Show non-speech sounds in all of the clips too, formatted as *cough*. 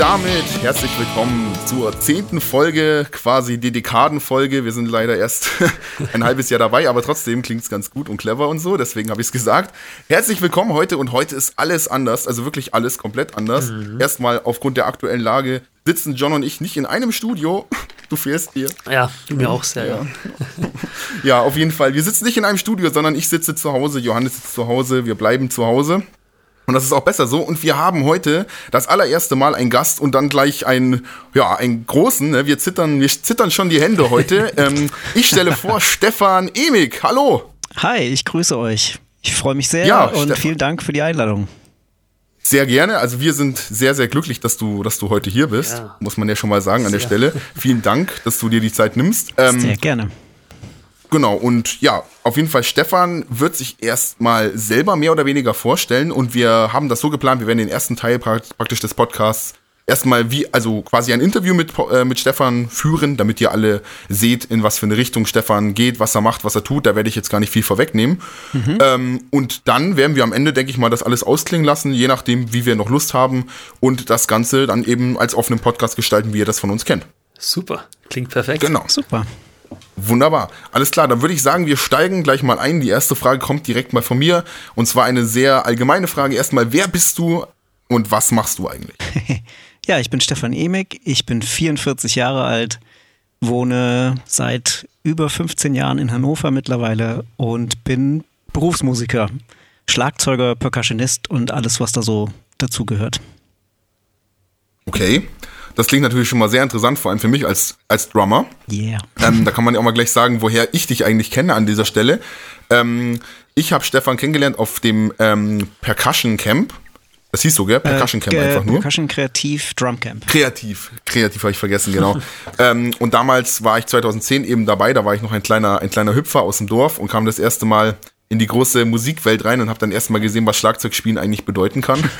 damit herzlich willkommen zur zehnten Folge, quasi die Dekadenfolge. Wir sind leider erst *laughs* ein halbes Jahr dabei, aber trotzdem klingt es ganz gut und clever und so, deswegen habe ich es gesagt. Herzlich willkommen heute und heute ist alles anders, also wirklich alles komplett anders. Mhm. Erstmal aufgrund der aktuellen Lage sitzen John und ich nicht in einem Studio. Du fehlst dir. Ja, mir auch sehr, ja. ja, auf jeden Fall. Wir sitzen nicht in einem Studio, sondern ich sitze zu Hause, Johannes sitzt zu Hause, wir bleiben zu Hause. Und das ist auch besser so. Und wir haben heute das allererste Mal einen Gast und dann gleich einen, ja, einen großen. Ne? Wir zittern, wir zittern schon die Hände heute. *laughs* ähm, ich stelle vor Stefan Emig. Hallo. Hi, ich grüße euch. Ich freue mich sehr ja, und Stefan. vielen Dank für die Einladung. Sehr gerne. Also wir sind sehr, sehr glücklich, dass du, dass du heute hier bist. Ja. Muss man ja schon mal sagen an der Stelle. Vielen Dank, dass du dir die Zeit nimmst. Ähm, sehr gerne. Genau, und ja, auf jeden Fall, Stefan wird sich erstmal selber mehr oder weniger vorstellen und wir haben das so geplant, wir werden den ersten Teil praktisch des Podcasts erstmal wie, also quasi ein Interview mit, äh, mit Stefan führen, damit ihr alle seht, in was für eine Richtung Stefan geht, was er macht, was er tut. Da werde ich jetzt gar nicht viel vorwegnehmen. Mhm. Ähm, und dann werden wir am Ende, denke ich mal, das alles ausklingen lassen, je nachdem, wie wir noch Lust haben und das Ganze dann eben als offenen Podcast gestalten, wie ihr das von uns kennt. Super, klingt perfekt. Genau. Super. Wunderbar. Alles klar, dann würde ich sagen, wir steigen gleich mal ein. Die erste Frage kommt direkt mal von mir. Und zwar eine sehr allgemeine Frage. Erstmal, wer bist du und was machst du eigentlich? *laughs* ja, ich bin Stefan Emig. Ich bin 44 Jahre alt, wohne seit über 15 Jahren in Hannover mittlerweile und bin Berufsmusiker, Schlagzeuger, Percussionist und alles, was da so dazugehört. Okay. Das klingt natürlich schon mal sehr interessant, vor allem für mich als, als Drummer. Yeah. Ähm, da kann man ja auch mal gleich sagen, woher ich dich eigentlich kenne an dieser Stelle. Ähm, ich habe Stefan kennengelernt auf dem ähm, Percussion Camp. Das hieß so, gell? Percussion Camp äh, einfach nur. Percussion Kreativ Drum Camp. Kreativ, kreativ habe ich vergessen, genau. *laughs* ähm, und damals war ich 2010 eben dabei, da war ich noch ein kleiner, ein kleiner Hüpfer aus dem Dorf und kam das erste Mal in die große Musikwelt rein und habe dann erst mal gesehen, was Schlagzeugspielen eigentlich bedeuten kann. *laughs*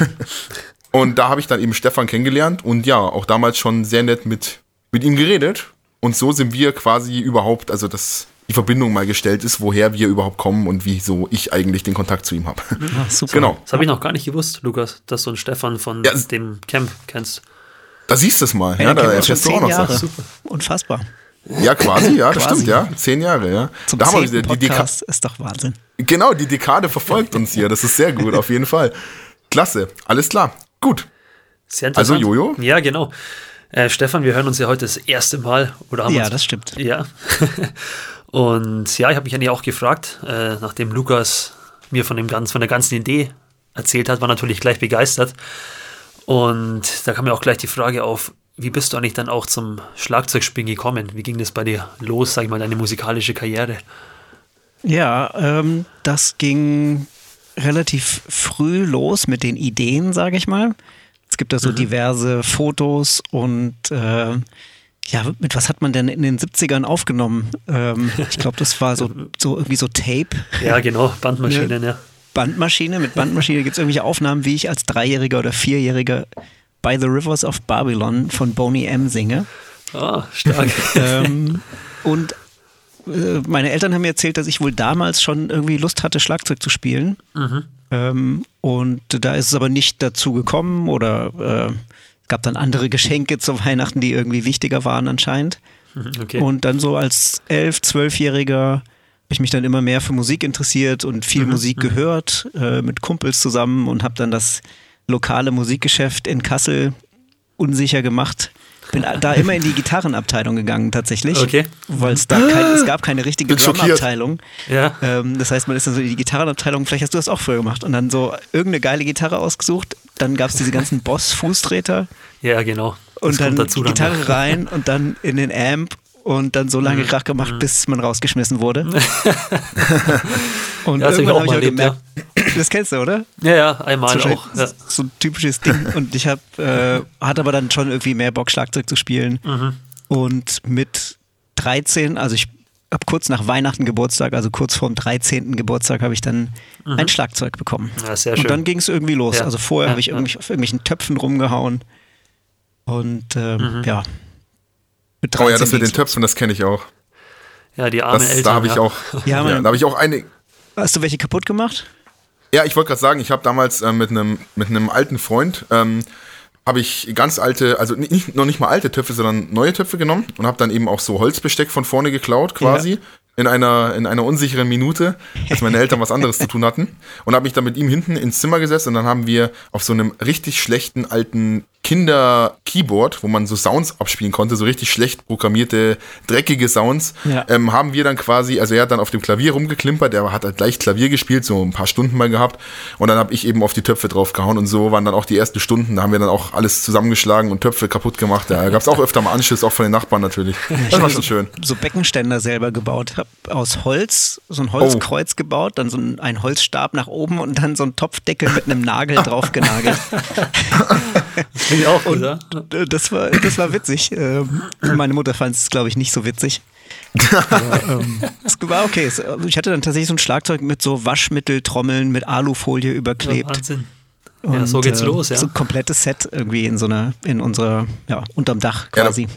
Und da habe ich dann eben Stefan kennengelernt und ja, auch damals schon sehr nett mit, mit ihm geredet. Und so sind wir quasi überhaupt, also dass die Verbindung mal gestellt ist, woher wir überhaupt kommen und wieso ich eigentlich den Kontakt zu ihm habe. *laughs* super. Genau. Das habe ich noch gar nicht gewusst, Lukas, dass du einen Stefan von ja, dem Camp kennst. Da siehst du es mal, ja, ja da erfährst du auch noch Sachen. Super. Unfassbar. Ja, quasi, ja, das quasi. stimmt, ja. Zehn Jahre, ja. Zum da haben wir die, die Dekade. ist doch Wahnsinn. Genau, die Dekade verfolgt uns hier. Das ist sehr gut, auf jeden Fall. Klasse, alles klar. Gut. Sehr Also Jojo? Ja, genau. Äh, Stefan, wir hören uns ja heute das erste Mal. Oder haben ja, uns, das stimmt. Ja. *laughs* Und ja, ich habe mich eigentlich auch gefragt, äh, nachdem Lukas mir von, dem ganz, von der ganzen Idee erzählt hat, war natürlich gleich begeistert. Und da kam mir auch gleich die Frage auf, wie bist du eigentlich dann auch zum Schlagzeugspielen gekommen? Wie ging das bei dir los, sag ich mal, deine musikalische Karriere? Ja, ähm, das ging relativ früh los mit den Ideen, sage ich mal. Es gibt da so mhm. diverse Fotos und äh, ja, mit was hat man denn in den 70ern aufgenommen? Ähm, ich glaube, das war so, *laughs* so irgendwie so Tape. Ja, genau, Bandmaschinen, ja. Bandmaschine, mit Bandmaschine gibt es irgendwelche Aufnahmen, wie ich als Dreijähriger oder Vierjähriger By the Rivers of Babylon von Boney M. singe. Ah, stark. ähm, *laughs* und meine Eltern haben mir erzählt, dass ich wohl damals schon irgendwie Lust hatte, Schlagzeug zu spielen. Mhm. Ähm, und da ist es aber nicht dazu gekommen oder äh, gab dann andere Geschenke zu Weihnachten, die irgendwie wichtiger waren anscheinend. Mhm, okay. Und dann so als elf, zwölfjähriger habe ich mich dann immer mehr für Musik interessiert und viel mhm. Musik mhm. gehört äh, mit Kumpels zusammen und habe dann das lokale Musikgeschäft in Kassel unsicher gemacht bin da immer in die Gitarrenabteilung gegangen tatsächlich. Okay. Weil es da kein, es gab keine richtige Drumabteilung. Ja. Ähm, das heißt, man ist dann so in die Gitarrenabteilung, vielleicht hast du das auch früher gemacht und dann so irgendeine geile Gitarre ausgesucht. Dann gab es diese ganzen Boss-Fußtreter. Ja, genau. Das und dann die Gitarre rein und dann in den Amp und dann so lange mhm. Krach gemacht, mhm. bis man rausgeschmissen wurde. *laughs* und ja, irgendwann habe ich auch gemerkt, ja. das kennst du, oder? Ja, ja, einmal auch. Ja. So ein typisches Ding. Und ich habe, äh, hatte aber dann schon irgendwie mehr Bock, Schlagzeug zu spielen. Mhm. Und mit 13, also ich habe kurz nach Weihnachten Geburtstag, also kurz vorm 13. Geburtstag, habe ich dann mhm. ein Schlagzeug bekommen. Ja, sehr schön. Und dann ging es irgendwie los. Also vorher habe ich irgendwie auf irgendwelchen Töpfen rumgehauen. Und ähm, mhm. ja, mit oh ja, das mit den Töpfen, das kenne ich auch. Ja, die arme das, Eltern. Da habe ich ja. auch, *laughs* ja, ja, da habe ich auch eine. Hast du welche kaputt gemacht? Ja, ich wollte gerade sagen, ich habe damals äh, mit einem mit einem alten Freund ähm, habe ich ganz alte, also nicht, noch nicht mal alte Töpfe, sondern neue Töpfe genommen und habe dann eben auch so Holzbesteck von vorne geklaut quasi. Ja. In einer, in einer unsicheren Minute, als meine Eltern was anderes zu tun hatten. Und habe mich dann mit ihm hinten ins Zimmer gesetzt und dann haben wir auf so einem richtig schlechten alten Kinder-Keyboard, wo man so Sounds abspielen konnte, so richtig schlecht programmierte, dreckige Sounds, ja. ähm, haben wir dann quasi, also er hat dann auf dem Klavier rumgeklimpert, der hat halt gleich Klavier gespielt, so ein paar Stunden mal gehabt und dann habe ich eben auf die Töpfe draufgehauen und so waren dann auch die ersten Stunden, da haben wir dann auch alles zusammengeschlagen und Töpfe kaputt gemacht, da gab es auch öfter mal Anschluss, auch von den Nachbarn natürlich. Das war schon schön. So Beckenständer selber gebaut, habe aus Holz, so ein Holzkreuz oh. gebaut, dann so ein, ein Holzstab nach oben und dann so ein Topfdeckel mit einem Nagel *laughs* drauf genagelt. Finde ich auch, oder? Das war, das war witzig. Ähm, meine Mutter fand es, glaube ich, nicht so witzig. Aber, ähm, es war okay. Also ich hatte dann tatsächlich so ein Schlagzeug mit so Waschmitteltrommeln mit Alufolie überklebt. Ja, Wahnsinn. Und, ja, so geht's äh, los, ja. So ein komplettes Set irgendwie in so einer, in unserer, ja, unterm Dach quasi. Ja,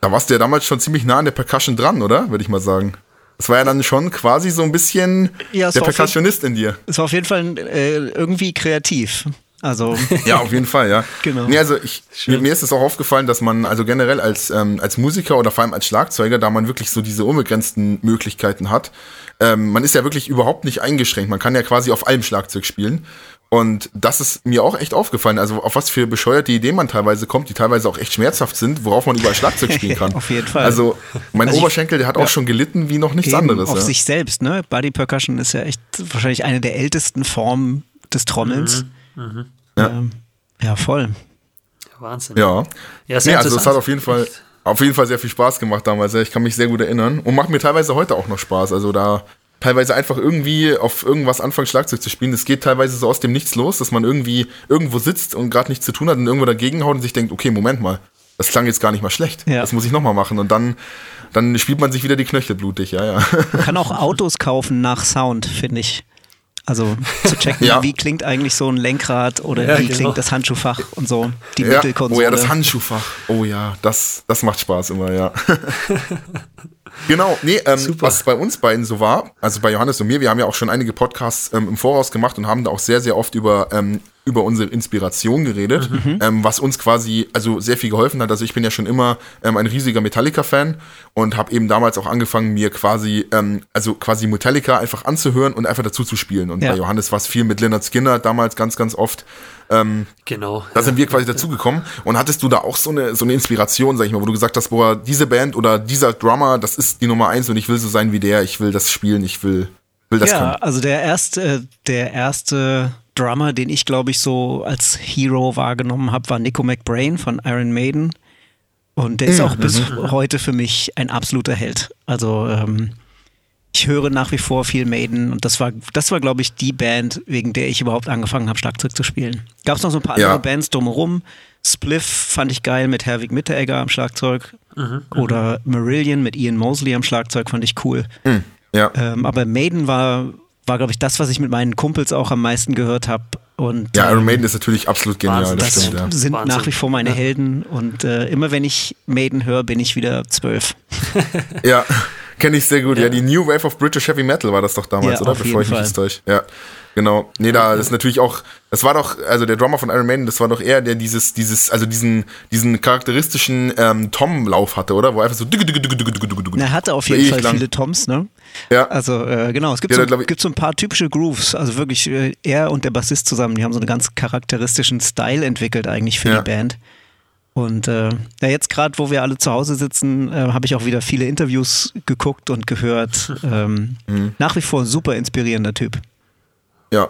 da, da, warst du ja damals schon ziemlich nah an der Percussion dran, oder? Würde ich mal sagen. Das war ja dann schon quasi so ein bisschen ja, der Percussionist in dir. Es war auf jeden Fall äh, irgendwie kreativ. Also *laughs* ja, auf jeden Fall, ja. Genau. Nee, also ich, mir, mir, ist es auch aufgefallen, dass man also generell als ähm, als Musiker oder vor allem als Schlagzeuger, da man wirklich so diese unbegrenzten Möglichkeiten hat, ähm, man ist ja wirklich überhaupt nicht eingeschränkt. Man kann ja quasi auf allem Schlagzeug spielen. Und das ist mir auch echt aufgefallen. Also auf was für bescheuerte Ideen man teilweise kommt, die teilweise auch echt schmerzhaft sind, worauf man überall Schlagzeug spielen *laughs* kann. auf jeden Fall. Also mein also Oberschenkel, der hat ja. auch schon gelitten wie noch nichts anderes. Auf ja. sich selbst, ne? Body Percussion ist ja echt wahrscheinlich eine der ältesten Formen des Trommelns. Mhm. Mhm. Ja. Ähm, ja, voll. Wahnsinn. Ja. Ja, nee, also es hat auf jeden Fall auf jeden Fall sehr viel Spaß gemacht damals. Ich kann mich sehr gut erinnern und macht mir teilweise heute auch noch Spaß. Also da teilweise einfach irgendwie auf irgendwas anfangen, Schlagzeug zu spielen. Es geht teilweise so aus dem Nichts los, dass man irgendwie irgendwo sitzt und gerade nichts zu tun hat und irgendwo dagegen haut und sich denkt, okay, Moment mal, das klang jetzt gar nicht mal schlecht. Ja. Das muss ich nochmal machen. Und dann, dann spielt man sich wieder die Knöchel blutig, ja, ja. Man kann auch Autos kaufen nach Sound, finde ich. Also zu checken, *laughs* ja. wie klingt eigentlich so ein Lenkrad oder ja, wie genau. klingt das Handschuhfach und so, die ja. Mittelkonsole. Oh ja, das Handschuhfach. Oh ja, das, das macht Spaß immer, ja. *laughs* Genau, nee, ähm, was bei uns beiden so war, also bei Johannes und mir, wir haben ja auch schon einige Podcasts ähm, im Voraus gemacht und haben da auch sehr, sehr oft über, ähm, über unsere Inspiration geredet, mhm. ähm, was uns quasi also sehr viel geholfen hat. Also ich bin ja schon immer ähm, ein riesiger Metallica-Fan und habe eben damals auch angefangen, mir quasi, ähm, also quasi Metallica einfach anzuhören und einfach dazu zu spielen. Und ja. bei Johannes war es viel mit Leonard Skinner damals ganz, ganz oft. Ähm, genau. Da sind wir quasi dazugekommen. Und hattest du da auch so eine, so eine Inspiration, sag ich mal, wo du gesagt hast, boah, diese Band oder dieser Drummer, das ist die Nummer eins und ich will so sein wie der, ich will das spielen, ich will, will das ja, können. also der erste, der erste Drummer, den ich glaube ich so als Hero wahrgenommen habe, war Nico McBrain von Iron Maiden. Und der ist mhm. auch bis mhm. heute für mich ein absoluter Held. Also ähm, ich höre nach wie vor viel Maiden und das war, das war, glaube ich, die Band, wegen der ich überhaupt angefangen habe, Schlagzeug zu spielen. Gab es noch so ein paar ja. andere Bands drumherum. Spliff fand ich geil mit Herwig Mitteregger am Schlagzeug. Mhm, Oder Marillion mit Ian Mosley am Schlagzeug fand ich cool. Mhm, ja. Ähm, aber Maiden war, war glaube ich, das, was ich mit meinen Kumpels auch am meisten gehört habe. Und, ja, Iron ähm, Maiden ist natürlich absolut genial. Wahnsinn, das, das stimmt, ja. sind Wahnsinn. nach wie vor meine ja. Helden und äh, immer wenn ich Maiden höre, bin ich wieder zwölf. ja. *laughs* Kenne ich sehr gut. Ja. ja. die New Wave of British Heavy Metal war das doch damals, ja, oder? Bevor ich mich jetzt täusche. Ja. Genau. Nee, da ist natürlich auch, das war doch, also der Drummer von Iron Maiden, das war doch eher der dieses, dieses, also diesen, diesen charakteristischen ähm, Tom-Lauf hatte, oder? Wo einfach so. Er hatte auf jeden Fall lang. viele Toms, ne? Ja. Also, äh, genau, es gibt, ja, so, gibt so ein paar typische Grooves. Also wirklich, äh, er und der Bassist zusammen, die haben so einen ganz charakteristischen Style entwickelt eigentlich für die Band. Und äh, ja, jetzt gerade, wo wir alle zu Hause sitzen, äh, habe ich auch wieder viele Interviews geguckt und gehört. *laughs* Ähm, mhm. Nach wie vor ein super inspirierender Typ. Ja.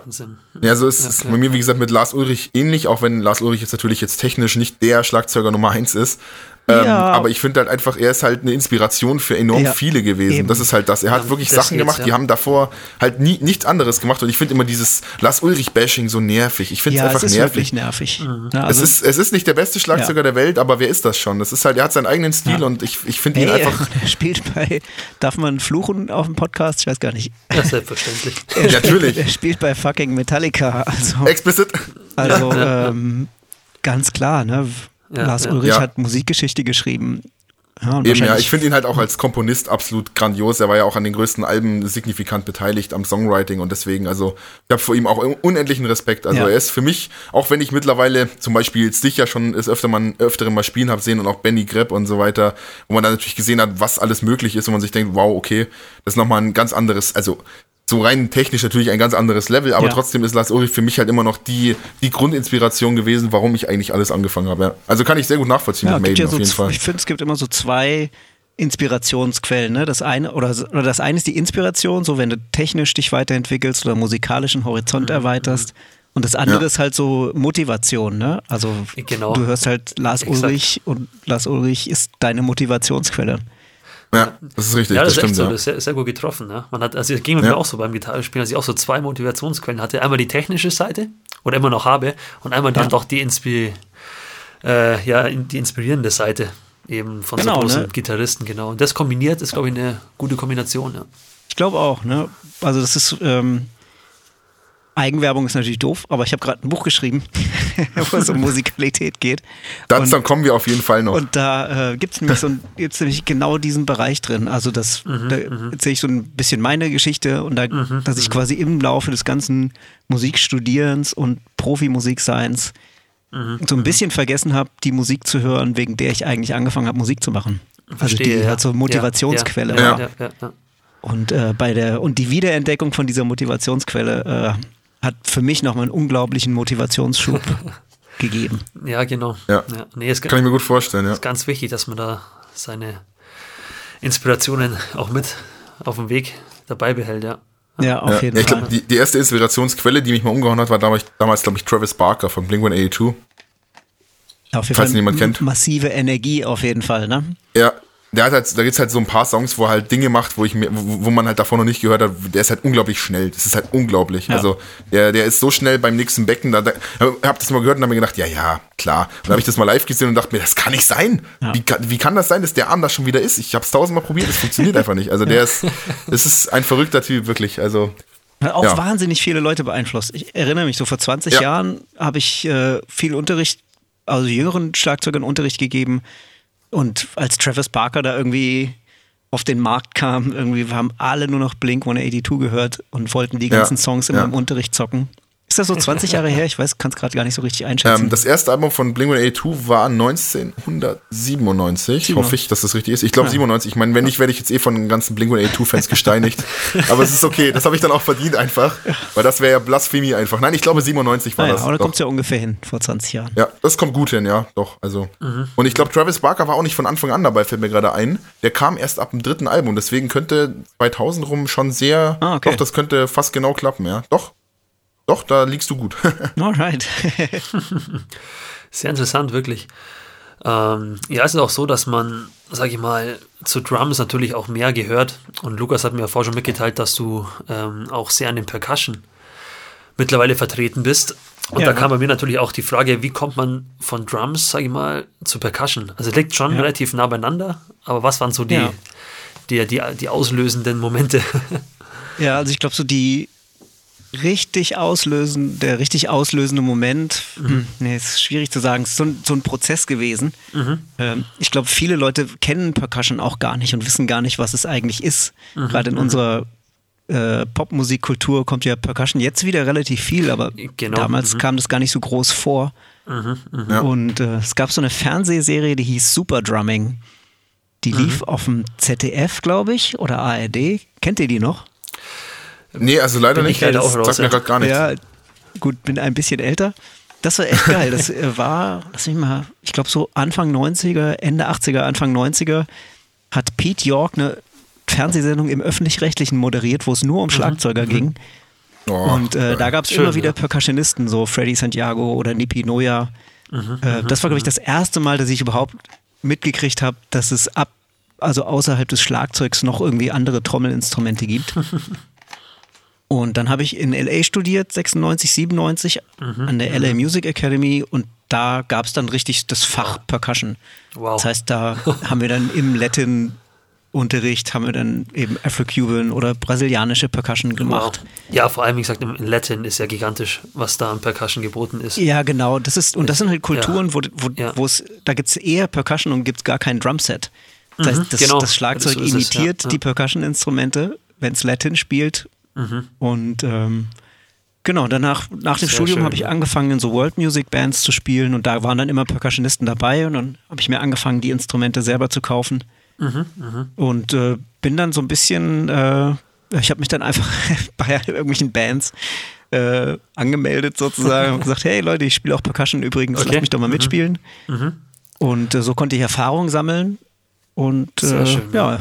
Ja, so ist es bei mir, wie gesagt, mit Lars Ulrich ähnlich, auch wenn Lars Ulrich jetzt natürlich jetzt technisch nicht der Schlagzeuger Nummer eins ist. Ähm, ja. Aber ich finde halt einfach, er ist halt eine Inspiration für enorm ja, viele gewesen. Eben. Das ist halt das. Er hat ja, wirklich Sachen gemacht, die haben davor halt nie, nichts anderes gemacht. Und ich finde immer dieses Lars Ulrich-Bashing so nervig. Ich finde es einfach es ist nervig. Wirklich nervig. Mhm. Also es, ist, es ist nicht der beste Schlagzeuger der Welt, aber wer ist das schon? Das ist halt, er hat seinen eigenen Stil und ich, ich finde ihn einfach. *laughs* Er spielt bei, darf man fluchen auf dem Podcast? Ich weiß gar nicht. Ja, selbstverständlich. *laughs* Er spielt, Natürlich. Er spielt bei fucking Metallica. Also, Explicit. Also ähm, ganz klar, ne? Ja, Lars Ulrich ja. hat Musikgeschichte geschrieben. Ja, Eben, ja, ich finde ihn halt auch als Komponist absolut grandios. Er war ja auch an den größten Alben signifikant beteiligt am Songwriting und deswegen, also, ich habe vor ihm auch unendlichen Respekt. Also, Ja. er ist für mich, auch wenn ich mittlerweile zum Beispiel jetzt dich ja schon das öfter mal, öfteren mal spielen habe sehen und auch Benny Grepp und so weiter, wo man dann natürlich gesehen hat, was alles möglich ist und man sich denkt, wow, okay, das ist nochmal ein ganz anderes, also, so rein technisch natürlich ein ganz anderes Level, aber Ja. trotzdem ist Lars Ulrich für mich halt immer noch die, die Grundinspiration gewesen, warum ich eigentlich alles angefangen habe. Ja. Also kann ich sehr gut nachvollziehen Ja, mit gibt Maiden ja auf so, jeden z- Fall. ich finde, es gibt immer so zwei Inspirationsquellen. Ne? Das eine oder, oder das eine ist die Inspiration, so wenn du technisch dich weiterentwickelst oder musikalischen Horizont erweiterst. Und das andere Ja. ist halt so Motivation, ne? Also Genau. du hörst halt Lars Exakt. Ulrich und Lars Ulrich ist deine Motivationsquelle. Ja, das ist richtig, Ja, das, das, ist echt stimmt. so, ja. das ist sehr, sehr gut getroffen. Ne? Man hat, also es ging Ja. mir auch so beim Gitarrespielen, dass ich auch so zwei Motivationsquellen hatte. Einmal die technische Seite oder immer noch habe und einmal dann doch die, Inspi äh, ja, die inspirierende Seite eben von Genau, so großen ne? Gitarristen, genau. Und das kombiniert ist, glaube ich, eine gute Kombination. Ja. Ich glaube auch, ne? Also das ist ähm, Eigenwerbung ist natürlich doof, aber ich habe gerade ein Buch geschrieben, *laughs* wo es um Musikalität geht. Das, Und- dann kommen wir auf jeden Fall noch. Und da äh, gibt es nämlich, so ein, gibt's nämlich genau diesen Bereich drin. Also das, da erzähle ich so ein bisschen meine Geschichte und da, dass ich quasi im Laufe des ganzen Musikstudierens und Profimusikseins so ein bisschen vergessen habe, die Musik zu hören, wegen der ich eigentlich angefangen habe, Musik zu machen. also die ja. halt so Motivationsquelle Ja, war. ja, ja, ja. Und äh, bei der und die Wiederentdeckung von dieser Motivationsquelle äh, hat für mich nochmal einen unglaublichen Motivationsschub *laughs* gegeben. ja genau. Ja. Nee, es Kann ich mir gut vorstellen, ja. ist ganz wichtig, dass man da seine Inspirationen auch mit auf dem Weg dabei behält, ja. Ja, auf ja. jeden ja, ich Fall. glaube, die, die erste Inspirationsquelle, die mich mal umgehauen hat, war damals, damals glaube ich, Travis Barker von Blink-182. Auf jeden falls Fall jemand kennt. massive Energie auf jeden Fall, ne? Ja, der hat halt, da gibt's halt so ein paar Songs, wo er halt Dinge macht, wo ich mir, wo, wo man halt davor noch nicht gehört hat. Der ist halt unglaublich schnell. Das ist halt unglaublich. Ja. Also der, der ist so schnell beim nächsten Becken. Da, da hab das mal gehört und hab mir gedacht, ja, ja, klar. Und dann habe ich das mal live gesehen und dachte mir, das kann nicht sein. Ja. Wie, kann, wie kann das sein, dass der Arm da schon wieder ist? Ich habe es tausendmal probiert, das funktioniert einfach nicht. Also der ist, das ist ein verrückter Typ wirklich. Also Hat auch Ja. wahnsinnig viele Leute beeinflusst. Ich erinnere mich, so vor 20 Ja. Jahren habe ich äh, viel Unterricht, also jüngeren Schlagzeugern Unterricht gegeben. Und als Travis Barker da irgendwie auf den Markt kam, irgendwie haben alle nur noch Blink 182 gehört und wollten die Ja. ganzen Songs immer Ja. im Unterricht zocken. Ist das so 20 Jahre her? Ich weiß, kann es gerade gar nicht so richtig einschätzen. ähm, das erste Album von Blink-182 war 1997. Hoffe ich, dass das richtig ist. Ich glaube 97. Ich meine, wenn nicht, werde ich jetzt eh von den ganzen Blink-182-Fans gesteinigt. *laughs* Aber es ist okay. Das habe ich dann auch verdient einfach. Weil das wäre ja Blasphemie einfach. Nein, ich glaube 97 war naja, das. aber da kommt es ja ungefähr hin, vor 20 Jahren. Ja, das kommt gut hin, ja, doch. Also. Mhm. Und ich glaube, Travis Barker war auch nicht von Anfang an dabei, fällt mir gerade ein. Der kam erst ab dem dritten Album, deswegen könnte 2000 rum schon sehr. Ah, okay. Doch, das könnte fast genau klappen, ja. Doch. Doch, da liegst du gut. *laughs* Alright. *laughs* Sehr interessant, wirklich. Ähm, ja, es ist auch so, dass man, sag ich mal, zu Drums natürlich auch mehr gehört. Und Lukas hat mir ja vorher schon mitgeteilt, dass du ähm, auch sehr an den Percussion mittlerweile vertreten bist. Und Ja. da kam bei mir natürlich auch die Frage, wie kommt man von Drums, sag ich mal, zu Percussion? Also es liegt schon Ja. relativ nah beieinander, aber was waren so die, Ja. die, die, die auslösenden Momente? *laughs* Ja, also ich glaube, so die richtig auslösen, der richtig auslösende Moment, hm, nee, ist schwierig zu sagen, ist so ein, so ein Prozess gewesen. Ähm, ich glaube, viele Leute kennen Percussion auch gar nicht und wissen gar nicht, was es eigentlich ist. Gerade in unserer äh, Popmusikkultur kommt ja Percussion jetzt wieder relativ viel, aber Genau, damals mhm. kam das gar nicht so groß vor. Ja. Und äh, es gab so eine Fernsehserie, die hieß Super Drumming. Die lief auf dem ZDF, glaube ich, oder ARD. Kennt ihr die noch? Nee, also leider Bin ich nicht. leider das auch raus, sagt mir ja. gerade gar nichts. Ja, gut, bin ein bisschen älter. Das war echt geil. Das äh, war, lass mich mal, ich glaube so Anfang 90er, Ende 80er, Anfang 90er hat Pete York eine Fernsehsendung im Öffentlich-Rechtlichen moderiert, wo es nur um Schlagzeuger ging. Oh, Und äh, da gab es immer wieder ja. Percussionisten, so Freddy Santiago oder Nipi Noya. äh, das war, glaube ich, das erste Mal, dass ich überhaupt mitgekriegt habe, dass es ab, also außerhalb des Schlagzeugs noch irgendwie andere Trommelinstrumente gibt. *laughs* Und dann habe ich in LA studiert, 96, 97, an der LA Music Academy und da gab es dann richtig das Fach Percussion. Wow. Das heißt, da *laughs* haben wir dann im Latin Unterricht haben wir dann eben Afro-Cuban oder brasilianische Percussion gemacht. Wow. Ja, vor allem, wie gesagt, im Latin ist ja gigantisch, was da an Percussion geboten ist. Ja, genau. Das ist, und das sind halt Kulturen, wo, wo, Ja. es, da gibt es eher Percussion und gibt es gar kein Drumset. Das heißt, das, genau. das Schlagzeug So es, imitiert ja, ja. die Percussion-Instrumente, wenn es Latin spielt. Mhm. Und ähm, genau, danach, nach dem Sehr Studium habe ich angefangen, in so World Music Bands zu spielen und da waren dann immer Percussionisten dabei und dann habe ich mir angefangen, die Instrumente selber zu kaufen. Mhm, Und äh, bin dann so ein bisschen, äh, ich habe mich dann einfach *laughs* bei irgendwelchen Bands äh, angemeldet sozusagen und gesagt, hey Leute, ich spiele auch Percussion übrigens, Okay. lasst mich doch mal Mhm. mitspielen. Und äh, so konnte ich Erfahrung sammeln und äh, schön, ja. ja,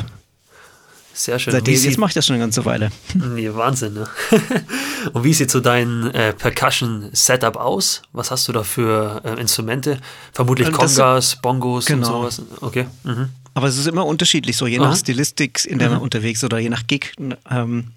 Sehr schön. seitdem, sieht- jetzt mache ich das schon eine ganze Weile. *laughs* Nee, Wahnsinn, ne? *laughs* Und wie sieht so dein äh, Percussion-Setup aus? Was hast du da für äh, Instrumente? Vermutlich Äh, das- Congas, Bongos Genau. und sowas. Okay. Mhm. Aber es ist immer unterschiedlich, so je nach Aha. Stilistik, in der man unterwegs ist oder je nach Gig. Ähm,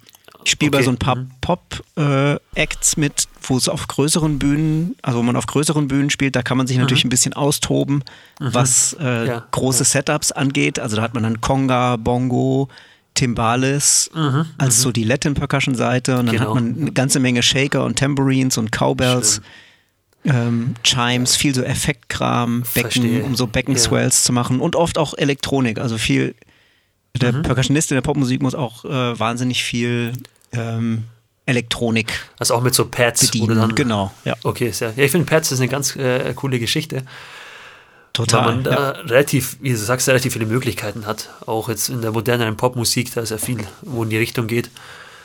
ich spiele bei Okay. so ein paar Pop-Acts mit, wo es auf größeren Bühnen, also wo man auf größeren Bühnen spielt, da kann man sich natürlich ein bisschen austoben, was äh, Ja, große Setups angeht. Also da hat man dann Conga, Bongo, Timbales als so die Latin Percussion Seite und dann Genau. hat man eine ganze Menge Shaker und Tambourines und Cowbells. Ähm, Chimes, viel so Effektkram, Becken, um so Beckenswells zu machen und oft auch Elektronik, also viel. Der Mhm. Percussionist in der Popmusik muss auch äh, wahnsinnig viel ähm, Elektronik Also auch mit so Pads, wo bedienen. dann. Genau, ja, Okay, sehr. Ja, ich finde Pads ist eine ganz äh, coole Geschichte, total. weil man da ja. relativ, wie du sagst, relativ viele Möglichkeiten hat. Auch jetzt in der modernen Popmusik, da ist ja viel, wo in die Richtung geht.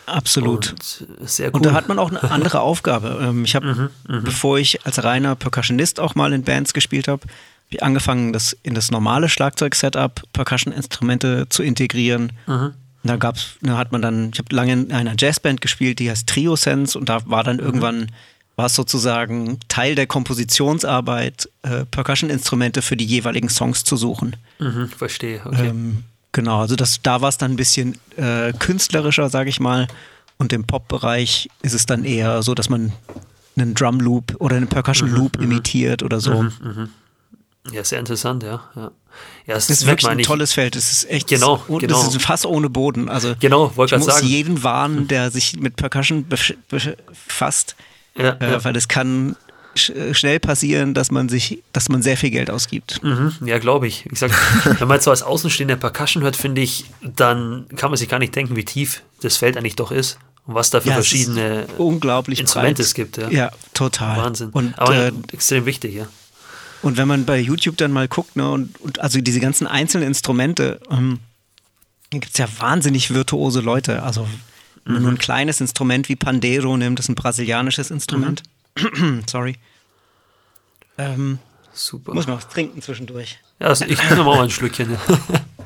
Absolut. Und sehr cool. Und da hat man auch eine andere *laughs* Aufgabe. Ähm, ich habe, Mhm, bevor ich als reiner Percussionist auch mal in Bands gespielt habe, ich angefangen, das in das normale Schlagzeug-Setup Percussion-Instrumente zu integrieren. Mhm. Da gab's, da hat man dann, ich habe lange in einer Jazzband gespielt, die heißt Trio Sense und da war Mhm. dann irgendwann, war es sozusagen Teil der Kompositionsarbeit, äh, Percussion-Instrumente für die jeweiligen Songs zu suchen. mhm, verstehe, okay. Ähm, genau, also das, da war es dann ein bisschen äh, künstlerischer, sage ich mal. Und im Pop-Bereich ist es dann eher so, dass man einen Drum Loop oder einen Percussion Mhm, Loop imitiert oder so. Ja, sehr interessant, ja. Ja, ja es Das ist wirklich ein tolles Feld. Es ist echt, Genau, und genau. es ist ein Fass ohne Boden. Also Genau, wollte ich muss sagen. jeden warnen, der sich mit Percussion befasst, Ja, äh, ja. weil es kann sch schnell passieren, dass man sich, dass man sehr viel Geld ausgibt. Mhm, ja, glaube ich. Wie gesagt, *laughs* wenn man jetzt so als Außenstehender Percussion hört, finde ich, dann kann man sich gar nicht denken, wie tief das Feld eigentlich doch ist und was da für Ja, verschiedene Instrumente breit. es gibt. Ja. Ja, total. Wahnsinn. Und Aber äh, extrem wichtig, ja. Und wenn man bei YouTube dann mal guckt, ne, und, und also diese ganzen einzelnen Instrumente, ähm, da gibt es ja wahnsinnig virtuose Leute. Also wenn man nur ein kleines Instrument wie Pandero nimmt, das ist ein brasilianisches Instrument. *clears throat* Sorry. Ähm, Super. muss man was trinken zwischendurch. Ja, also ich nehme mal ein Schlückchen. Ja.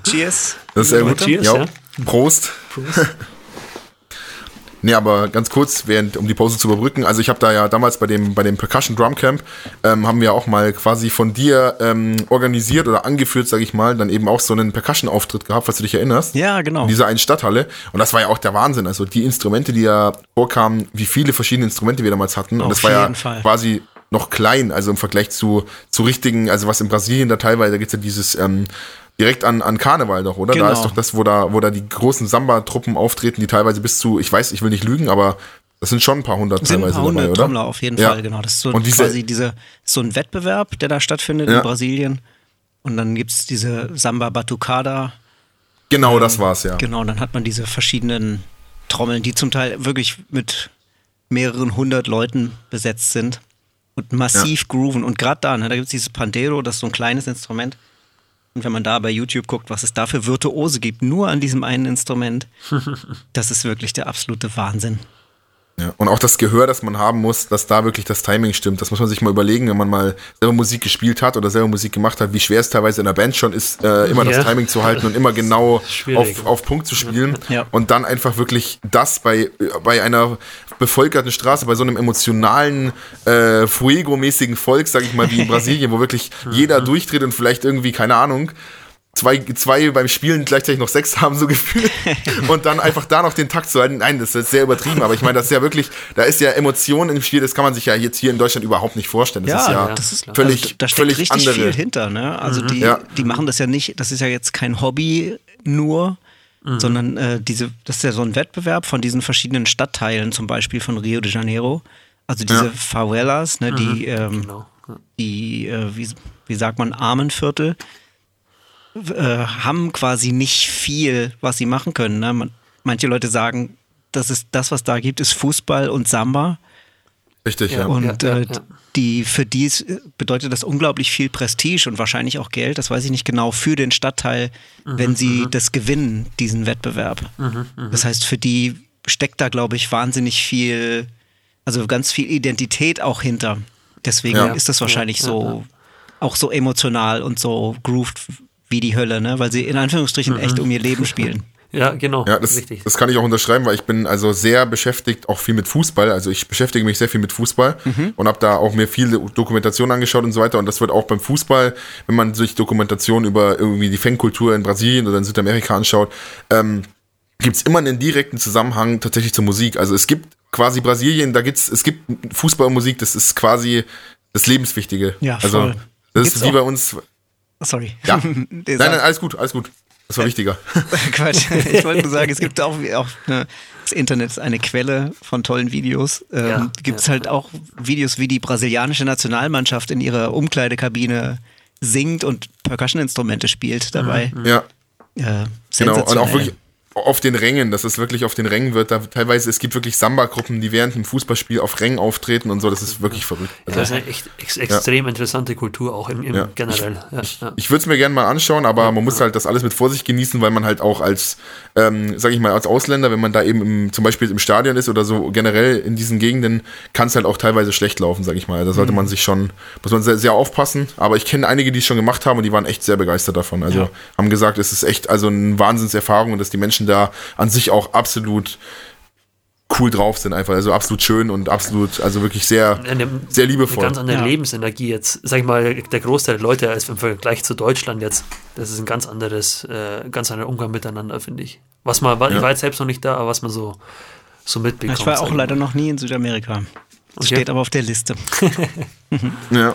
*laughs* Cheers. Das ist sehr gut. Cheers, ja. ja. Prost. *laughs* Nee, aber ganz kurz, während, um die Pause zu überbrücken, also ich habe da ja damals bei dem, bei dem Percussion Drum Camp, ähm, haben wir auch mal quasi von dir ähm, organisiert oder angeführt, sage ich mal, dann eben auch so einen Percussion-Auftritt gehabt, falls du dich erinnerst. Ja, genau. In dieser einen Stadthalle. Und das war ja auch der Wahnsinn. Also die Instrumente, die ja vorkamen, wie viele verschiedene Instrumente wir damals hatten. Und Auf das war ja Fall. quasi noch klein, also im Vergleich zu, zu richtigen, also was in Brasilien da teilweise, da gibt's ja dieses ähm, direkt an, an Karneval doch, oder? Da Genau. ist doch das, wo da, wo da die großen Samba-Truppen auftreten, die teilweise bis zu, ich weiß, ich will nicht lügen, aber das sind schon ein paar hundert sind ein teilweise paar dabei, hundert oder? Trommler auf jeden Ja. Fall, genau. Das ist so Und diese- quasi diese, so ein Wettbewerb, der da stattfindet Ja. in Brasilien. Und dann gibt es diese Samba Batucada, Genau, das war's, ja. Genau, dann hat man diese verschiedenen Trommeln, die zum Teil wirklich mit mehreren hundert Leuten besetzt sind und massiv grooven. Und gerade da, ne, da gibt es dieses Pandero, das ist so ein kleines Instrument. Und wenn man da bei YouTube guckt, was es da für Virtuose gibt, nur an diesem einen Instrument, *laughs* das ist wirklich der absolute Wahnsinn. Ja, und auch das Gehör, das man haben muss, dass da wirklich das Timing stimmt. Das muss man sich mal überlegen, wenn man mal selber Musik gespielt hat oder selber Musik gemacht hat, wie schwer es teilweise in der Band schon ist, äh, immer Ja. das Timing zu halten und immer genau *laughs* auf, auf Punkt zu spielen. Ja. Und dann einfach wirklich das bei, bei einer bevölkerten Straße, bei so einem emotionalen, äh, Fuego-mäßigen Volk, sag ich mal, wie in *laughs* Brasilien, wo wirklich jeder durchdreht und vielleicht irgendwie, keine Ahnung, zwei, zwei beim Spielen gleichzeitig noch sechs haben, so gefühlt. *laughs* Und dann einfach da noch den Takt zu halten. Nein, das ist sehr übertrieben, aber ich meine, das ist ja wirklich, da ist ja Emotion im Spiel, das kann man sich ja jetzt hier in Deutschland überhaupt nicht vorstellen. Das ist ja, ja, das ist völlig, also, da steckt völlig richtig andere. viel hinter. Ne? Also die, Ja. die machen das ja nicht, das ist ja jetzt kein Hobby nur, sondern äh, diese, das ist ja so ein Wettbewerb von diesen verschiedenen Stadtteilen, zum Beispiel von Rio de Janeiro. Also diese Ja. Favelas, ne, die, ähm, Genau. Ja. die äh, wie, wie sagt man, Armenviertel. Äh, haben quasi nicht viel, was sie machen können. Ne? Man, manche Leute sagen, das ist das, was da gibt, ist Fußball und Samba. Richtig, ja. Und ja, äh, ja. die für die ist- bedeutet das unglaublich viel Prestige und wahrscheinlich auch Geld, das weiß ich nicht genau, für den Stadtteil, Mhm, wenn sie das gewinnen, diesen Wettbewerb. Das heißt, für die steckt da, glaube ich, wahnsinnig viel, also ganz viel Identität auch hinter. Deswegen Ja. ist das wahrscheinlich Ja, ja, so, auch so emotional und so grooved wie die Hölle, ne? weil sie in Anführungsstrichen echt um ihr Leben spielen. *laughs* Ja, genau. Ja, das, richtig. das kann ich auch unterschreiben, weil ich bin also sehr beschäftigt, auch viel mit Fußball. Also ich beschäftige mich sehr viel mit Fußball und habe da auch mir viele Dokumentationen angeschaut und so weiter. Und das wird auch beim Fußball, wenn man sich Dokumentationen über irgendwie die Fankultur in Brasilien oder in Südamerika anschaut, ähm, gibt es immer einen direkten Zusammenhang tatsächlich zur Musik. Also es gibt quasi Brasilien, da gibt's, es gibt Fußball und Musik, das ist quasi das Lebenswichtige. Ja, also voll. das Gibt's ist wie auch- bei uns. Sorry. Ja. *laughs* Nein, nein, alles gut, alles gut. Das war wichtiger. *laughs* Quatsch. *laughs* Ich wollte nur sagen, es gibt auch, auch eine, das Internet ist eine Quelle von tollen Videos. Ähm, Ja, gibt es ja, halt auch Videos, wie die brasilianische Nationalmannschaft in ihrer Umkleidekabine singt und Percussion-Instrumente spielt dabei. ja. Äh, Genau, und sensationell. auch wirklich auf den Rängen, dass es wirklich auf den Rängen wird. Da teilweise, es gibt wirklich Samba-Gruppen, die während dem Fußballspiel auf Rängen auftreten und so, das ist wirklich verrückt. Also, das ist eine echt ex extrem interessante Kultur, auch im, im Ja. generell. Ja, ja. ich würde es mir gerne mal anschauen, aber man muss halt das alles mit Vorsicht genießen, weil man halt auch als, ähm, sag ich mal, als Ausländer, wenn man da eben im, zum Beispiel im Stadion ist oder so generell in diesen Gegenden, kann es halt auch teilweise schlecht laufen, sag ich mal. Da sollte man sich schon, muss man sehr, sehr aufpassen. Aber ich kenne einige, die es schon gemacht haben und die waren echt sehr begeistert davon. Also Ja. haben gesagt, es ist echt also eine Wahnsinnserfahrung und dass die Menschen da an sich auch absolut cool drauf sind einfach. Also absolut schön und absolut, also wirklich sehr, Eine, sehr eine liebevoll. ganz andere Ja. Lebensenergie jetzt. Sag ich mal, der Großteil der Leute als im Vergleich zu Deutschland jetzt, das ist ein ganz anderes, äh, ganz anderer Umgang miteinander, finde ich. Was man, ich Ja. war jetzt selbst noch nicht da, aber was man so, so mitbekommt. ich war auch ich leider noch nie in Südamerika. Das Okay. steht aber auf der Liste. *laughs* Ja.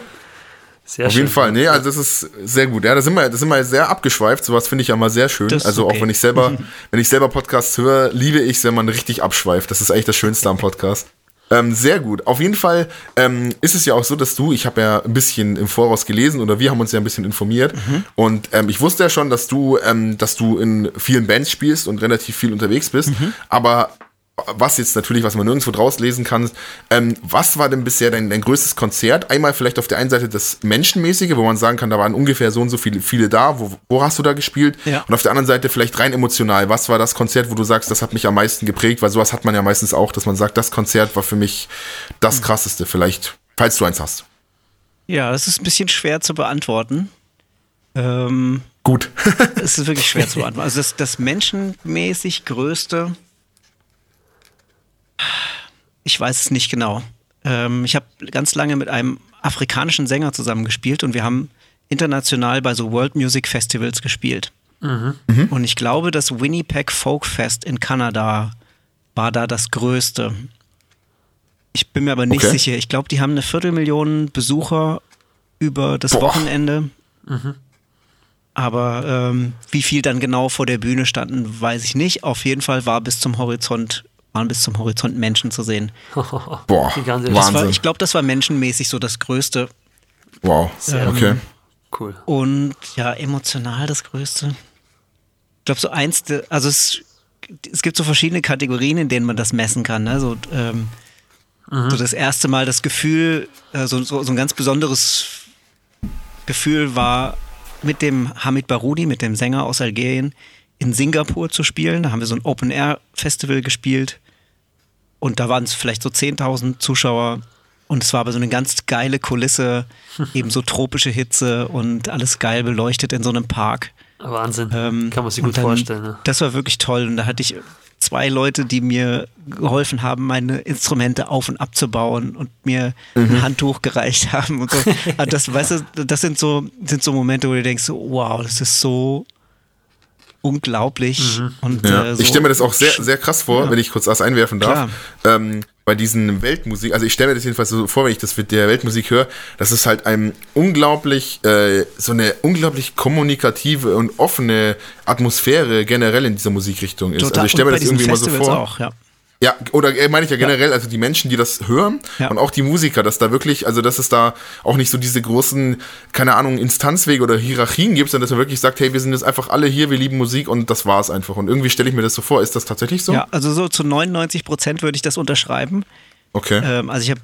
Sehr Auf schön. jeden Fall, nee, also das ist sehr gut. Ja, da sind wir, da sind wir sehr abgeschweift. Sowas finde ich ja mal sehr schön. Das Also okay. auch wenn ich selber, *laughs* wenn ich selber Podcasts höre, liebe ich es, wenn man richtig abschweift. Das ist eigentlich das Schönste am Podcast. Ähm, sehr gut. Auf jeden Fall ähm, ist es ja auch so, dass du, ich habe ja ein bisschen im Voraus gelesen oder wir haben uns ja ein bisschen informiert und ähm, ich wusste ja schon, dass du, ähm, dass du in vielen Bands spielst und relativ viel unterwegs bist. Aber was jetzt natürlich, was man nirgendwo draus lesen kann, ähm, was war denn bisher dein, dein größtes Konzert? Einmal vielleicht auf der einen Seite das Menschenmäßige, wo man sagen kann, da waren ungefähr so und so viele, viele da, wo, wo hast du da gespielt? Ja. Und auf der anderen Seite vielleicht rein emotional, was war das Konzert, wo du sagst, das hat mich am meisten geprägt? Weil sowas hat man ja meistens auch, dass man sagt, das Konzert war für mich das krasseste, vielleicht, falls du eins hast. Ja, das ist ein bisschen schwer zu beantworten. Ähm, Gut. *laughs* es ist wirklich schwer zu beantworten. Also das, das menschenmäßig größte, ich weiß es nicht genau. Ähm, ich habe ganz lange mit einem afrikanischen Sänger zusammengespielt und wir haben international bei so World Music Festivals gespielt. Und ich glaube, das Winnipeg Folk Fest in Kanada war da das größte. Ich bin mir aber nicht Okay. sicher. Ich glaube, die haben eine Viertelmillion Besucher über das Boah. Wochenende. Aber ähm, wie viel dann genau vor der Bühne standen, weiß ich nicht. Auf jeden Fall war bis zum Horizont, waren bis zum Horizont Menschen zu sehen. *laughs* Boah. Das war, Wahnsinn. ich glaube, das war menschenmäßig so das Größte. wow, okay. Cool. Und ja, emotional das Größte. Ich glaube, so eins, also es, es gibt so verschiedene Kategorien, in denen man das messen kann. Ne? So, ähm, so das erste Mal das Gefühl, äh, so, so, so ein ganz besonderes Gefühl war, mit dem Hamid Baroudi, mit dem Sänger aus Algerien, in Singapur zu spielen. Da haben wir so ein Open-Air-Festival gespielt. Und da waren es vielleicht so 10.000 Zuschauer. Und es war aber so eine ganz geile Kulisse, *laughs* eben so tropische Hitze und alles geil beleuchtet in so einem Park. Wahnsinn. Ähm, Kann man sich gut dann- vorstellen. Ne? Das war wirklich toll. Und da hatte ich zwei Leute, die mir geholfen haben, meine Instrumente auf und abzubauen und mir ein Handtuch gereicht haben und so. Aber *laughs* das, weißt du, das sind so, sind so Momente, wo du denkst, so, wow, das ist so unglaublich. Und, Ja. äh, so ich stelle mir das auch sehr, sehr krass vor, Ja. wenn ich kurz was einwerfen darf. Ähm, bei diesen Weltmusik, also ich stelle mir das jedenfalls so vor, wenn ich das mit der Weltmusik höre, dass es halt ein unglaublich, äh, so eine unglaublich kommunikative und offene Atmosphäre generell in dieser Musikrichtung ist. total. Also ich stelle mir das irgendwie immer so Festivals vor. auch, ja. Ja, oder äh, meine ich ja generell, also die Menschen, die das hören Ja. und auch die Musiker, dass da wirklich, also dass es da auch nicht so diese großen, keine Ahnung, Instanzwege oder Hierarchien gibt, sondern dass man wirklich sagt, hey, wir sind jetzt einfach alle hier, wir lieben Musik und das war's einfach. Und irgendwie stelle ich mir das so vor, ist das tatsächlich so? Ja, also so zu 99 Prozent würde ich das unterschreiben. Okay. Ähm, also ich habe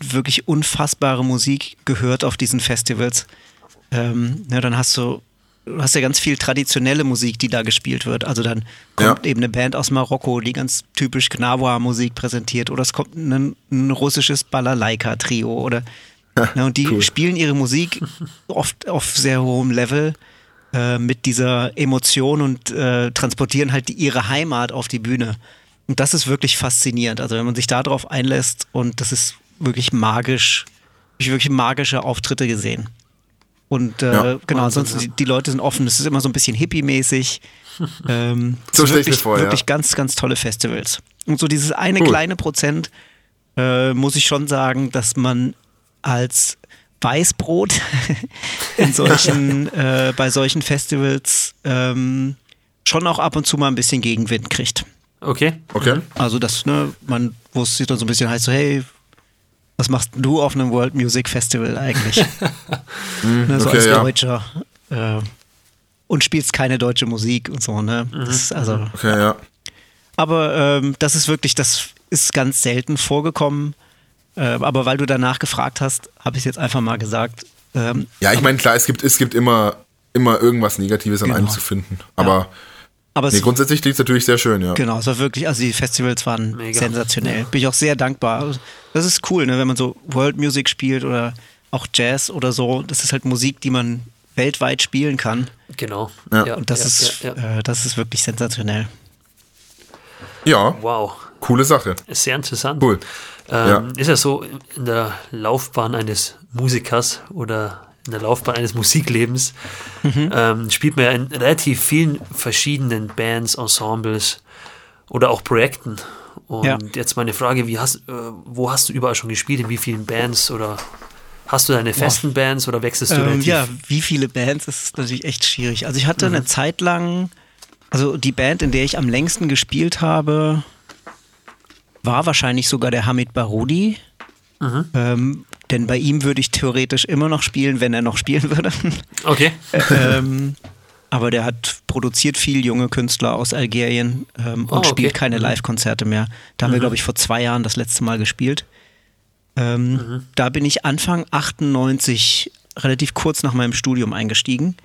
wirklich unfassbare Musik gehört auf diesen Festivals. Ähm, ja, dann hast du, du hast ja ganz viel traditionelle Musik, die da gespielt wird. Also dann kommt Ja. eben eine Band aus Marokko, die ganz typisch Gnawa-Musik präsentiert. Oder es kommt ein, ein russisches Balalaika-Trio. Oder ja, und die Cool. spielen ihre Musik oft auf sehr hohem Level äh, mit dieser Emotion und äh, transportieren halt die, ihre Heimat auf die Bühne. Und das ist wirklich faszinierend. Also wenn man sich darauf einlässt und das ist wirklich magisch, ich wirklich magische Auftritte gesehen. Und äh, Ja. genau, Wahnsinn, ansonsten ja. die, die Leute sind offen. Es ist immer so ein bisschen hippie-mäßig. *laughs* ähm, So es stell ich mir wirklich, vor, ja. wirklich ganz, ganz tolle Festivals. Und so dieses eine Cool. kleine Prozent äh, muss ich schon sagen, dass man als Weißbrot *laughs* in solchen, *laughs* äh, bei solchen Festivals ähm, schon auch ab und zu mal ein bisschen Gegenwind kriegt. Okay. Okay. Also das, ne, man, wo es sich dann so ein bisschen heißt, so, hey, was machst du auf einem World Music Festival eigentlich? *laughs* ne, so okay, als ja. Deutscher. Äh, und spielst keine deutsche Musik und so, ne? Das ist also, Okay, ja. aber ähm, das ist wirklich, das ist ganz selten vorgekommen. Äh, aber weil du danach gefragt hast, habe ich es jetzt einfach mal gesagt. Ähm, Ja, ich meine, klar, es gibt, es gibt immer, immer irgendwas Negatives an Genau. einem zu finden. Aber aber nee, es, grundsätzlich klingt es natürlich sehr schön, ja. genau, es war wirklich, also die Festivals waren Mega. sensationell. Bin ich auch sehr dankbar. Das ist cool, ne, wenn man so World Music spielt oder auch Jazz oder so. Das ist halt Musik, die man weltweit spielen kann. Genau. Ja. Und das ja, ist, ja, ja. Äh, das ist wirklich sensationell. Ja, Wow. coole Sache. Ist sehr interessant. Cool. Ähm, Ja. Ist ja so in der Laufbahn eines Musikers oder in der Laufbahn eines Musiklebens ähm, spielt man ja in relativ vielen verschiedenen Bands, Ensembles oder auch Projekten. Und Ja. jetzt meine Frage, wie hast, äh, wo hast du überall schon gespielt, in wie vielen Bands oder hast du deine festen Bands oder wechselst du Ähm, relativ? ja, wie viele Bands, das ist natürlich echt schwierig. Also ich hatte Mhm. eine Zeit lang, also die Band, in der ich am längsten gespielt habe, war wahrscheinlich sogar der Hamid Barudi. Mhm. Ähm, denn bei ihm würde ich theoretisch immer noch spielen, wenn er noch spielen würde. *laughs* Okay. ähm, aber der hat produziert viel junge Künstler aus Algerien ähm, und Oh, okay. spielt keine Mhm. Live-Konzerte mehr. Da haben wir, glaube ich, vor zwei Jahren das letzte Mal gespielt. Ähm, Mhm. Da bin ich Anfang 98, relativ kurz nach meinem Studium eingestiegen.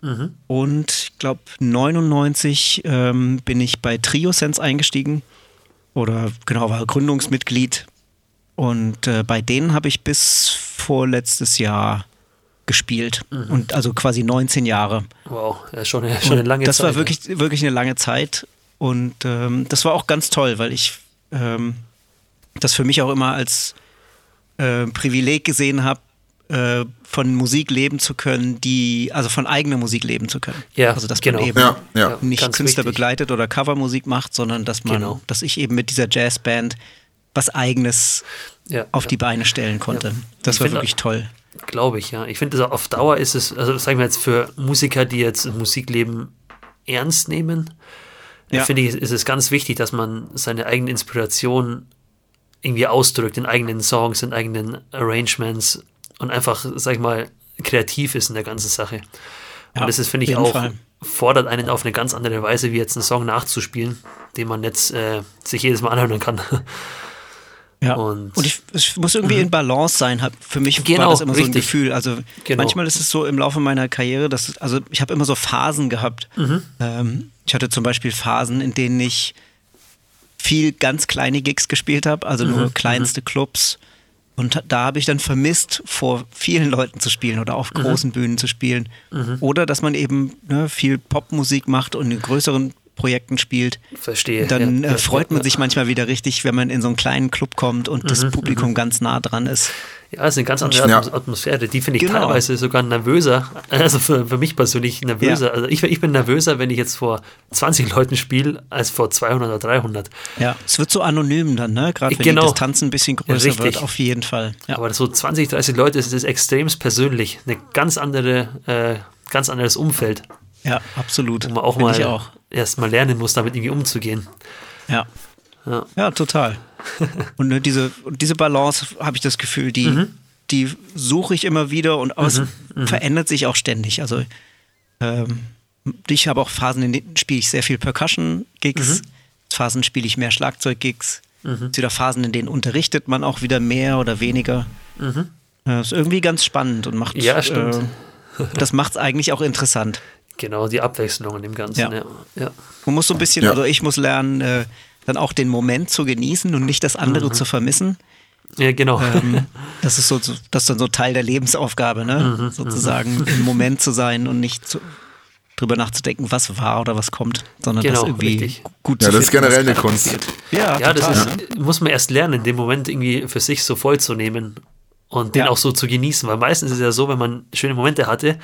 Mhm. Und ich glaube, 99 ähm, bin ich bei Triosense eingestiegen. Oder genau, war Gründungsmitglied. Und äh, bei denen habe ich bis vorletztes Jahr gespielt. Mhm. Und also quasi 19 Jahre. Wow, ja, schon, eine, schon eine lange das Zeit. war ja. wirklich, wirklich eine lange Zeit. Und ähm, das war auch ganz toll, weil ich ähm, das für mich auch immer als äh, Privileg gesehen habe, äh, von Musik leben zu können, die, also von eigener Musik leben zu können. Ja, also dass genau. man eben Ja, ja. nicht ganz Künstler wichtig. begleitet oder Covermusik macht, sondern dass man, Genau. dass ich eben mit dieser Jazzband was eigenes Ja, auf ja. die Beine stellen konnte. Ja. Das Ich war wirklich toll. Glaube ich, ja. Ich finde, das auf Dauer ist es, also sagen wir jetzt für Musiker, die jetzt Musikleben ernst nehmen, finde ich, ist es ganz wichtig, dass man seine eigene Inspiration irgendwie ausdrückt in eigenen Songs, in eigenen Arrangements und einfach, sag ich mal, kreativ ist in der ganzen Sache. Und das ist, finde ich, auch, Fall. fordert einen auf eine ganz andere Weise, wie jetzt einen Song nachzuspielen, den man jetzt äh, sich jedes Mal anhören kann. *laughs* Ja. Und- Und, ich, es muss irgendwie in Balance sein. Hab, für mich war Genau, das immer so ein richtig. Gefühl. Also Genau. manchmal ist es so im Laufe meiner Karriere, dass also ich habe immer so Phasen gehabt. Mhm. Ähm, ich hatte zum Beispiel Phasen, in denen ich viel ganz kleine Gigs gespielt habe, also Mhm. nur kleinste Clubs. Und da habe ich dann vermisst, vor vielen Leuten zu spielen oder Mhm. auf großen Bühnen zu spielen. Oder dass man eben ne, viel Popmusik macht und in größeren Projekten spielt. Verstehe. Dann ja, äh, freut man ja. sich manchmal wieder richtig, wenn man in so einen kleinen Club kommt und Mhm, das Publikum ganz nah dran ist. Ja, es ist eine ganz andere Ja. Atmos- Atmosphäre. Die finde ich Genau. teilweise sogar nervöser. *laughs* Also für, für mich persönlich nervöser. Ja. Also ich, ich bin nervöser, wenn ich jetzt vor 20 Leuten spiele, als vor 200 oder 300. Ja, es wird so anonym dann, ne? Gerade wenn Genau. die Distanz ein bisschen größer Richtig. wird, auf jeden Fall. Ja. Aber so 20, 30 Leute ist es extremst persönlich. Eine ganz andere, äh, ganz anderes Umfeld, ja, absolut. man auch Finde mal ich auch. Erst mal lernen muss, damit irgendwie umzugehen. Ja. Ja, Ja, total. *laughs* Und ne, diese, diese Balance habe ich das Gefühl, die, Mhm. die suche ich immer wieder und aus, verändert sich auch ständig. Also ähm, ich habe auch Phasen, in denen spiele ich sehr viel Percussion-Gigs, Mhm. Phasen spiele ich mehr Schlagzeug-Gigs, es gibt wieder Phasen, in denen unterrichtet man auch wieder mehr oder weniger. Das ist irgendwie ganz spannend und macht Mhm. Ja, stimmt. Äh, das macht es eigentlich auch interessant. Genau, die Abwechslung in dem Ganzen. Ja. Ja. Ja. Man muss so ein bisschen, Ja. also ich muss lernen, äh, dann auch den Moment zu genießen und nicht das andere zu vermissen. ja, genau. Ähm, *laughs* das ist so, so- das ist dann so Teil der Lebensaufgabe, ne? Sozusagen im Moment zu sein und nicht zu, drüber nachzudenken, was war oder was kommt, sondern das Genau, irgendwie richtig. gut Ja, zu das ist finden, generell eine Kunst. passiert. Ja, Ja, das total, ist, ne? muss man erst lernen, den Moment irgendwie für sich so voll zu nehmen und den Ja. auch so zu genießen. Weil meistens ist es ja so, wenn man schöne Momente hatte,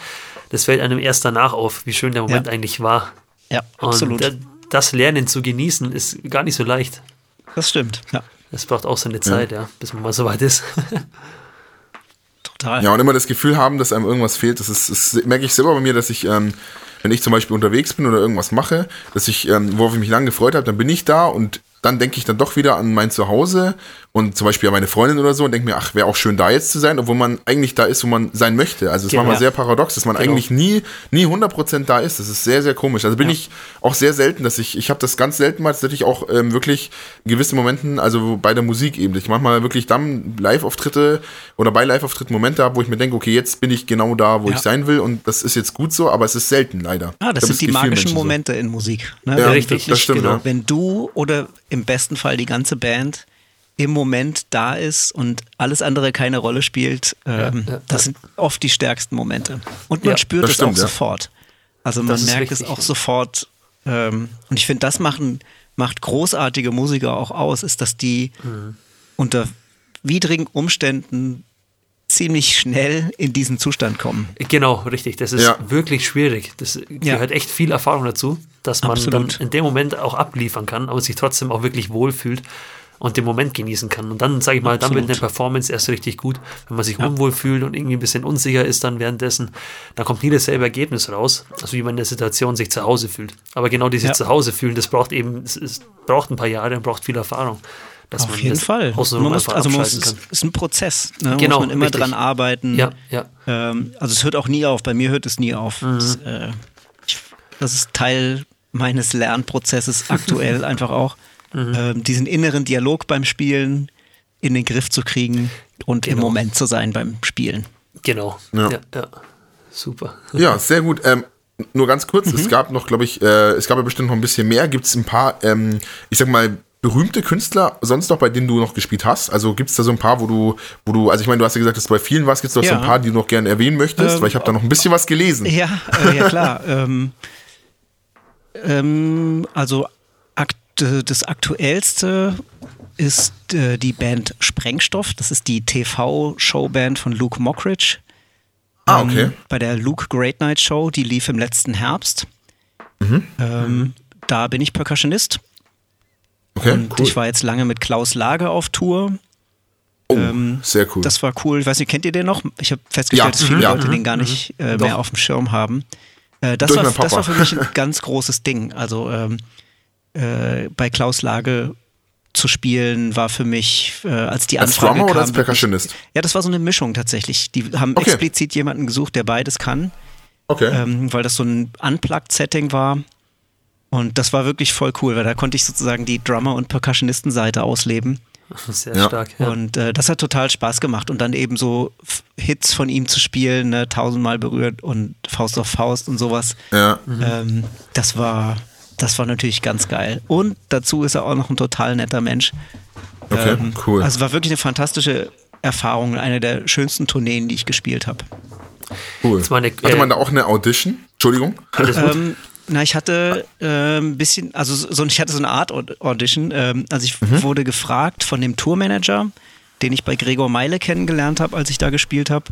das fällt einem erst danach auf, wie schön der Moment Ja. eigentlich war. Ja, absolut. Und da- das Lernen zu genießen ist gar nicht so leicht. das stimmt. Ja, Das braucht auch seine Zeit, ja, bis man mal so weit ist. *laughs* total. Ja, und immer das Gefühl haben, dass einem irgendwas fehlt. Das, ist, das merke ich selber bei mir, dass ich, ähm, wenn ich zum Beispiel unterwegs bin oder irgendwas mache, dass ich, ähm, worauf ich mich lange gefreut habe, dann bin ich da und dann denke ich dann doch wieder an mein Zuhause und zum Beispiel an meine Freundin oder so und denke mir, ach, wäre auch schön da jetzt zu sein, obwohl man eigentlich da ist, wo man sein möchte. Also es Genau. war mal sehr paradox, dass man Genau. eigentlich nie, nie 100% da ist. Das ist sehr, sehr komisch. Also bin ich auch sehr selten, dass ich, ich habe das ganz selten mal, dass ich auch ähm, wirklich in gewissen Momenten, also bei der Musik eben, ich manchmal wirklich dann Live-Auftritte oder bei Live-Auftritten Momente habe, wo ich mir denke, okay, jetzt bin ich genau da, wo Ja. ich sein will und das ist jetzt gut so, aber es ist selten leider. Ah, das glaub, sind die magischen Menschen so. Momente in Musik. Ne? Ja, richtig, das stimmt, genau. ja. wenn du oder im besten Fall die ganze Band im Moment da ist und alles andere keine Rolle spielt, ähm, ja, das sind oft die stärksten Momente. Und man Ja, spürt es stimmt, auch ja. sofort. Also man merkt es auch sofort. Ähm, und ich finde, das machen, macht großartige Musiker auch aus, ist, dass die Mhm. unter widrigen Umständen ziemlich schnell in diesen Zustand kommen. Genau, richtig. Das ist Ja. wirklich schwierig. Das gehört echt viel Erfahrung dazu, dass man Absolut. dann in dem Moment auch abliefern kann, aber sich trotzdem auch wirklich wohlfühlt und den Moment genießen kann. Und dann, sage ich mal, dann wird Absolut. eine Performance erst richtig gut. Wenn man sich unwohl fühlt und irgendwie ein bisschen unsicher ist dann währenddessen, dann kommt nie dasselbe Ergebnis raus, also wie man in der Situation sich zu Hause fühlt. Aber genau dieses Ja. Zuhause fühlen, das braucht eben, es, es braucht ein paar Jahre und braucht viel Erfahrung. Dass Auf man jeden Fall. Man muss, also man muss, kann. ist ein Prozess. Ne? Genau, muss man immer richtig. dran arbeiten. Ja, ja. Ähm, also es hört auch nie auf. Bei mir hört es nie auf. Mhm. Das, äh, das ist Teil meines Lernprozesses aktuell *laughs* einfach auch. Mhm. Ähm, diesen inneren Dialog beim Spielen in den Griff zu kriegen und im Genau. Moment zu sein beim Spielen. Genau. Ja. ja, ja. Super. Ja, sehr gut. Ähm, nur ganz kurz, Mhm. es gab noch, glaube ich, äh, es gab ja bestimmt noch ein bisschen mehr. Gibt es ein paar, ähm, ich sag mal, berühmte Künstler sonst noch, bei denen du noch gespielt hast? Also gibt es da so ein paar, wo du, wo du, also ich meine, du hast ja gesagt, dass du bei vielen warst, gibt es noch so Ja. ein paar, die du noch gerne erwähnen möchtest? Ähm, weil ich habe da noch ein bisschen was gelesen. Ja, äh, ja klar. *laughs* ähm, ähm, also äh, das aktuellste ist äh, die Band Sprengstoff. Das ist die TV-Showband von Luke Mockridge. ah, okay. Ähm, bei der Luke Great Night Show, die lief im letzten Herbst. Mhm. Ähm, da bin ich Percussionist. Okay, und cool. ich war jetzt lange mit Klaus Lager auf Tour. oh, ähm, sehr cool. Das war cool. Ich weiß nicht, kennt ihr den noch? Ich habe festgestellt, Ja, dass viele mhm, ja. Leute den gar nicht äh, mehr auf dem Schirm haben. Äh, das, war, das war für mich ein *laughs* ganz großes Ding. Also ähm, äh, bei Klaus Lage zu spielen war für mich, äh, als die als Anfrage Drummer oder kam, als Percussionist? Ja, das war so eine Mischung tatsächlich. Die haben Okay. explizit jemanden gesucht, der beides kann, Okay. ähm, weil das so ein Unplugged-Setting war. Und das war wirklich voll cool, weil da konnte ich sozusagen die Drummer- und Percussionisten-Seite ausleben. Sehr Ja. stark. Ja. Und äh, das hat total Spaß gemacht. Und dann eben so F- Hits von ihm zu spielen, ne, tausendmal berührt und Faust auf Faust und sowas. ja. Ähm, das war, das war natürlich ganz geil. Und dazu ist er auch noch ein total netter Mensch. Okay, Ähm, cool. Also war wirklich eine fantastische Erfahrung, eine der schönsten Tourneen, die ich gespielt habe. cool. eine- Hatte äh, man da auch eine Audition? Entschuldigung. Ähm, na, ich hatte äh, ein bisschen, also so, ich hatte so eine Art Aud- Audition. Ähm, also ich Mhm. wurde gefragt von dem Tourmanager, den ich bei Gregor Meile kennengelernt habe, als ich da gespielt habe.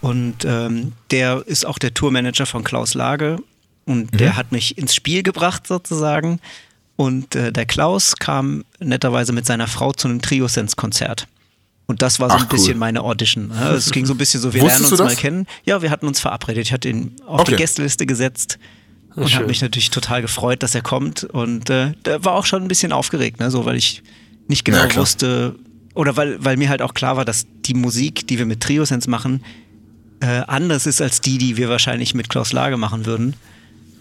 Und ähm, der ist auch der Tourmanager von Klaus Lage. Und Mhm. der hat mich ins Spiel gebracht sozusagen. Und äh, der Klaus kam netterweise mit seiner Frau zu einem Trio-Sense-Konzert. Und das war so Ach, ein bisschen cool. meine Audition. ne? Es ging so ein bisschen so, wir Wusstest lernen uns mal kennen. Ja, wir hatten uns verabredet. Ich hatte ihn auf Okay. die Gästeliste gesetzt. und habe mich natürlich total gefreut, dass er kommt. Und äh, da war auch schon ein bisschen aufgeregt, ne? so weil ich nicht genau ja, wusste, oder weil, weil mir halt auch klar war, dass die Musik, die wir mit Triosense machen, äh, anders ist als die, die wir wahrscheinlich mit Klaus Lage machen würden.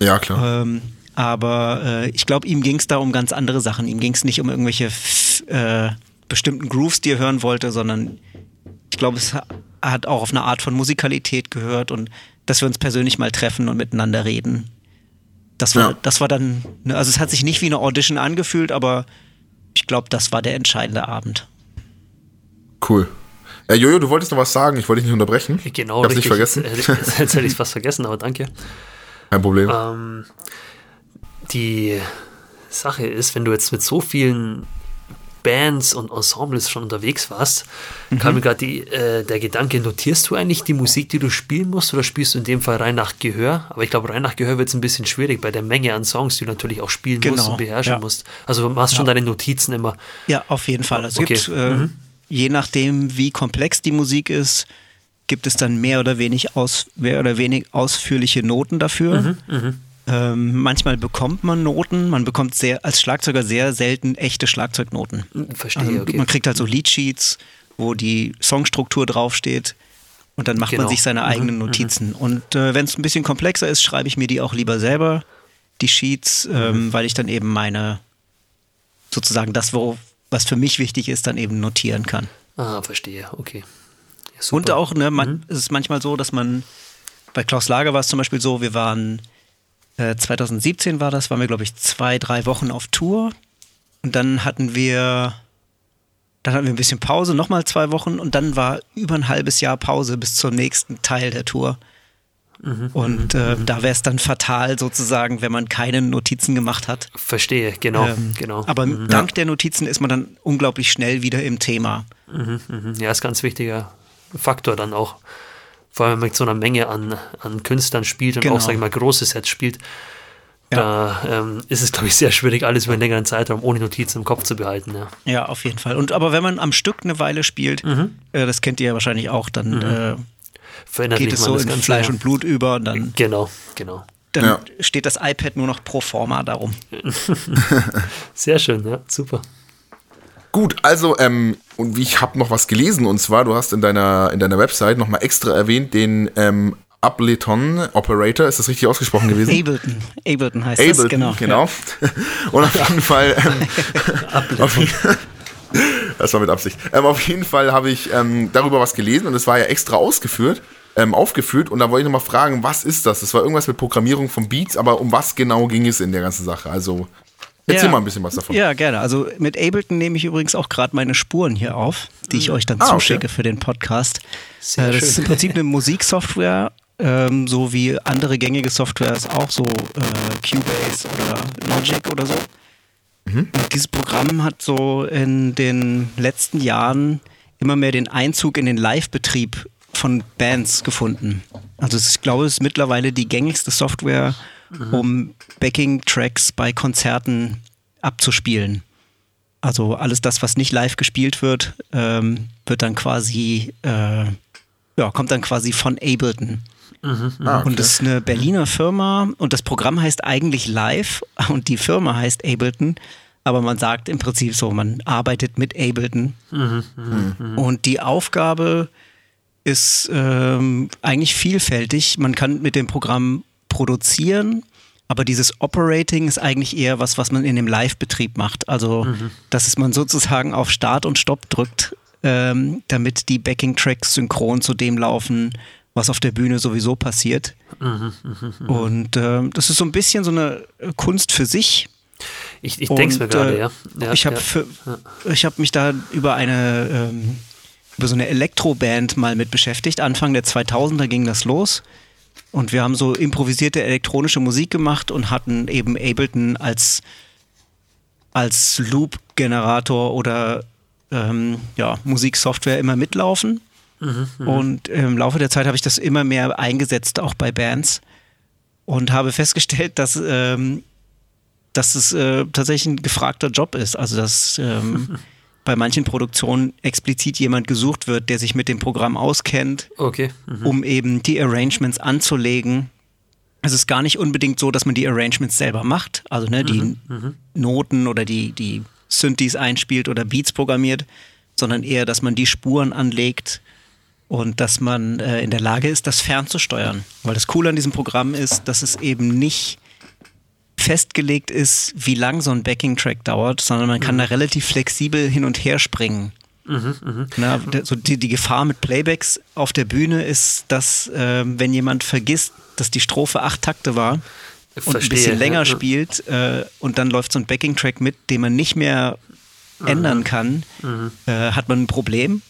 Ja, klar. Ähm, aber äh, ich glaube, ihm ging es da um ganz andere Sachen. Ihm ging es nicht um irgendwelche äh, bestimmten Grooves, die er hören wollte, sondern ich glaube, es hat auch auf eine Art von Musikalität gehört und dass wir uns persönlich mal treffen und miteinander reden. Das war, ja. das war dann, ne, also es hat sich nicht wie eine Audition angefühlt, aber ich glaube, das war der entscheidende Abend. Cool. Ja, Jojo, du wolltest noch was sagen, ich wollte dich nicht unterbrechen. Genau, ich hab's richtig. nicht vergessen. Jetzt, jetzt hätte ich *laughs* fast vergessen, aber danke. Kein Problem. Ähm, die Sache ist, wenn du jetzt mit so vielen Bands und Ensembles schon unterwegs warst, mhm. kam mir gerade äh, der Gedanke, notierst du eigentlich die Musik, die du spielen musst, oder spielst du in dem Fall rein nach Gehör? Aber ich glaube, rein nach Gehör wird es ein bisschen schwierig bei der Menge an Songs, die du natürlich auch spielen genau, musst und beherrschen ja. musst. Also du machst ja. schon deine Notizen immer. Ja, auf jeden Fall. Also okay. gibt, äh, mhm. je nachdem, wie komplex die Musik ist, gibt es dann mehr oder wenig aus, mehr oder wenig ausführliche Noten dafür. Mhm, mh. Ähm, manchmal bekommt man Noten, man bekommt sehr, als Schlagzeuger sehr selten echte Schlagzeugnoten. Verstehe, also, okay. Man kriegt halt so Leadsheets, wo die Songstruktur draufsteht und dann macht genau. man sich seine eigenen mhm, Notizen. Mhm. Und äh, wenn es ein bisschen komplexer ist, schreibe ich mir die auch lieber selber, die Sheets, ähm, mhm. weil ich dann eben meine, sozusagen das, wo, was für mich wichtig ist, dann eben notieren kann. Ah, verstehe, okay. Ja, und auch, ne, man, mhm. es ist manchmal so, dass man, bei Klaus Lager war es zum Beispiel so, wir waren 2017 äh, war das, waren wir, glaube ich, zwei, drei Wochen auf Tour. Und dann hatten wir, dann hatten wir ein bisschen Pause, nochmal zwei Wochen und dann war über ein halbes Jahr Pause bis zum nächsten Teil der Tour. Mhm, und äh, mhm. da wäre es dann fatal sozusagen, wenn man keine Notizen gemacht hat. Verstehe, genau, ähm, genau. Aber mhm. dank der Notizen ist man dann unglaublich schnell wieder im Thema. Mhm, mhm. ja, ist ganz wichtiger Faktor dann auch vor allem mit so einer Menge an, an Künstlern spielt und genau. auch, sag ich mal, große Sets spielt, ja. da ähm, ist es, glaube ich, sehr schwierig, alles über einen längeren Zeitraum ohne Notizen im Kopf zu behalten. Ja, ja auf jeden Fall. Und aber wenn man am Stück eine Weile spielt, mhm. äh, das kennt ihr ja wahrscheinlich auch, dann mhm. äh, geht es so in Ganze, Fleisch ja. und Blut über und dann. Genau, genau. Dann ja. steht das iPad nur noch pro forma darum. *laughs* sehr schön, ja, super. Gut, also, ähm, und ich habe noch was gelesen, und zwar, du hast in deiner, in deiner Website nochmal extra erwähnt, den ähm, Ableton Operator, ist das richtig ausgesprochen gewesen? Ableton, Ableton heißt Ableton, das, genau. genau. Ja. Und auf jeden Fall, ähm, *laughs* das war mit Absicht. Ähm, auf jeden Fall habe ich ähm, darüber was gelesen und es war ja extra ausgeführt, ähm, aufgeführt und da wollte ich nochmal fragen, was ist das? Das war irgendwas mit Programmierung von Beats, aber um was genau ging es in der ganzen Sache? Also Erzähl ja, mal ein bisschen was davon. Ja, gerne. Also mit Ableton nehme ich übrigens auch gerade meine Spuren hier auf, die ich mhm. euch dann ah, zuschicke okay. für den Podcast. Sehr äh, das schön. ist im Prinzip eine *laughs* Musiksoftware, ähm, so wie andere gängige Softwares auch, so äh, Cubase oder Logic oder so. Mhm. dieses Programm hat so in den letzten Jahren immer mehr den Einzug in den Live-Betrieb von Bands gefunden. Also ich glaube, es ist mittlerweile die gängigste Software, mhm. um Backing-Tracks bei Konzerten abzuspielen. Also alles das, was nicht live gespielt wird, ähm, wird dann quasi, äh, ja, kommt dann quasi von Ableton. Mhm, ah, okay. Und das ist eine Berliner Firma und das Programm heißt eigentlich Live *laughs* und die Firma heißt Ableton, aber man sagt im Prinzip so, man arbeitet mit Ableton. Mhm, mh, mh. Und die Aufgabe ist ähm, eigentlich vielfältig. Man kann mit dem Programm produzieren, aber dieses Operating ist eigentlich eher was, was man in dem Live-Betrieb macht. Also, mhm. dass es man sozusagen auf Start und Stopp drückt, ähm, damit die Backing-Tracks synchron zu dem laufen, was auf der Bühne sowieso passiert. Mhm, mh, mh. Und äh, das ist so ein bisschen so eine Kunst für sich. Ich, ich denke es mir gerade, äh, ja. ja. Ich habe ja. hab mich da über eine, ähm, über so eine Elektroband mal mit beschäftigt. Anfang der 2000er ging das los. Und wir haben so improvisierte elektronische Musik gemacht und hatten eben Ableton als, als Loop-Generator oder ähm, ja, Musiksoftware immer mitlaufen. Mhm, mhm, und im Laufe der Zeit habe ich das immer mehr eingesetzt, auch bei Bands. Und habe festgestellt, dass, ähm, dass es äh, tatsächlich ein gefragter Job ist. Also, dass ähm, *laughs* bei manchen Produktionen explizit jemand gesucht wird, der sich mit dem Programm auskennt, okay. mhm. um eben die Arrangements anzulegen es ist gar nicht unbedingt so, dass man die Arrangements selber macht, also ne, die Mhm, Noten oder die, die Synthes einspielt oder Beats programmiert, sondern eher, dass man die Spuren anlegt und dass man äh, in der Lage ist, das fernzusteuern. Weil das Coole an diesem Programm ist, dass es eben nicht festgelegt ist, wie lang so ein Backing-Track dauert, sondern man kann da relativ flexibel hin und her springen. Na, der, so die, die Gefahr mit Playbacks auf der Bühne ist, dass ähm, wenn jemand vergisst, dass die Strophe acht Takte war und ein Verstehe, bisschen länger spielt äh, und dann läuft so ein Backing-Track mit, den man nicht mehr ändern kann, äh, hat man ein Problem.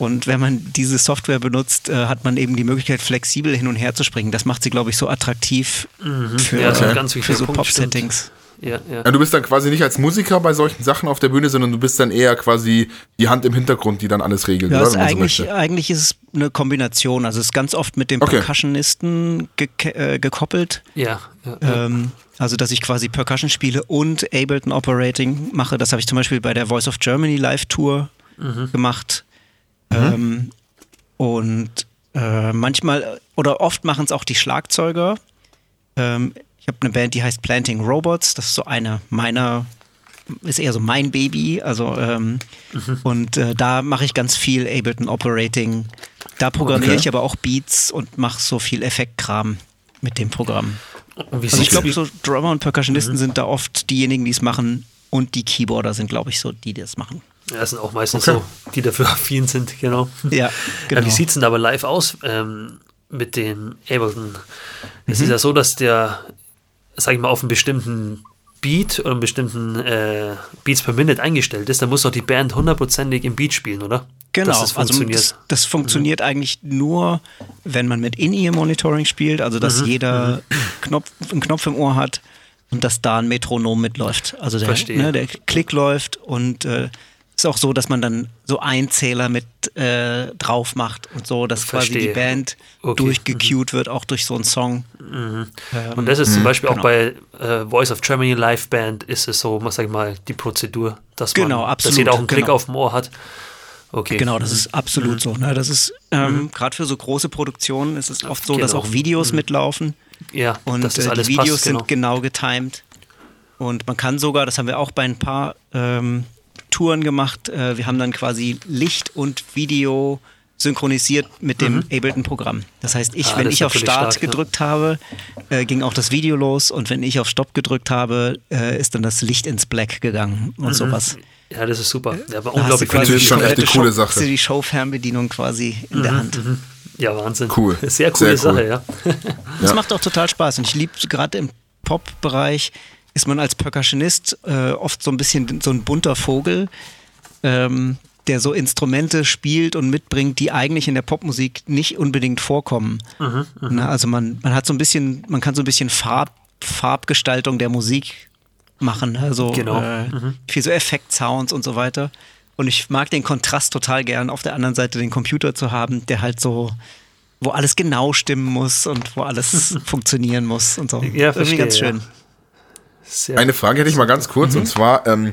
Und wenn man diese Software benutzt, äh, hat man eben die Möglichkeit, flexibel hin und her zu springen. Das macht sie, glaube ich, so attraktiv für, Mhm. Ja, ist ein ganz für so Pop-Settings. Ja, ja. Ja, du bist dann quasi nicht als Musiker bei solchen Sachen auf der Bühne, sondern du bist dann eher quasi die Hand im Hintergrund, die dann alles regelt, Ja, oder? man so eigentlich, eigentlich ist es eine Kombination. Also es ist ganz oft mit dem Okay. Percussionisten geke- äh, gekoppelt. ja, ja, ja. Ähm, also dass ich quasi Percussion spiele und Ableton Operating mache. Das habe ich zum Beispiel bei der Voice of Germany Live Tour gemacht. Ähm, und äh, manchmal oder oft machen es auch die Schlagzeuger. Ähm, ich habe eine Band, die heißt Planting Robots. Das ist so eine meiner, ist eher so mein Baby. Also ähm, und äh, da mache ich ganz viel Ableton Operating. Da programmiere Okay. ich aber auch Beats und mache so viel Effektkram mit dem Programm. Also ich glaube, so Drummer und Percussionisten sind da oft diejenigen, die es machen und die Keyboarder sind, glaube ich, so die, die das machen. Das sind auch meistens so, die dafür *laughs* affin sind, genau. Ja, *laughs* genau. Ja, wie sieht es denn aber live aus ähm, mit den Ableton? Es Mhm. ist ja so, dass der, sag ich mal, auf einen bestimmten Beat oder einen bestimmten äh, Beats per Minute eingestellt ist. Da muss doch die Band hundertprozentig im Beat spielen, oder? Genau, das funktioniert. Also das, das funktioniert eigentlich nur, wenn man mit In-Ear-Monitoring spielt, also Mhm, dass jeder Knopf, einen Knopf im Ohr hat und dass da ein Metronom mitläuft. Also der, ne, der Klick läuft und äh, ist auch so, dass man dann so Einzähler mit äh, drauf macht und so, dass quasi die Verstehe. Band Okay. durchgecued wird, auch durch so einen Song. Und das ist zum Beispiel genau. auch bei äh, Voice of Germany Live Band ist es so, was sag ich mal, die Prozedur, dass man, Genau, dass absolut, jeder auch einen Klick genau. auf dem Ohr hat. Okay. Genau, das ist absolut Mhm. so. Ne? Das ist ähm, gerade für so große Produktionen ist es oft so, dass Genau. auch Videos mitlaufen Ja, und dass das äh, alles die Videos passt, genau. sind genau getimed. Und man kann sogar, das haben wir auch bei ein paar ähm, Touren gemacht, äh, wir haben dann quasi Licht und Video synchronisiert mit dem Ableton-Programm. Das heißt, ich, Mhm. Ah, wenn das ist ich auf Start stark, ja. gedrückt habe, äh, ging auch das Video los und wenn ich auf Stopp gedrückt habe, äh, ist dann das Licht ins Black gegangen und sowas. Ja, das ist super. Ja, aber Da hast du unglaublich Natürlich die schon echt eine coole Show- Sache. hast du die Show-Fernbedienung quasi in der Hand. Ja, Wahnsinn. Cool. Sehr coole Sehr cool. Sache, ja. Das Ja. macht auch total Spaß. Und ich liebe gerade im Pop-Bereich ist man als Percussionist äh, oft so ein bisschen so ein bunter Vogel, ähm, der so Instrumente spielt und mitbringt, die eigentlich in der Popmusik nicht unbedingt vorkommen. Na, also man, man hat so ein bisschen, man kann so ein bisschen Farb, Farbgestaltung der Musik machen. Also Genau. äh, viel so Effekt-Sounds und so weiter. Und ich mag den Kontrast total gern, auf der anderen Seite den Computer zu haben, der halt so, wo alles genau stimmen muss und wo alles *laughs* funktionieren muss und so. Ja, verstehe, Irgendwie ganz ja. Sehr Eine Frage hätte ich mal ganz kurz, Mhm. und zwar, ähm,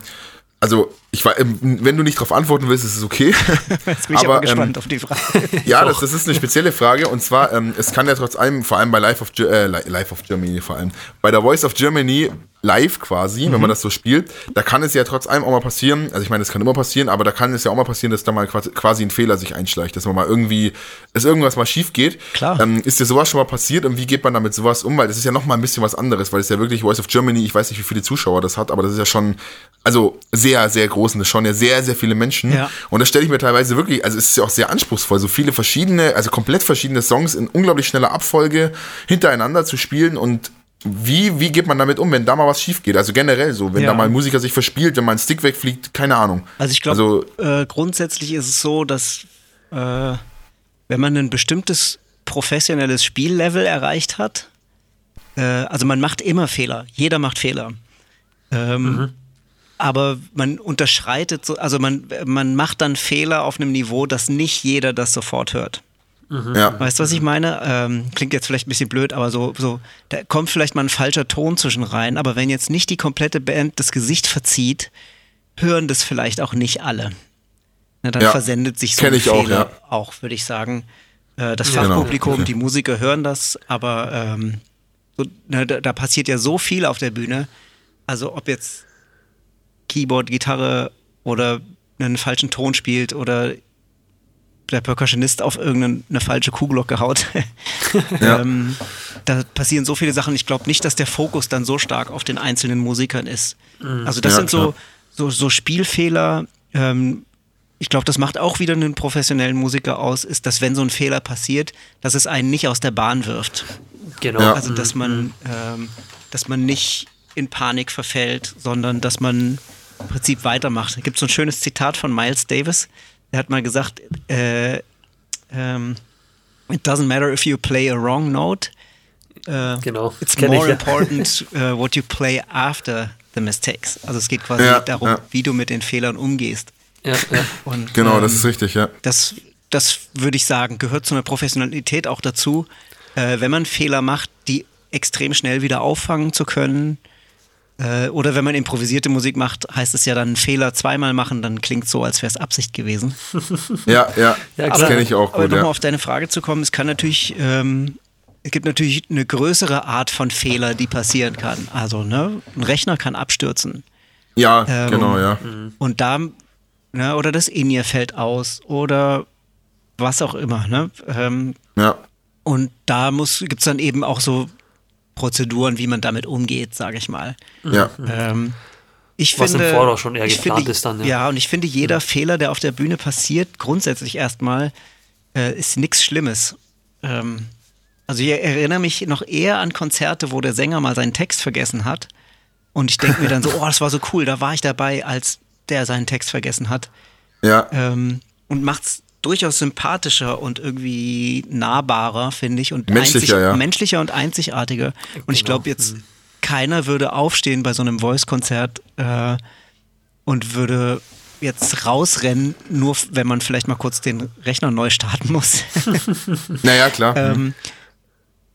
also, ich war, ähm, wenn du nicht darauf antworten willst, ist es okay. *laughs* Jetzt bin ich aber, Aber, gespannt ähm, auf die Frage. *laughs* Ja, das, das ist eine spezielle Frage und zwar, ähm, es kann ja trotz allem, vor allem bei Live of, äh, Li- Live of Germany vor allem, bei der Voice of Germany live quasi, wenn Mhm. man das so spielt, da kann es ja trotz allem auch mal passieren, also ich meine, es kann immer passieren, aber da kann es ja auch mal passieren, dass da mal quasi- quasi ein Fehler sich einschleicht, dass man mal irgendwie, dass irgendwas mal schief geht. Klar. Ähm, ist dir sowas schon mal passiert und wie geht man damit sowas um? Weil das ist ja noch mal ein bisschen was anderes, weil es ja wirklich Voice of Germany, ich weiß nicht, wie viele Zuschauer das hat, aber das ist ja schon, also sehr, sehr groß und das schauen ja sehr, sehr viele Menschen. Ja. Und das stelle ich mir teilweise wirklich, also es ist ja auch sehr anspruchsvoll, so viele verschiedene, also komplett verschiedene Songs in unglaublich schneller Abfolge hintereinander zu spielen und wie, wie geht man damit um, wenn da mal was schief geht? Also generell so, wenn Ja. da mal ein Musiker sich verspielt, wenn mal ein Stick wegfliegt, keine Ahnung. Also ich glaube, Also, äh, grundsätzlich ist es so, dass äh, wenn man ein bestimmtes professionelles Spiellevel erreicht hat, äh, also man macht immer Fehler, jeder macht Fehler. Ähm, Aber man unterschreitet, so, also man, man macht dann Fehler auf einem Niveau, dass nicht jeder das sofort hört. ja. Weißt du, was ich meine? Ähm, klingt jetzt vielleicht ein bisschen blöd, aber so, so, da kommt vielleicht mal ein falscher Ton zwischen rein, aber wenn jetzt nicht die komplette Band das Gesicht verzieht, hören das vielleicht auch nicht alle. Na, dann Ja, versendet sich so kenn ein ich auch, Fehler ja. auch, würde ich sagen. Äh, das genau. Fachpublikum, Okay. die Musiker hören das, aber ähm, so, ne, da, da passiert ja so viel auf der Bühne. Also ob jetzt Keyboard, Gitarre oder einen falschen Ton spielt oder der Percussionist auf irgendeine falsche Kuhglocke haut. *laughs* Ja. ähm, da passieren so viele Sachen. Ich glaube nicht, dass der Fokus dann so stark auf den einzelnen Musikern ist. Also das Ja, sind so, so, so Spielfehler. Ähm, ich glaube, das macht auch wieder einen professionellen Musiker aus, ist, dass wenn so ein Fehler passiert, dass es einen nicht aus der Bahn wirft. Genau. Ja. Also dass man, ähm, dass man nicht in Panik verfällt, sondern dass man im Prinzip weitermacht. Da gibt es so ein schönes Zitat von Miles Davis. Er hat mal gesagt, äh, ähm, it doesn't matter if you play a wrong note. Äh, Genau, It's kenn ich, more ja. important uh, *laughs* what you play after the mistakes. Also es geht quasi Ja, darum, ja. wie du mit den Fehlern umgehst. Ja, ja. Und, Genau, ähm, das ist richtig, ja. das, das würde ich sagen, gehört zu einer Professionalität auch dazu, äh, wenn man Fehler macht, die extrem schnell wieder auffangen zu können. Äh, oder wenn man improvisierte Musik macht, heißt es ja dann Fehler zweimal machen, dann klingt so, als wäre es Absicht gewesen. *laughs* Ja, ja, Ja, das kenne ich auch Aber gut, nochmal ja. auf deine Frage zu kommen, es kann natürlich, ähm, es gibt natürlich eine größere Art von Fehler, die passieren kann. Also, ne, ein Rechner kann abstürzen. Ja, Ähm, genau, ja. Und da, ne, oder das In-Ear fällt aus oder was auch immer, ne? Ähm, Ja, und da muss, gibt es dann eben auch so Prozeduren, wie man damit umgeht, sage ich mal. ja. Ähm, ich Was im finde, Voraus schon eher geplant finde, ist dann, ja. Ja, und ich finde, jeder Fehler, der auf der Bühne passiert, grundsätzlich erstmal, äh, ist nichts Schlimmes. Ähm, also ich erinnere mich noch eher an Konzerte, wo der Sänger mal seinen Text vergessen hat. Und ich denke mir dann so, *laughs* oh, das war so cool, da war ich dabei, als der seinen Text vergessen hat. Ja, Ähm, und macht's durchaus sympathischer und irgendwie nahbarer, finde ich. Und Menschlicher, ja. menschlicher und einzigartiger. Und ich Genau. glaube jetzt, keiner würde aufstehen bei so einem Voice-Konzert äh, und würde jetzt rausrennen, nur wenn man vielleicht mal kurz den Rechner neu starten muss. *laughs* naja, klar. ähm,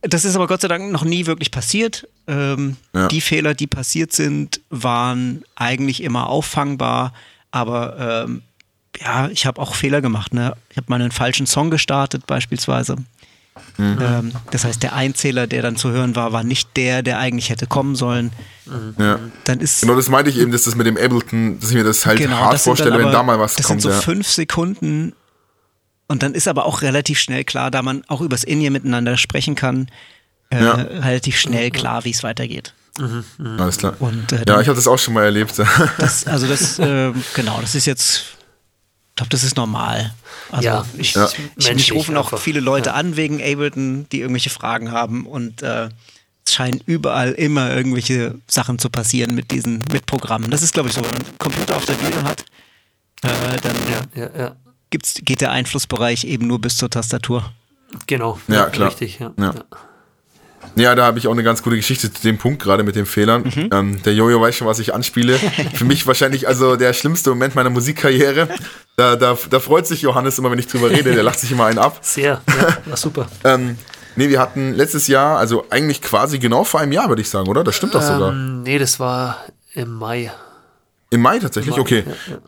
das ist aber Gott sei Dank noch nie wirklich passiert. Ähm, Ja. Die Fehler, die passiert sind, waren eigentlich immer auffangbar, aber ähm, ja, ich habe auch Fehler gemacht. Ne? Ich habe mal einen falschen Song gestartet beispielsweise. Mhm. Ähm, das heißt, der Einzähler, der dann zu hören war, war nicht der, der eigentlich hätte kommen sollen. ja. Dann ist Genau, das meinte ich eben, dass das mit dem Ableton, dass ich mir das halt hart Genau, das sind vorstelle, dann wenn aber- da mal was das kommt. sind so ja. fünf Sekunden und dann ist aber auch relativ schnell klar, da man auch übers In-Ear miteinander sprechen kann, äh, Ja. relativ schnell klar, wie es weitergeht. Alles klar. Und, äh, ja, ich habe das auch schon mal erlebt. Das, also das, äh, genau, das ist jetzt, ich glaube, das ist normal. Also Ja, ich, Ja. ich, mich menschlich rufen auch viele Leute Ja. an wegen Ableton, die irgendwelche Fragen haben und äh, es scheinen überall immer irgendwelche Sachen zu passieren mit diesen, mit Programmen. Das ist, glaube ich, so, wenn man einen Computer auf der Bühne hat, äh, dann Ja, ja. gibt's, geht der Einflussbereich eben nur bis zur Tastatur. Genau. Ja, klar. Richtig, ja. Ja. Da habe ich auch eine ganz gute Geschichte zu dem Punkt, gerade mit den Fehlern. Mhm. Ähm, der Jojo weiß schon, was ich anspiele. *laughs* Für mich wahrscheinlich also der schlimmste Moment meiner Musikkarriere. Da, da, da freut sich Johannes immer, wenn ich drüber rede. Der lacht sich immer einen ab. Sehr, ja, war super. *laughs* Ähm, nee, wir hatten letztes Jahr, also eigentlich quasi genau vor einem Jahr, würde ich sagen, oder? Das stimmt doch sogar. Ähm, nee, das war im Mai. Im Mai tatsächlich? Okay.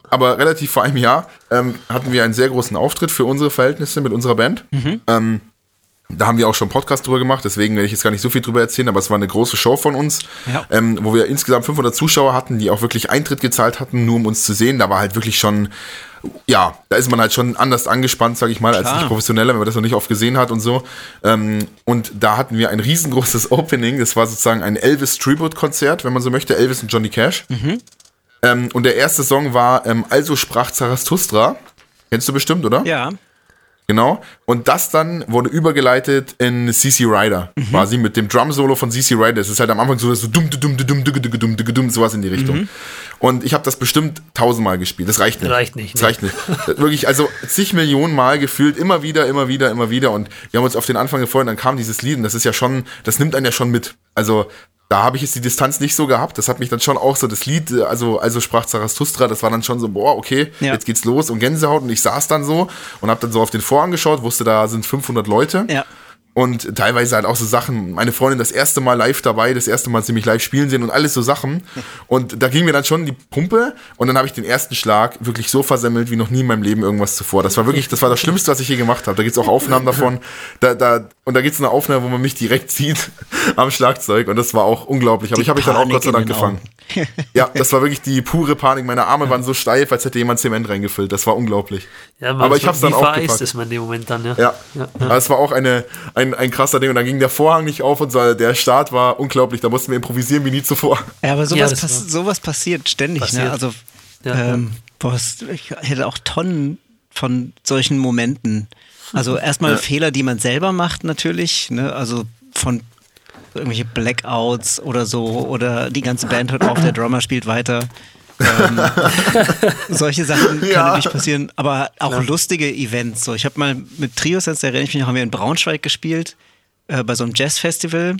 Aber relativ vor einem Jahr ähm, hatten wir einen sehr großen Auftritt für unsere Verhältnisse mit unserer Band. Ähm, da haben wir auch schon einen Podcast drüber gemacht, deswegen werde ich jetzt gar nicht so viel drüber erzählen, aber es war eine große Show von uns, Ja. ähm, wo wir insgesamt 500 Zuschauer hatten, die auch wirklich Eintritt gezahlt hatten, nur um uns zu sehen. Da war halt wirklich schon, ja, da ist man halt schon anders angespannt, sage ich mal, als Klar. nicht professioneller, wenn man das noch nicht oft gesehen hat und so. Ähm, und da hatten wir ein riesengroßes *laughs* Opening, das war sozusagen ein Elvis Tribute-Konzert, wenn man so möchte, Elvis und Johnny Cash. Ähm, und der erste Song war ähm, Also sprach Zarathustra. Kennst du bestimmt, oder? Ja, Genau. Und das dann wurde übergeleitet in CC Rider. Quasi mit dem Drum-Solo von CC Rider. Es ist halt am Anfang so, so dumm, dumm, dumm, dumm, dumm, dumm, dumm, dumm, sowas in die Richtung. Und ich habe das bestimmt tausendmal gespielt. Das reicht nicht. Reicht nicht, Das reicht nicht. Wirklich, also zig Millionen Mal gefühlt, immer wieder, immer wieder, immer wieder. Und wir haben uns auf den Anfang gefreut und dann kam dieses Lied und das ist ja schon, das nimmt einen ja schon mit. Also da habe ich jetzt die Distanz nicht so gehabt. Das hat mich dann schon auch so, das Lied, äh, also, also sprach Zarathustra, das war dann schon so, boah, okay, Ja. jetzt geht's los und Gänsehaut und ich saß dann so und habe dann so auf den Vorhang geschaut, wusste, da sind 500 Leute. ja. Und teilweise halt auch so Sachen, meine Freundin das erste Mal live dabei, das erste Mal sie mich live spielen sehen und alles so Sachen. *laughs* Und da ging mir dann schon die Pumpe und dann habe ich den ersten Schlag wirklich so versemmelt wie noch nie in meinem Leben irgendwas zuvor. Das war wirklich, das war das Schlimmste, was ich je gemacht habe. Da gibt's auch Aufnahmen davon. Da, da, Und da gibt es eine Aufnahme, wo man mich direkt *laughs* sieht am Schlagzeug und das war auch unglaublich. Aber Die ich habe mich dann auch Gott sei Dank gefangen. Ja, das war wirklich die pure Panik. Meine Arme waren so steif, als hätte jemand Zement reingefüllt. Das war unglaublich. Ja, man, Aber ich hab's dann wie auch vereist gepackt. ist man in dem Moment dann, ja. Ja, ja, aber es war auch eine, ein, ein krasser Ding und dann ging der Vorhang nicht auf und so, der Start war unglaublich. Da mussten wir improvisieren wie nie zuvor. Ja, aber Ja, sowas, das pass sowas passiert ständig. Passiert. Ne? Also, Ja, ähm, boah, ich hätte auch Tonnen von solchen Momenten. Also erstmal Fehler, die man selber macht natürlich. Ne? Also von irgendwelche Blackouts oder so oder die ganze Band hört auf, der Drummer spielt weiter. ähm, *laughs* solche Sachen können Ja. natürlich passieren, aber auch lustige Events. So, ich habe mal mit Trios, da erinnere ich mich noch, haben wir in Braunschweig gespielt, äh, bei so einem Jazzfestival.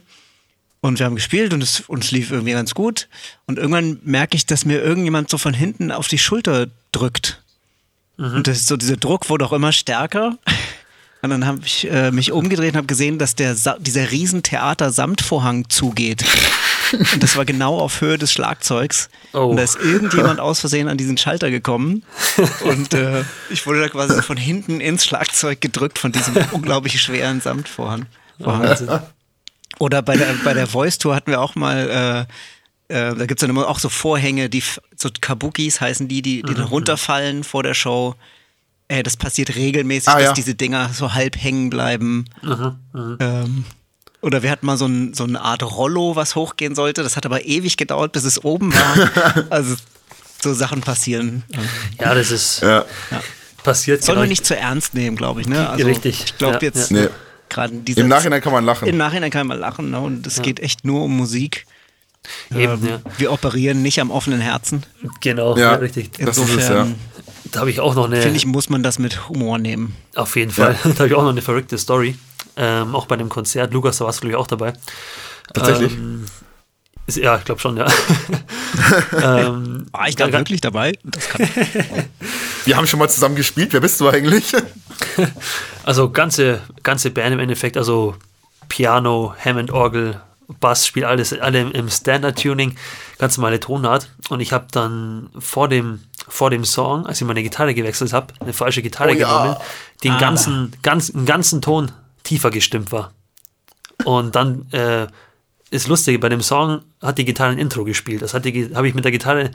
Und wir haben gespielt und es, uns lief irgendwie ganz gut. Und irgendwann merke ich, dass mir irgendjemand so von hinten auf die Schulter drückt. Und das ist so, dieser Druck wurde auch immer stärker. Und dann habe ich äh, mich umgedreht und habe gesehen, dass der Sa dieser riesen Theater-Samtvorhang zugeht. Und das war genau auf Höhe des Schlagzeugs. Oh. Und da ist irgendjemand aus Versehen an diesen Schalter gekommen. Und äh, ich wurde da quasi von hinten ins Schlagzeug gedrückt von diesem unglaublich schweren Samtvorhang. Wahnsinn. Oder bei der, bei der Voice Tour hatten wir auch mal, äh, äh, da gibt es dann immer auch so Vorhänge, die so Kabukis heißen die, die, die Mhm. dann runterfallen vor der Show. Äh, das passiert regelmäßig, Ah, dass ja. diese Dinger so halb hängen bleiben. Mhm, Ähm, oder wir hatten mal so, ein, so eine Art Rollo, was hochgehen sollte. Das hat aber ewig gedauert, bis es oben war. *laughs* also so Sachen passieren. Ja, das ist Ja. passiert. Sollen genau. wir nicht zu ernst nehmen, glaube ich. Ne? Also, Richtig, Ich glaube ja, jetzt ja. Nee. gerade Im Nachhinein kann man lachen. Im Nachhinein kann man lachen ne? und es geht echt nur um Musik. Eben, ja. Wir operieren nicht am offenen Herzen. Genau, Ja. ja, richtig. Das ist es, Insofern Da habe ich auch noch eine, finde ich, muss man das mit Humor nehmen. auf jeden Fall, *laughs* da habe ich auch noch eine verrückte Story. Ähm, auch bei dem Konzert. Lukas, da warst du, glaube ich, auch dabei. Tatsächlich. Ähm, ist, ja, ich glaube schon, ja. *laughs* ähm, War ich da wirklich dabei? *laughs* Wir haben schon mal zusammen gespielt. Wer bist du eigentlich? Also ganze, ganze Band im Endeffekt, also Piano, Hammond, Orgel, Bass, spielt alles, alle im- Standard-Tuning, ganz normale Tonart. Und ich habe dann vor dem, vor dem Song, als ich meine Gitarre gewechselt habe, eine falsche Gitarre Oh ja. genommen, den ganzen, ganz, ganzen Ton tiefer gestimmt war. Und dann äh, ist lustig, bei dem Song hat die Gitarre ein Intro gespielt. Das hat die- habe ich mit der Gitarre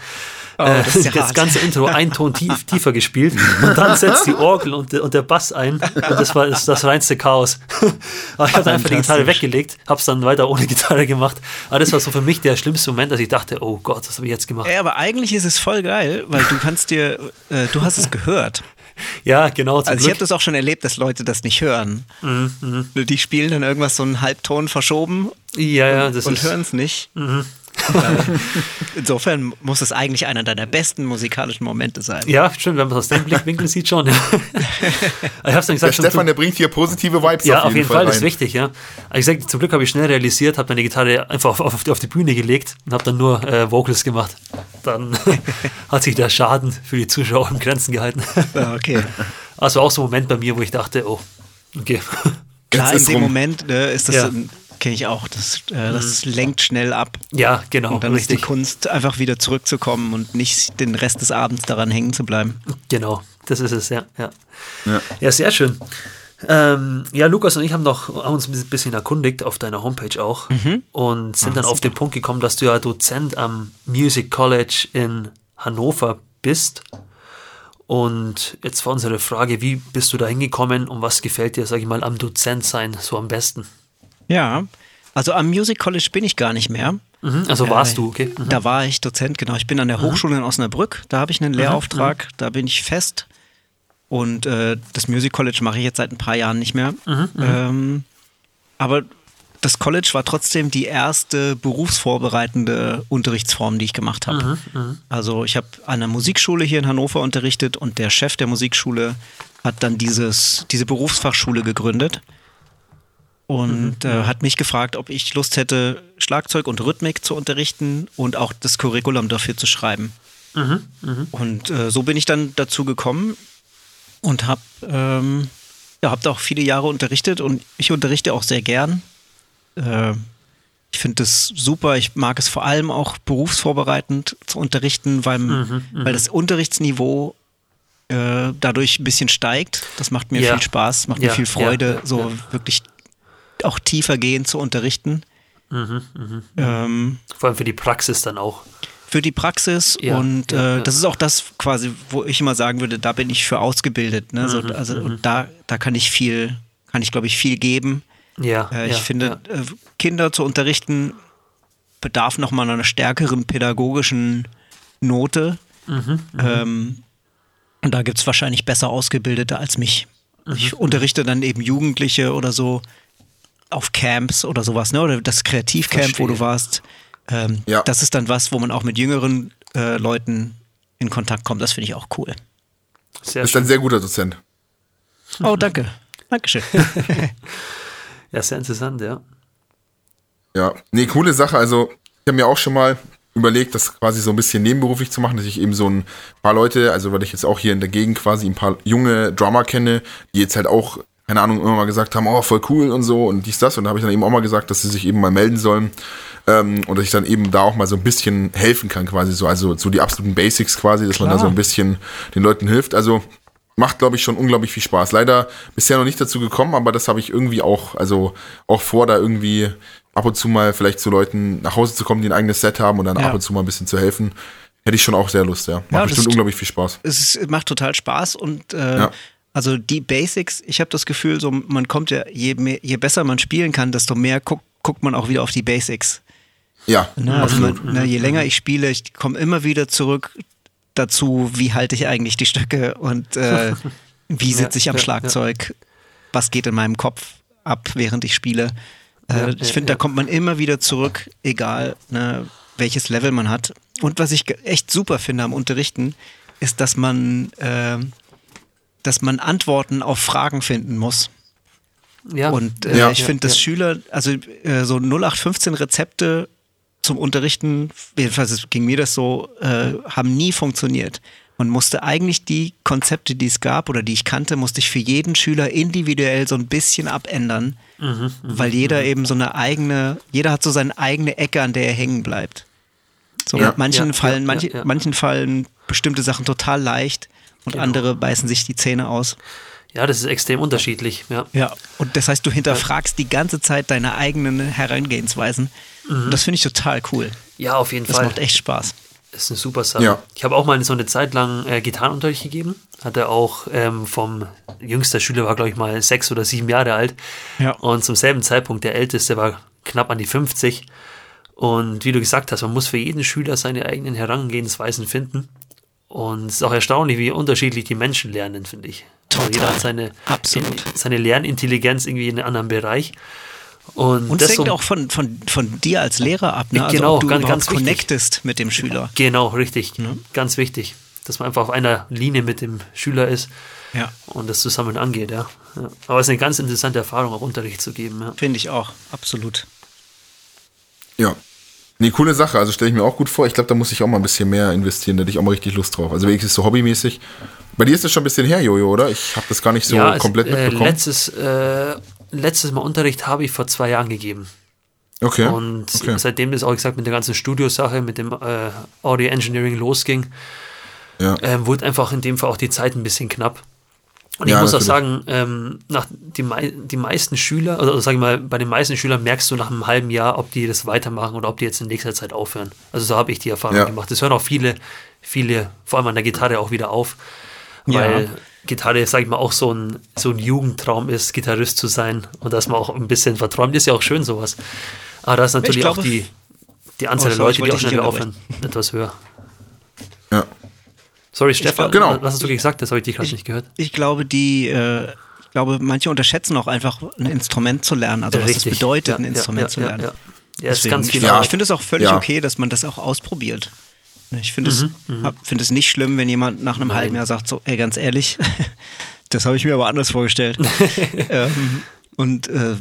äh, das ja *laughs* das ganze Intro einen Ton tief, *laughs* tiefer gespielt. Und dann setzt die Orgel und, der- und der Bass ein. Und das war das, das reinste Chaos. *laughs* Aber ich habe einfach die Gitarre weggelegt, habe es dann weiter ohne Gitarre gemacht. Aber das war so für mich der schlimmste Moment, dass ich dachte, oh Gott, was habe ich jetzt gemacht? Ey, aber eigentlich ist es voll geil, weil du kannst dir, äh, du hast es gehört. Ja, genau. Also ich Glück. habe das auch schon erlebt, dass Leute das nicht hören. Mhm, Die spielen dann irgendwas so einen Halbton verschoben ja, ja, und ist, hören es nicht. Mhm. *laughs* Insofern muss es eigentlich einer deiner besten musikalischen Momente sein. ja, stimmt, wenn man es aus dem Blickwinkel sieht schon. *laughs* ich habe es dann Der gesagt, zum Stefan, der bringt hier positive Vibes Ja, auf jeden Fall, das ist wichtig, ja. Ich sag, zum Glück habe ich schnell realisiert, habe meine Gitarre einfach auf, auf, die- auf die Bühne gelegt und habe dann nur äh, Vocals gemacht. Dann *laughs* hat sich der Schaden für die Zuschauer in Grenzen gehalten. Ja, okay. Also auch so ein Moment bei mir, wo ich dachte, oh, okay. Klar, in dem rum. Moment ne, ist das, Ja. ein- kenne ich auch, das, äh, das lenkt schnell ab. Ja, genau, Und dann ist die richtig. Kunst, einfach wieder zurückzukommen und nicht den Rest des Abends daran hängen zu bleiben. Genau, das ist es, ja. Ja, Ja. ja sehr schön. Ähm, ja, Lukas und ich haben, noch, haben uns ein bisschen erkundigt auf deiner Homepage auch und sind dann auf den Punkt gekommen, dass du ja Dozent am Music College in Hannover bist. Und jetzt war unsere Frage, wie bist du da hingekommen und was gefällt dir, sag ich mal, am Dozent sein so am besten? Ja, also am Music College bin ich gar nicht mehr. Mhm, also warst Äh, du, okay? Mhm. Da war ich Dozent, genau. Ich bin an der Hochschule in Osnabrück, da habe ich einen Lehrauftrag, da bin ich fest. Und äh, das Music College mache ich jetzt seit ein paar Jahren nicht mehr. Ähm, aber das College war trotzdem die erste berufsvorbereitende Unterrichtsform, die ich gemacht habe. Also ich habe an einer Musikschule hier in Hannover unterrichtet und der Chef der Musikschule hat dann dieses, diese Berufsfachschule gegründet und äh, hat mich gefragt, ob ich Lust hätte, Schlagzeug und Rhythmik zu unterrichten und auch das Curriculum dafür zu schreiben. Und äh, so bin ich dann dazu gekommen und habe ähm, ja, hab da auch viele Jahre unterrichtet und ich unterrichte auch sehr gern. Äh, ich finde das super. Ich mag es vor allem auch berufsvorbereitend zu unterrichten, weil, weil das Unterrichtsniveau äh, dadurch ein bisschen steigt. Das macht mir Ja. viel Spaß, macht Ja, mir viel Freude, ja, so wirklich auch tiefer gehen zu unterrichten. Mhm, mh. Ähm, Vor allem für die Praxis dann auch. für die Praxis Ja, und ja, äh, das ist auch das quasi, wo ich immer sagen würde, da bin ich für ausgebildet. Ne? Mhm, so, also und da, da kann ich viel, kann ich glaube ich viel geben. Ja. Äh, ich finde, äh, Kinder zu unterrichten bedarf nochmal einer stärkeren pädagogischen Note. Mhm, ähm, und da gibt es wahrscheinlich besser Ausgebildete als mich. Mhm, Ich unterrichte dann eben Jugendliche oder so auf Camps oder sowas, ne? Oder das Kreativcamp, wo du warst. Ähm, Ja. Das ist dann was, wo man auch mit jüngeren äh, Leuten in Kontakt kommt. Das finde ich auch cool. Sehr Ist schön. ein sehr guter Dozent. Oh, danke. Dankeschön. *laughs* Ja, sehr interessant, ja. Ja, nee, coole Sache. Also, ich habe mir auch schon mal überlegt, das quasi so ein bisschen nebenberuflich zu machen, dass ich eben so ein paar Leute, also weil ich jetzt auch hier in der Gegend quasi ein paar junge Drummer kenne, die jetzt halt auch, keine Ahnung, immer mal gesagt haben, oh, voll cool und so und dies, das. Und da habe ich dann eben auch mal gesagt, dass sie sich eben mal melden sollen ähm, und dass ich dann eben da auch mal so ein bisschen helfen kann quasi so, also so die absoluten Basics quasi, dass man da Klar. so ein bisschen den Leuten hilft. Also macht, glaube ich, schon unglaublich viel Spaß. Leider bisher noch nicht dazu gekommen, aber das habe ich irgendwie auch, also auch vor, da irgendwie ab und zu mal vielleicht zu Leuten nach Hause zu kommen, die ein eigenes Set haben und dann Ja. ab und zu mal ein bisschen zu helfen. Hätte ich schon auch sehr Lust, ja. Macht Ja, bestimmt unglaublich viel Spaß. es macht total Spaß und äh, Ja. Also die Basics, ich habe das Gefühl, so man kommt ja, je, mehr, je besser man spielen kann, desto mehr guckt, guckt man auch wieder auf die Basics. Ja, Ne? Also man, ne, je länger ich spiele, ich komme immer wieder zurück dazu, wie halte ich eigentlich die Stöcke und äh, *laughs* wie sitze ich am Schlagzeug, was geht in meinem Kopf ab, während ich spiele. Äh, ich finde, da kommt man immer wieder zurück, egal ne, welches Level man hat. Und was ich echt super finde am Unterrichten, ist, dass man, äh, dass man Antworten auf Fragen finden muss. Ja. Und äh, Ja. ich finde, dass ja. Schüler, also äh, so 0815 Rezepte zum Unterrichten, jedenfalls es ging mir das so, äh, haben nie funktioniert. Man musste eigentlich die Konzepte, die es gab oder die ich kannte, musste ich für jeden Schüler individuell so ein bisschen abändern, Mhm, weil jeder eben so eine eigene, jeder hat so seine eigene Ecke, an der er hängen bleibt. So Ja, manchen ja, fallen, ja. manchen fallen bestimmte Sachen total leicht und Genau. andere beißen sich die Zähne aus. ja, das ist extrem unterschiedlich. Ja. Ja, und das heißt, du hinterfragst die ganze Zeit deine eigenen Herangehensweisen. Und das finde ich total cool. ja, auf jeden Das Fall. macht echt Spaß. Das ist eine super Sache. Ja. Ich habe auch mal so eine Zeit lang äh, Gitarrenunterricht gegeben. Hatte auch ähm, vom jüngster Schüler war, glaube ich, mal sechs oder sieben Jahre alt. Ja. Und zum selben Zeitpunkt der älteste war knapp an die 50. Und wie du gesagt hast, man muss für jeden Schüler seine eigenen Herangehensweisen finden. Und es ist auch erstaunlich, wie unterschiedlich die Menschen lernen, finde ich. Also Total. jeder hat seine, Absolut. seine Lernintelligenz irgendwie in einem anderen Bereich. Und, Und das hängt so- auch von, von, von dir als Lehrer ab, ne? Also Genau, ob du ganz- ganz wichtig. connectest mit dem Schüler. Genau, richtig. Ganz wichtig. Dass man einfach auf einer Linie mit dem Schüler ist Ja, und das zusammen angeht, ja. ja. Aber es ist eine ganz interessante Erfahrung, auch Unterricht zu geben, ja. finde ich auch. Absolut. Ja. Nee, coole Sache. Also stelle ich mir auch gut vor. Ich glaube, da muss ich auch mal ein bisschen mehr investieren. Da hätte ich auch mal richtig Lust drauf. Also wenigstens so hobbymäßig. Bei dir ist das schon ein bisschen her, Jojo, oder? Ich habe das gar nicht so ja, es- komplett äh, mitbekommen. letztes, äh, letztes Mal Unterricht habe ich vor zwei Jahren gegeben. okay. Und okay. seitdem das auch gesagt mit der ganzen Studiosache, mit dem äh, Audio Engineering losging, ja. ähm, wurde einfach in dem Fall auch die Zeit ein bisschen knapp. Und ich Ja, muss auch natürlich. sagen, ähm, nach die, mei die meisten Schüler, also sag ich mal, bei den meisten Schülern merkst du nach einem halben Jahr, ob die das weitermachen oder ob die jetzt in nächster Zeit aufhören. Also so habe ich die Erfahrung Ja. gemacht. Es hören auch viele, viele, vor allem an der Gitarre auch wieder auf, Ja. weil Gitarre, sag ich mal, auch so ein, so ein Jugendtraum ist, Gitarrist zu sein und dass man auch ein bisschen verträumt, ist ja auch schön sowas. Aber da ist natürlich glaube, auch die, die Anzahl Oh, der Leute, die auch dich schnell aufhören, etwas höher. ja. Sorry, Stefan, genau. was hast du gesagt? Das habe ich dich gerade nicht gehört. Ich glaube, die, äh, ich glaube, manche unterschätzen auch einfach, ein Instrument zu lernen. Also was es Richtig. bedeutet, Ja, ein Instrument ja, zu lernen. Ja, ja. ist ganz ich, viel. ich finde es auch völlig okay, dass man das auch ausprobiert. Ich finde Mhm, es, hab- finde es nicht schlimm, wenn jemand nach einem halben Jahr sagt, so, ey, ganz ehrlich, *laughs* das habe ich mir aber anders vorgestellt. *laughs* ähm, und äh,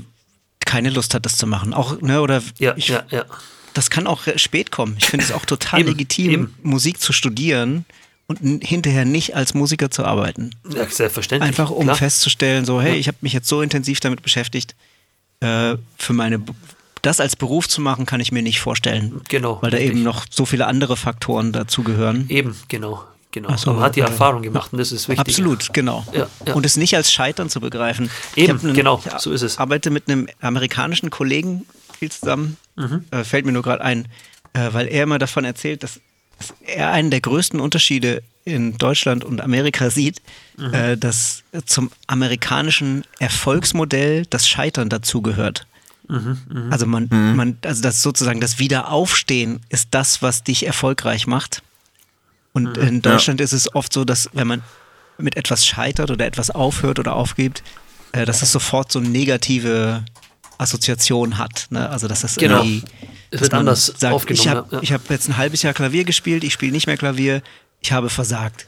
keine Lust hat, das zu machen. Auch, ne, oder Ja, ich, ja, ja. das kann auch spät kommen. Ich finde es auch total Eben, legitim, eben. Musik zu studieren und hinterher nicht als Musiker zu arbeiten. ja selbstverständlich. Einfach um klar. festzustellen, so, hey, Ja. ich habe mich jetzt so intensiv damit beschäftigt, äh, für meine das als Beruf zu machen, kann ich mir nicht vorstellen. Genau, Weil da richtig. eben noch so viele andere Faktoren dazugehören. Eben, genau, genau. So, man hat die Erfahrung gemacht und das ist wichtig. Absolut, genau. Ja, ja. Und es nicht als Scheitern zu begreifen. Eben, einen, genau, so ist es. Ich arbeite mit einem amerikanischen Kollegen viel zusammen, mhm. äh, fällt mir nur gerade ein, äh, weil er immer davon erzählt, dass, er einen der größten Unterschiede in Deutschland und Amerika sieht, mhm. äh, dass zum amerikanischen Erfolgsmodell das Scheitern dazugehört. Mhm, mh. Also man, mhm. man, also das sozusagen das Wiederaufstehen ist das, was dich erfolgreich macht. Und mhm. in Deutschland ja. ist es oft so, dass wenn man mit etwas scheitert oder etwas aufhört oder aufgibt, äh, dass es sofort so negative Assoziation hat. Ne? Also dass das genau. irgendwie es wird anders sagt, aufgenommen. Ich habe ja. hab jetzt ein halbes Jahr Klavier gespielt, ich spiele nicht mehr Klavier, ich habe versagt.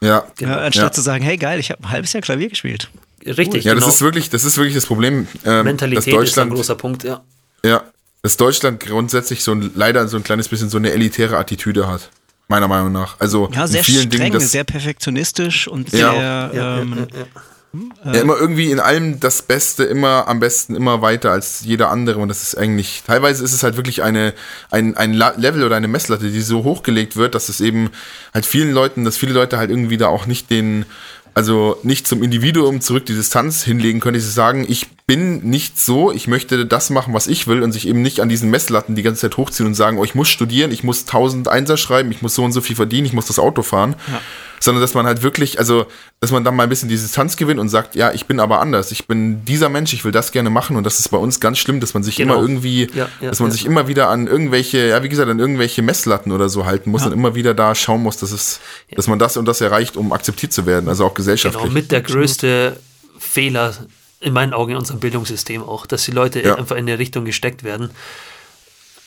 Ja. Genau. ja anstatt ja. zu sagen, hey geil, ich habe ein halbes Jahr Klavier gespielt. Richtig. Ja, genau. das ist wirklich, das ist wirklich das Problem. Ähm, Mentalität ist ein großer Punkt, ja. Ja, dass Deutschland grundsätzlich so ein, leider so ein kleines bisschen so eine elitäre Attitüde hat. Meiner Meinung nach. Also ja, sehr in vielen streng, Dingen, das, sehr perfektionistisch und sehr ja. Ähm, ja, immer irgendwie in allem das Beste, immer am besten, immer weiter als jeder andere. Und das ist eigentlich, teilweise ist es halt wirklich eine, ein, ein Level oder eine Messlatte, die so hochgelegt wird, dass es eben halt vielen Leuten, dass viele Leute halt irgendwie da auch nicht den, also nicht zum Individuum zurück die Distanz hinlegen können, die sagen, ich bin nicht so, ich möchte das machen, was ich will und sich eben nicht an diesen Messlatten die ganze Zeit hochziehen und sagen, oh, ich muss studieren, ich muss tausend Einser schreiben, ich muss so und so viel verdienen, ich muss das Auto fahren. Ja sondern dass man halt wirklich, also, dass man dann mal ein bisschen die Distanz gewinnt und sagt, ja, ich bin aber anders, ich bin dieser Mensch, ich will das gerne machen und das ist bei uns ganz schlimm, dass man sich genau. immer irgendwie, ja, ja, dass man ja. sich immer wieder an irgendwelche, ja, wie gesagt, an irgendwelche Messlatten oder so halten muss und immer wieder da schauen muss, dass es, dass man das und das erreicht, um akzeptiert zu werden, also auch gesellschaftlich. Genau, mit der größte Fehler in meinen Augen in unserem Bildungssystem auch, dass die Leute einfach in eine Richtung gesteckt werden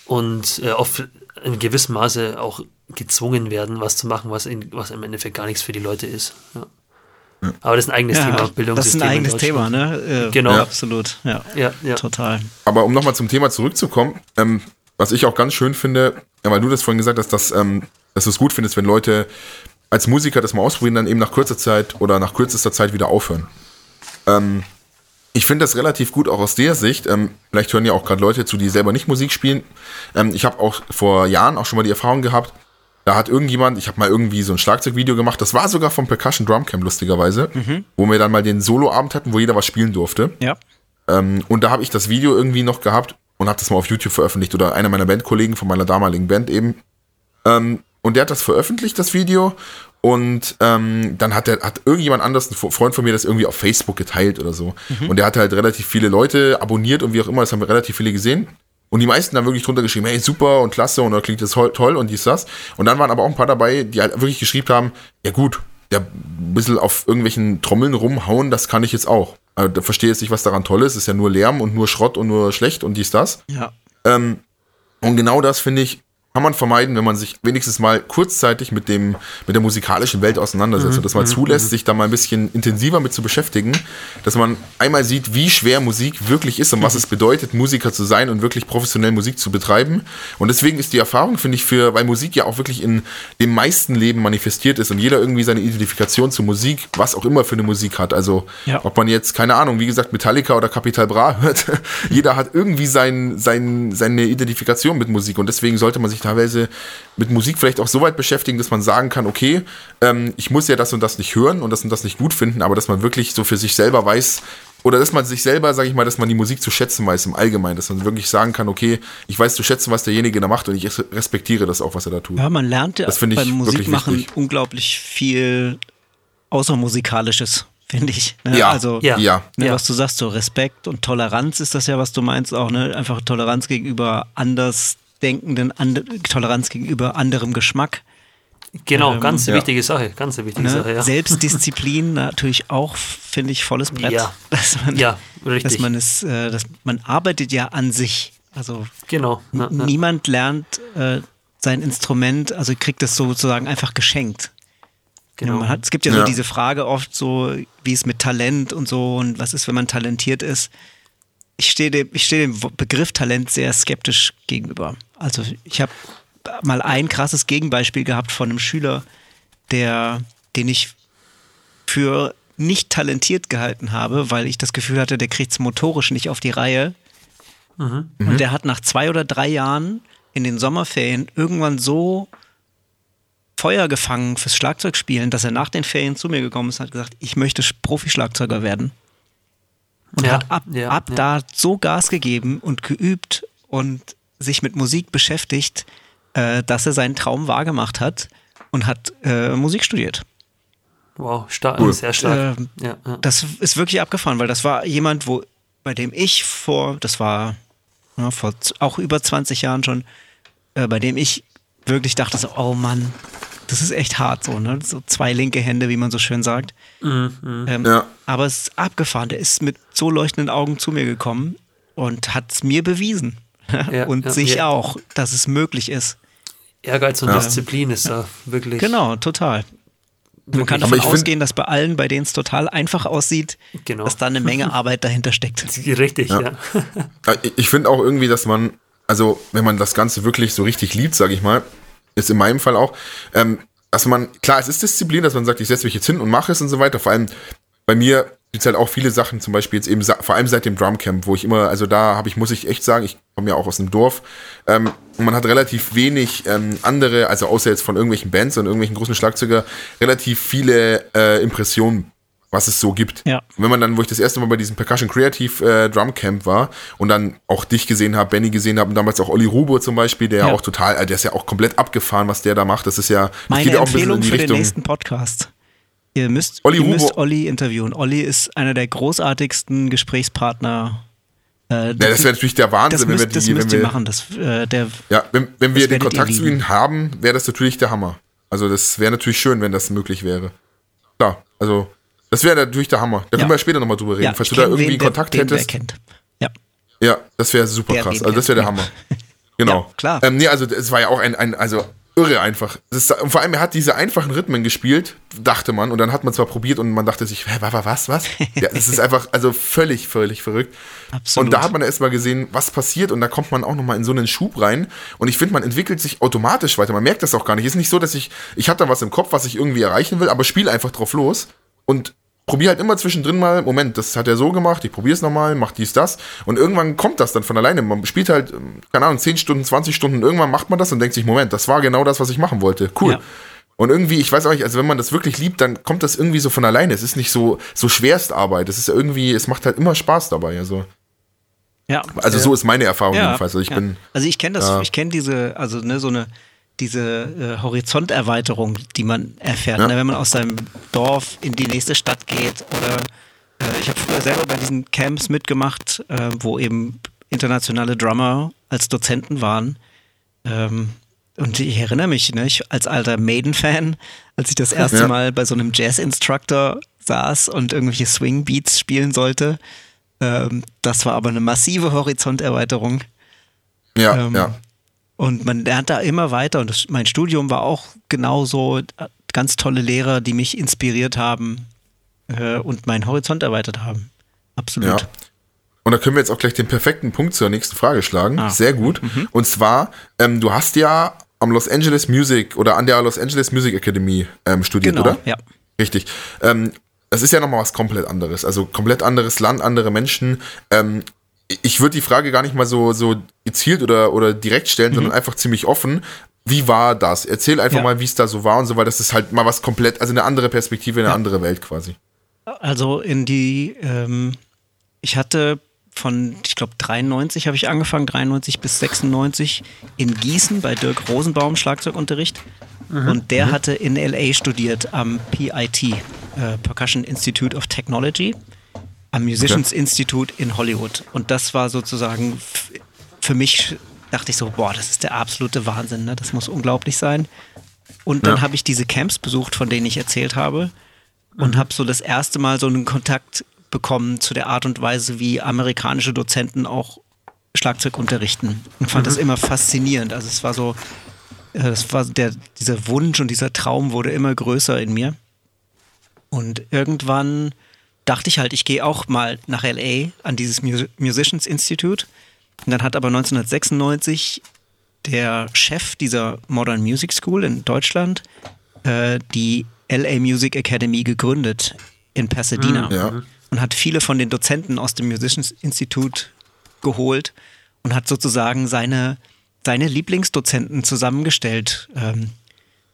und äh, auf in gewissem Maße auch gezwungen werden, was zu machen, was, in, was im Endeffekt gar nichts für die Leute ist. Ja. Aber das ist ein eigenes ja, Thema, Bildungssystem. Das ist ein eigenes Thema, ne? Äh, genau. Ja. Absolut, ja. ja. Ja, Total. Aber um nochmal zum Thema zurückzukommen, ähm, was ich auch ganz schön finde, weil du das vorhin gesagt hast, dass, ähm, dass du es gut findest, wenn Leute als Musiker das mal ausprobieren, dann eben nach kurzer Zeit oder nach kürzester Zeit wieder aufhören. Ähm, ich finde das relativ gut auch aus der Sicht. Ähm, vielleicht hören ja auch gerade Leute zu, die selber nicht Musik spielen. Ähm, ich habe auch vor Jahren auch schon mal die Erfahrung gehabt, da hat irgendjemand, ich habe mal irgendwie so ein Schlagzeugvideo gemacht, das war sogar vom Percussion Drum Camp lustigerweise, mhm. wo wir dann mal den Soloabend hatten, wo jeder was spielen durfte. Ja. Ähm, und da habe ich das Video irgendwie noch gehabt und habe das mal auf YouTube veröffentlicht oder einer meiner Bandkollegen von meiner damaligen Band eben. Ähm, und der hat das veröffentlicht, das Video. Und ähm, dann hat, der, hat irgendjemand anders, ein Freund von mir, das irgendwie auf Facebook geteilt oder so. Mhm. Und der hat halt relativ viele Leute abonniert und wie auch immer, das haben wir relativ viele gesehen. Und die meisten haben wirklich drunter geschrieben, hey, super und klasse und da klingt das toll und dies, das. Und dann waren aber auch ein paar dabei, die halt wirklich geschrieben haben, ja gut, der ein bisschen auf irgendwelchen Trommeln rumhauen, das kann ich jetzt auch. Also, da verstehe jetzt nicht, was daran toll ist. ist ja nur Lärm und nur Schrott und nur schlecht und dies, das. Ja. Ähm, und genau das finde ich kann man vermeiden, wenn man sich wenigstens mal kurzzeitig mit dem mit der musikalischen Welt auseinandersetzt mhm. und das mal mhm. zulässt, mhm. sich da mal ein bisschen intensiver mit zu beschäftigen, dass man einmal sieht, wie schwer Musik wirklich ist und was mhm. es bedeutet, Musiker zu sein und wirklich professionell Musik zu betreiben. Und deswegen ist die Erfahrung, finde ich, für, weil Musik ja auch wirklich in dem meisten Leben manifestiert ist und jeder irgendwie seine Identifikation zu Musik, was auch immer für eine Musik hat. Also ja. ob man jetzt, keine Ahnung, wie gesagt, Metallica oder Capital Bra *laughs* hört, jeder hat irgendwie sein, sein, seine Identifikation mit Musik und deswegen sollte man sich teilweise mit Musik vielleicht auch so weit beschäftigen, dass man sagen kann, okay, ähm, ich muss ja das und das nicht hören und das und das nicht gut finden, aber dass man wirklich so für sich selber weiß, oder dass man sich selber, sage ich mal, dass man die Musik zu schätzen weiß im Allgemeinen, dass man wirklich sagen kann, okay, ich weiß zu schätzen, was derjenige da macht und ich respektiere das auch, was er da tut. Ja, man lernt ja das beim Musikmachen unglaublich viel Außermusikalisches *laughs* finde ich. Ne? Ja, also, ja. ja. Ne, was du sagst, so Respekt und Toleranz ist das ja, was du meinst auch, ne? Einfach Toleranz gegenüber anders denkenden and Toleranz gegenüber anderem Geschmack. Genau, ähm, ganz ja. wichtige Sache, ganz wichtige ne? Sache, ja. Selbstdisziplin *laughs* natürlich auch, finde ich, volles Brett. Ja, *laughs* dass man, ja richtig. Dass man, es, äh, dass man arbeitet ja an sich. Also genau. Na, na. niemand lernt äh, sein Instrument, also kriegt das sozusagen einfach geschenkt. Genau. Ja, hat, es gibt ja, ja, so diese Frage oft so, wie es mit Talent und so und was ist, wenn man talentiert ist ich stehe dem, ich stehe dem Begriff Talent sehr skeptisch gegenüber. Also ich habe mal ein krasses Gegenbeispiel gehabt von einem Schüler, der, den ich für nicht talentiert gehalten habe, weil ich das Gefühl hatte, der kriegt es motorisch nicht auf die Reihe. Mhm. Und mhm. der hat nach zwei oder drei Jahren in den Sommerferien irgendwann so Feuer gefangen fürs Schlagzeugspielen, dass er nach den Ferien zu mir gekommen ist und hat gesagt, ich möchte Profischlagzeuger werden. Und Ja, hat ab, ja, ab ja. da so Gas gegeben und geübt und sich mit Musik beschäftigt, äh, dass er seinen Traum wahrgemacht hat und hat äh, Musik studiert. Wow, stark, Cool. sehr stark. Ähm, ja, ja. Das ist wirklich abgefahren, weil das war jemand, wo, bei dem ich vor, das war ja, vor auch über 20 Jahren schon, äh, bei dem ich wirklich dachte so, oh Mann, das ist echt hart so, ne? So zwei linke Hände, wie man so schön sagt. Ähm, Ja. Aber es ist abgefahren. Der ist mit so leuchtenden Augen zu mir gekommen und hat es mir bewiesen. Ja, *laughs* und ja, sich ja. auch, dass es möglich ist. Ehrgeiz und Ja. Disziplin ist da wirklich. Genau, total. Man kann Wirklich. Davon ausgehen, dass bei allen, bei denen es total einfach aussieht, Genau. dass da eine Menge *laughs* Arbeit dahinter steckt. Richtig, ja. *laughs* Ich- Ich finde auch irgendwie, dass man, also wenn man das Ganze wirklich so richtig liebt, sage ich mal, ist in meinem Fall auch, ähm, dass man, klar, es ist Disziplin, dass man sagt, ich setze mich jetzt hin und mache es und so weiter. Vor allem bei mir gibt es halt auch viele Sachen, zum Beispiel jetzt eben, vor allem seit dem Drumcamp, wo ich immer, also da habe ich, muss ich echt sagen, ich komme ja auch aus dem Dorf, ähm, und man hat relativ wenig ähm, andere, also außer jetzt von irgendwelchen Bands und irgendwelchen großen Schlagzeuger, relativ viele äh, Impressionen, was es so gibt. Ja. Wenn man dann, wo ich das erste Mal bei diesem Percussion Creative äh, Drum Camp war und dann auch dich gesehen habe, Benny gesehen habe und damals auch Olli Rubo zum Beispiel, der ja auch total, äh, der ist ja auch komplett abgefahren, was der da macht. Das ist ja, Meine geht ja auch ein bisschen in die für den Richtung. nächsten Podcast. Ihr müsst, Olli ihr müsst Olli interviewen. Olli ist einer der großartigsten Gesprächspartner. Äh, Ja, das wäre natürlich der Wahnsinn, das wenn wir müsst, das die, müsst wenn wir, machen. Das, äh, der, ja, wenn, wenn wir Das den Kontakt zu ihnen haben, wäre das natürlich der Hammer. Also das wäre natürlich schön, wenn das möglich wäre. Klar, also das wäre natürlich der Hammer. Da Ja. können wir später nochmal drüber reden. ja, Falls du da irgendwie wen, Kontakt den, hättest. Kennt. Ja. Ja, das wäre super Der krass. Also das wäre der. Hammer. *laughs* Genau. Ja, klar. Ähm, nee, also es war ja auch ein, ein also irre einfach. Ist, und vor allem, er hat diese einfachen Rhythmen gespielt, dachte man, und dann hat man zwar probiert und man dachte sich, hä, wa- wa- was, was? Ja, das ist einfach, also völlig, völlig verrückt. Absolut. Und da hat man erst mal gesehen, was passiert und da kommt man auch nochmal in so einen Schub rein und ich finde, man entwickelt sich automatisch weiter. Man merkt das auch gar nicht. Es ist nicht so, dass ich, ich habe da was im Kopf, was ich irgendwie erreichen will, aber spiele einfach drauf los und probiere halt immer zwischendrin mal, Moment, das hat er so gemacht, ich probiere es nochmal, mach dies, das. Und irgendwann kommt das dann von alleine. Man spielt halt, ähm, keine Ahnung, 10 Stunden, 20 Stunden, irgendwann macht man das und denkt sich, Moment, das war genau das, was ich machen wollte. Cool. Ja. Und irgendwie, ich weiß auch nicht, also wenn man das wirklich liebt, dann kommt das irgendwie so von alleine. Es ist nicht so, so Schwerstarbeit. Es ist irgendwie, es macht halt immer Spaß dabei. Also, ja. also so ist meine Erfahrung ja, jedenfalls. Also ich ja. bin, Also ich kenne das, Ja. ich kenne diese, also ne, so eine diese äh, Horizonterweiterung, die man erfährt, Ja. ne, wenn man aus seinem Dorf in die nächste Stadt geht. Oder äh, ich habe früher selber bei diesen Camps mitgemacht, äh, wo eben internationale Drummer als Dozenten waren. Ähm, und ich erinnere mich, ne, ich als alter Maiden-Fan, als ich das erste Ja. Mal bei so einem Jazz-Instructor saß und irgendwelche Swing-Beats spielen sollte. Ähm, das war aber eine massive Horizonterweiterung. ja, Ähm, ja. Und man lernt da immer weiter. Und das, mein Studium war auch genauso. äh, Ganz tolle Lehrer, die mich inspiriert haben äh, und meinen Horizont erweitert haben. Absolut. Ja. Und da können wir jetzt auch gleich den perfekten Punkt zur nächsten Frage schlagen. Ah. Sehr gut. Und zwar, ähm, du hast ja am Los Angeles Music oder an der Los Angeles Music Academy ähm, studiert, Genau, oder? ja. Richtig. Ähm, das ist ja nochmal was komplett anderes. Also komplett anderes Land, andere Menschen. Ähm, ich würde die Frage gar nicht mal so, so gezielt oder, oder direkt stellen, sondern einfach ziemlich offen. Wie war das? Erzähl einfach Ja. mal, wie es da so war und so, weil das ist halt mal was komplett, also eine andere Perspektive, eine andere Welt quasi. Also in die, ähm, ich hatte von, ich glaube 93 habe ich angefangen, 93 bis 96 in Gießen bei Dirk Rosenbaum Schlagzeugunterricht. Und der hatte in LA studiert am PIT, äh, Percussion Institute of Technology, am Musicians Institute in Hollywood. Und das war sozusagen für mich, dachte ich so, boah, das ist der absolute Wahnsinn, ne? das muss unglaublich sein. Und dann Ja. habe ich diese Camps besucht, von denen ich erzählt habe und habe so das erste Mal so einen Kontakt bekommen zu der Art und Weise, wie amerikanische Dozenten auch Schlagzeug unterrichten und fand das immer faszinierend. Also es war so, äh, das war der, dieser Wunsch und dieser Traum wurde immer größer in mir. Und irgendwann dachte ich halt, ich gehe auch mal nach LA an dieses Mus Musicians Institute. Und dann hat aber 1996 der Chef dieser Modern Music School in Deutschland äh, die LA Music Academy gegründet in Pasadena Ja. und hat viele von den Dozenten aus dem Musicians Institute geholt und hat sozusagen seine, seine Lieblingsdozenten zusammengestellt. Ähm,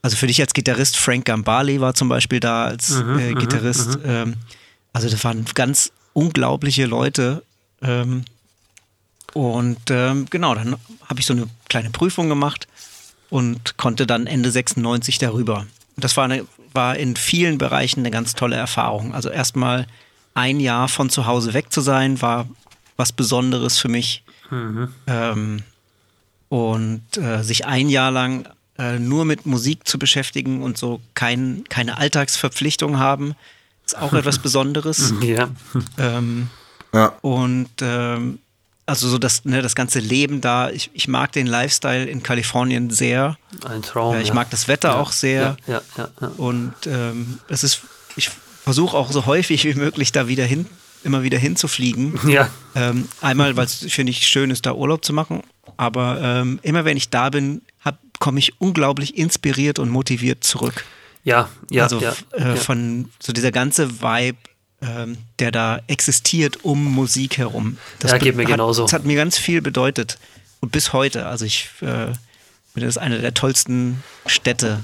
also für dich als Gitarrist, Frank Gambale war zum Beispiel da als Mhm, äh, Gitarrist. Ähm, also das waren ganz unglaubliche Leute. Ähm, und ähm, genau, dann habe ich so eine kleine Prüfung gemacht und konnte dann Ende 96 darüber. Und das war, eine, war in vielen Bereichen eine ganz tolle Erfahrung. Also erstmal ein Jahr von zu Hause weg zu sein, war was Besonderes für mich. Ähm, und äh, sich ein Jahr lang äh, nur mit Musik zu beschäftigen und so kein, keine Alltagsverpflichtung haben, ist auch etwas *laughs* Besonderes. Ja. ähm, Ja. und ähm, also so das, ne, das ganze Leben da, ich, ich mag den Lifestyle in Kalifornien sehr. Ein Traum. Äh, ich ja. mag das Wetter auch sehr. Ja, ja, ja. ja. Und ähm, es ist, ich versuche auch so häufig wie möglich da wieder hin, immer wieder hinzufliegen. *laughs* Ja, Ähm, einmal, weil es finde ich schön ist, da Urlaub zu machen. Aber ähm, immer wenn ich da bin, komme ich unglaublich inspiriert und motiviert zurück. Ja, ja. also ja, äh, ja. von so dieser ganze Vibe, ähm, der da existiert um Musik herum. Ja, geht mir hat, genauso. Das hat mir ganz viel bedeutet. Und bis heute. Also ich äh, das eine der tollsten Städte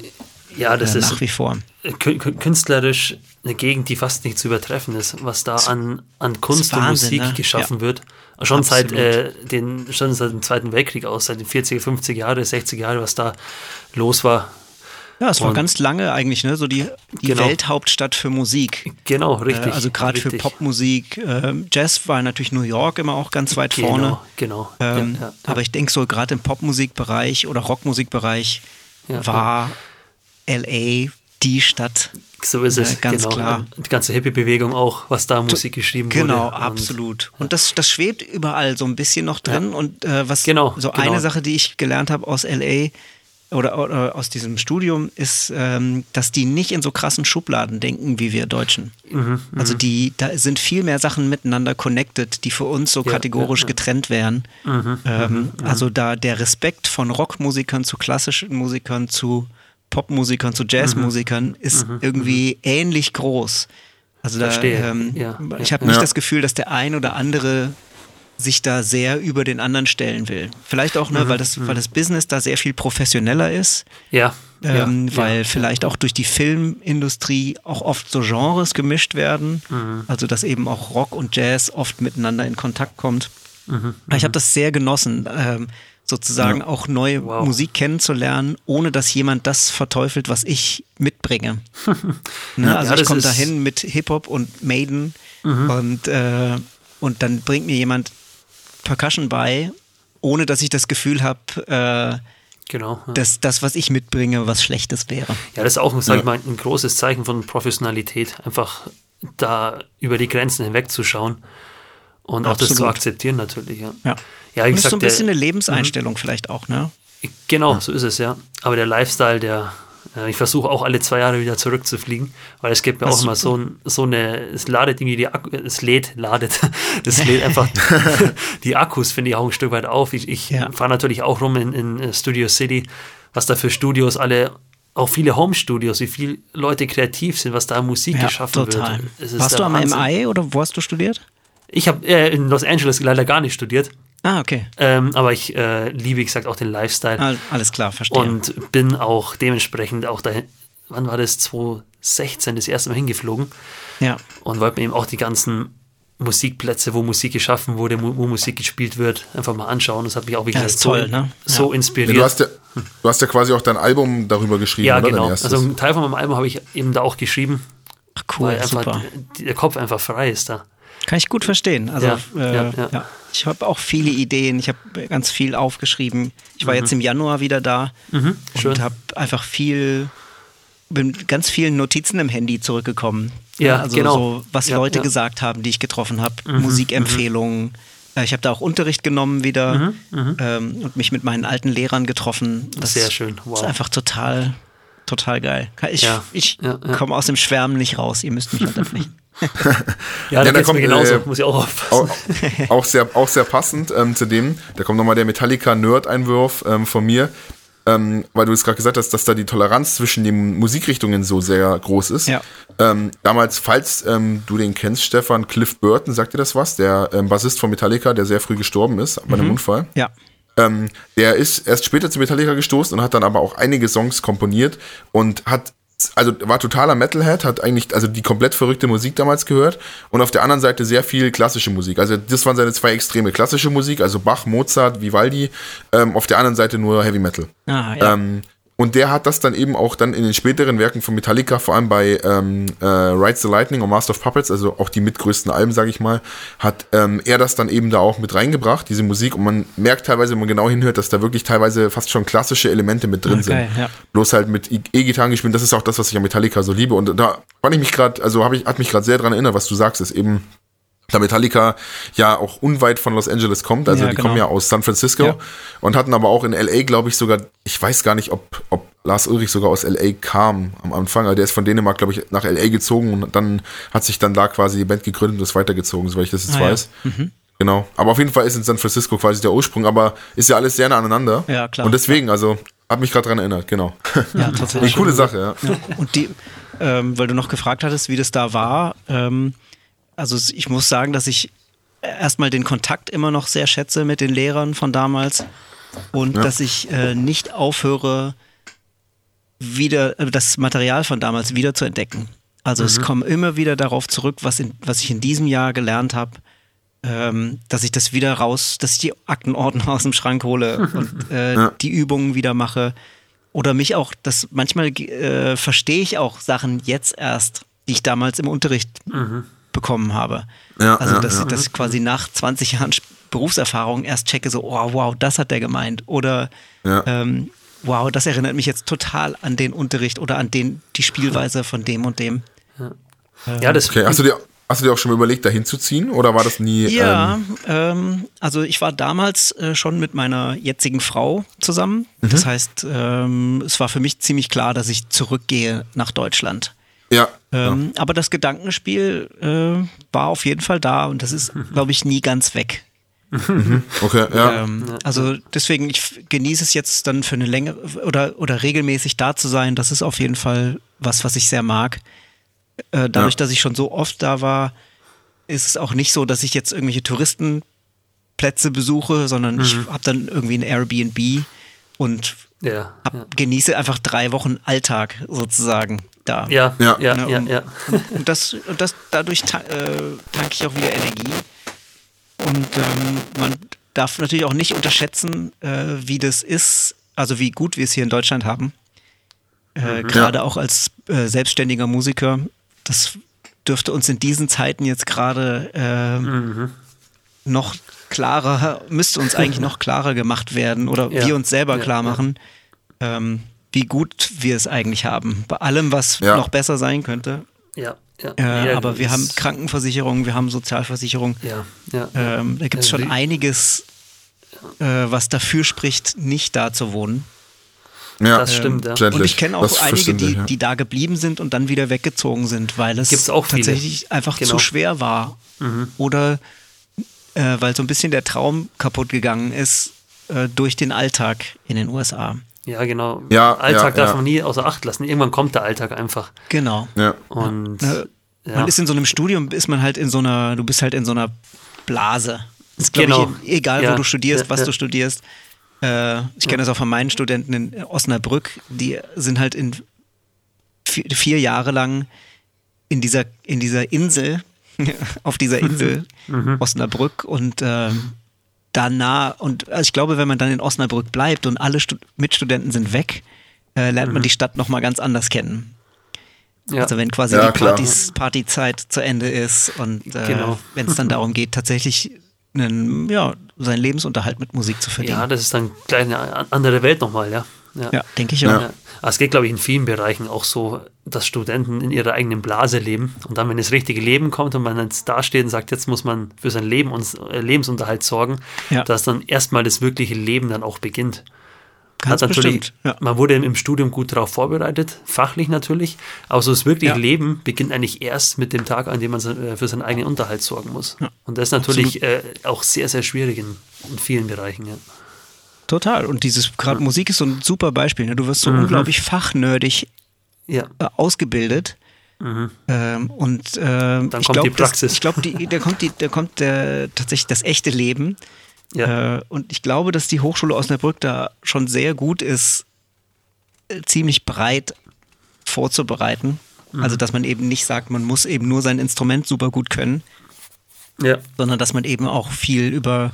ja, das äh, ist nach wie vor. kü- kü- künstlerisch eine Gegend, die fast nicht zu übertreffen ist, was da an, an Kunst und Wahnsinn, Musik ne? geschaffen Ja. wird. Schon seit, äh, den, schon seit dem Zweiten Weltkrieg aus, seit den 40er, 50er Jahre, 60er Jahre, was da los war. Ja, es war ganz lange eigentlich, ne? So die, die Genau. Welthauptstadt für Musik. Genau, richtig. Äh, also gerade für. Popmusik. Ähm, Jazz war natürlich New York immer auch ganz weit Genau, vorne. genau. Ähm, ja, ja, ja. Aber ich denke so, gerade im Popmusikbereich oder Rockmusikbereich war LA die Stadt. so ist es, äh, ganz genau. klar. Die ganze Hippie-Bewegung auch, was da Musik geschrieben Genau, wurde. Und- absolut. Und das, das schwebt überall so ein bisschen noch drin. Und äh, was Genau, so genau. eine Sache, die ich gelernt habe aus LA oder, oder aus diesem Studium, ist, ähm, dass die nicht in so krassen Schubladen denken wie wir Deutschen. Mhm, also die, da sind viel mehr Sachen miteinander connected, die für uns so Ja, kategorisch ja, Mhm, getrennt wären. ähm, Also da der Respekt von Rockmusikern zu klassischen Musikern zu Popmusikern zu Jazzmusikern ist irgendwie ähnlich groß. Also da, Mhm, Verstehe. ähm, Ja, ich habe nicht das Gefühl, dass der ein oder andere sich da sehr über den anderen stellen will. Vielleicht auch, ne, Mhm, weil, das, weil das Business da sehr viel professioneller ist, Ja, ähm, ja, weil ja. vielleicht auch durch die Filmindustrie auch oft so Genres gemischt werden. Mhm. Also dass eben auch Rock und Jazz oft miteinander in Kontakt kommt. Mhm, Ich habe das sehr genossen, ähm, sozusagen auch neue Wow. Musik kennenzulernen, ohne dass jemand das verteufelt, was ich mitbringe. *laughs* ne? Also Ja, ich komme Mhm. dahin mit Hip-Hop und Maiden und, äh, und dann bringt mir jemand Percussion bei, ohne dass ich das Gefühl habe, äh, Genau. Ja. dass das, was ich mitbringe, was Schlechtes wäre. Ja, das ist auch, sag ich Ja. mal, ein großes Zeichen von Professionalität. Einfach da über die Grenzen hinwegzuschauen und auch das zu Absolut. akzeptieren natürlich. Ja, Ja. ja wie das ist gesagt, so ein bisschen der, eine Lebenseinstellung vielleicht auch, ne? genau, so ist es ja. Aber der Lifestyle, der, ich versuche auch alle zwei Jahre wieder zurückzufliegen, weil es gibt mir auch immer so, so eine, es ladet irgendwie die Akku, es lädt, ladet, *laughs* es lädt einfach *laughs* die Akkus, finde ich, auch ein Stück weit auf. Ich, ich Ja. fahre natürlich auch rum in, in äh, Studio City, was da für Studios alle auch viele Home-Studios, wie viele Leute kreativ sind, was da Musik geschaffen total. wird. Warst du am Wahnsinn. MI oder wo hast du studiert? Ich habe äh, in Los Angeles leider gar nicht studiert, Ah, okay. ähm, aber ich äh, liebe, wie gesagt, auch den Lifestyle Ah, alles klar, verstehe. und bin auch dementsprechend auch dahin, wann war das, 2016 das erste Mal hingeflogen ja. und wollte mir eben auch die ganzen Musikplätze, wo Musik geschaffen wurde, wo, Musik gespielt wird, einfach mal anschauen. Das hat mich auch, wie Ja, toll, so, ne? so Ja. inspiriert. Du hast, ja, du hast ja quasi auch dein Album darüber geschrieben, ja, oder? genau. Also ein Teil von meinem Album habe ich eben da auch geschrieben, Ach, cool, weil einfach super. der Kopf einfach frei ist da. Kann ich gut verstehen. Also, Ja, äh, ja, ja. Ich habe auch viele Ideen. Ich habe ganz viel aufgeschrieben. Ich war jetzt im Januar wieder da Mhm. und habe einfach viel, bin mit ganz vielen Notizen im Handy zurückgekommen. Ja, also genau. so, was Leute gesagt haben, die ich getroffen habe, Mhm, Musikempfehlungen. Äh, Ich habe da auch Unterricht genommen wieder ähm, und mich mit meinen alten Lehrern getroffen. Das Mhm, Sehr schön, wow. ist einfach total, total geil. Ich, ich komme aus dem Schwärmen nicht raus. Ihr müsst mich unterbrechen. *laughs* *laughs* Ja, da da geht's kommt, mir genauso, äh, muss ich auch aufpassen. auch, auch, sehr, auch sehr passend ähm, zu dem, da kommt nochmal der Metallica-Nerd-Einwurf ähm, von mir, ähm, weil du es gerade gesagt hast, dass da die Toleranz zwischen den Musikrichtungen so sehr groß ist. Ja. Ähm, damals, falls ähm, du den kennst, Stefan, Cliff Burton, sagt dir das was? Der ähm, Bassist von Metallica, der sehr früh gestorben ist bei einem Unfall. Ja. Ähm, der ist erst später zu Metallica gestoßen und hat dann aber auch einige Songs komponiert und hat also war totaler Metalhead, hat eigentlich also die komplett verrückte Musik damals gehört und auf der anderen Seite sehr viel klassische Musik. Also das waren seine zwei Extreme, klassische Musik, also Bach, Mozart, Vivaldi, ähm, auf der anderen Seite nur Heavy Metal. Ah, ja. Ähm, und der hat das dann eben auch dann in den späteren Werken von Metallica, vor allem bei ähm, äh, Rides the Lightning und Master of Puppets, also auch die mitgrößten Alben, sage ich mal, hat ähm, er das dann eben da auch mit reingebracht, diese Musik. Und man merkt teilweise, wenn man genau hinhört, dass da wirklich teilweise fast schon klassische Elemente mit drin geil, sind. ja. Bloß halt mit E-Gitarren gespielt. Das ist auch das, was ich an Metallica so liebe. Und da fand ich mich gerade, also habe ich, hat mich gerade sehr dran erinnert, was du sagst, ist eben da Metallica ja auch unweit von Los Angeles kommt, also Ja, die genau. kommen ja aus San Francisco Ja. und hatten aber auch in LA, glaube ich, sogar, ich weiß gar nicht, ob, ob Lars Ulrich sogar aus LA kam am Anfang, aber der ist von Dänemark, glaube ich, nach LA gezogen und dann hat sich dann da quasi die Band gegründet und ist weitergezogen, soweit ich das jetzt Ah, ja. weiß. Genau. Aber auf jeden Fall ist in San Francisco quasi der Ursprung, aber ist ja alles sehr nah aneinander. Ja, klar. Und deswegen, also, hat mich gerade dran erinnert, genau. ja, Eine tatsächlich. *laughs* coole Sache, ja. Und die, ähm, weil du noch gefragt hattest, wie das da war, ähm, also ich muss sagen, dass ich erstmal den Kontakt immer noch sehr schätze mit den Lehrern von damals und Ja. dass ich äh, nicht aufhöre, wieder äh, das Material von damals wieder zu entdecken. Also es kommt immer wieder darauf zurück, was, in, was ich in diesem Jahr gelernt habe, ähm, dass ich das wieder raus, dass ich die Aktenordner *laughs* aus dem Schrank hole und *laughs* äh, Ja. die Übungen wieder mache. Oder mich auch, das manchmal äh, verstehe ich auch Sachen jetzt erst, die ich damals im Unterricht bekommen habe. Ja, also ja, dass, ja. dass ich quasi nach 20 Jahren Berufserfahrung erst checke, so, oh, wow, das hat der gemeint. Oder Ja. ähm, wow, das erinnert mich jetzt total an den Unterricht oder an den, die Spielweise von dem und dem. Ja, das Okay, hast du dir, hast du dir auch schon mal überlegt, da hinzuziehen oder war das nie? Ja, Ähm, ähm, also ich war damals äh, schon mit meiner jetzigen Frau zusammen. Mhm. Das heißt, ähm, es war für mich ziemlich klar, dass ich zurückgehe nach Deutschland. Ja. Ähm, Aber das Gedankenspiel äh, war auf jeden Fall da und das ist, *laughs* glaube ich, nie ganz weg. *laughs* Okay, ja. Ähm, also deswegen, ich genieße es jetzt dann für eine längere oder, oder regelmäßig da zu sein. Das ist auf jeden Fall was, was ich sehr mag. Äh, dadurch, Ja. dass ich schon so oft da war, ist es auch nicht so, dass ich jetzt irgendwelche Touristenplätze besuche, sondern ich habe dann irgendwie ein Airbnb und ja, hab, ja. genieße einfach drei Wochen Alltag sozusagen da. Ja, Ja. ja, Ja, ja, und- ja. Und das, und das dadurch ta äh, tanke ich auch wieder Energie. Und ähm, man darf natürlich auch nicht unterschätzen, äh, wie das ist, also wie gut wir es hier in Deutschland haben. Äh, Gerade auch als äh, selbstständiger Musiker. Das dürfte uns in diesen Zeiten jetzt gerade äh, noch klarer, müsste uns *laughs* eigentlich noch klarer gemacht werden oder Ja. wir uns selber Ja, klar ja. machen, ähm, wie gut wir es eigentlich haben. Bei allem, was Ja. noch besser sein könnte. ja, ja. Äh, Ja, aber wir das- haben Krankenversicherung, wir haben Sozialversicherung. Ja, ja. Ähm, da gibt es Also schon einiges, äh, was dafür spricht, nicht da zu wohnen. ja. Das stimmt, ja. Verständlich. Und ich kenne Das auch ist einige, die, ja. die da geblieben sind und dann wieder weggezogen sind, weil es Gibt's auch viele. tatsächlich einfach Genau. zu schwer war. Oder äh, weil so ein bisschen der Traum kaputt gegangen ist äh, durch den Alltag in den USA. Ja, genau. Ja, Alltag ja, darf ja. man nie außer Acht lassen. Irgendwann kommt der Alltag einfach. Genau. Ja. Und Ja. ja, Man ist in so einem Studium, ist man halt in so einer, du bist halt in so einer Blase. Ist, Genau. ich, egal Ja. wo du studierst, Ja, was ja. du studierst. Äh, ich kenne das auch von meinen Studenten in Osnabrück, die sind halt in vier, vier Jahre lang in dieser, in dieser Insel, *laughs* auf dieser Insel *laughs* Mhm. Osnabrück und ähm, danach, und also ich glaube, wenn man dann in Osnabrück bleibt und alle Stu Mitstudenten sind weg, äh, lernt Mhm. man die Stadt nochmal ganz anders kennen. ja. Also wenn quasi Ja, die. Partys, Partyzeit zu Ende ist und äh, Genau. wenn es dann darum geht, tatsächlich einen, ja, seinen Lebensunterhalt mit Musik zu verdienen. ja, das ist dann gleich eine andere Welt nochmal, ja. Ja. Ja, denke ich auch. Ja. Aber Es geht, glaube ich, in vielen Bereichen auch so, dass Studenten in ihrer eigenen Blase leben und dann, wenn das richtige Leben kommt und man jetzt dasteht und sagt, jetzt muss man für sein Leben und äh, Lebensunterhalt sorgen, Ja. dass dann erstmal das wirkliche Leben dann auch beginnt. Ganz Hat natürlich, bestimmt. Ja. Man wurde im Studium gut darauf vorbereitet, fachlich natürlich, aber so das wirkliche Ja. Leben beginnt eigentlich erst mit dem Tag, an dem man äh, für seinen eigenen Unterhalt sorgen muss. Und das ist natürlich äh, auch sehr, sehr schwierig in, in vielen Bereichen. Ja. Total. Und dieses, gerade Musik ist so ein super Beispiel. Ne? Du wirst so unglaublich fachnördig Ja, äh, ausgebildet. Ähm, und ähm, Dann ich kommt die glaub, das-. Ich glaube, da kommt, die, da kommt der, tatsächlich das echte Leben. Ja. Äh, und ich glaube, dass die Hochschule Osnabrück da schon sehr gut ist, äh, ziemlich breit vorzubereiten. Also, dass man eben nicht sagt, man muss eben nur sein Instrument super gut können, Ja. sondern dass man eben auch viel über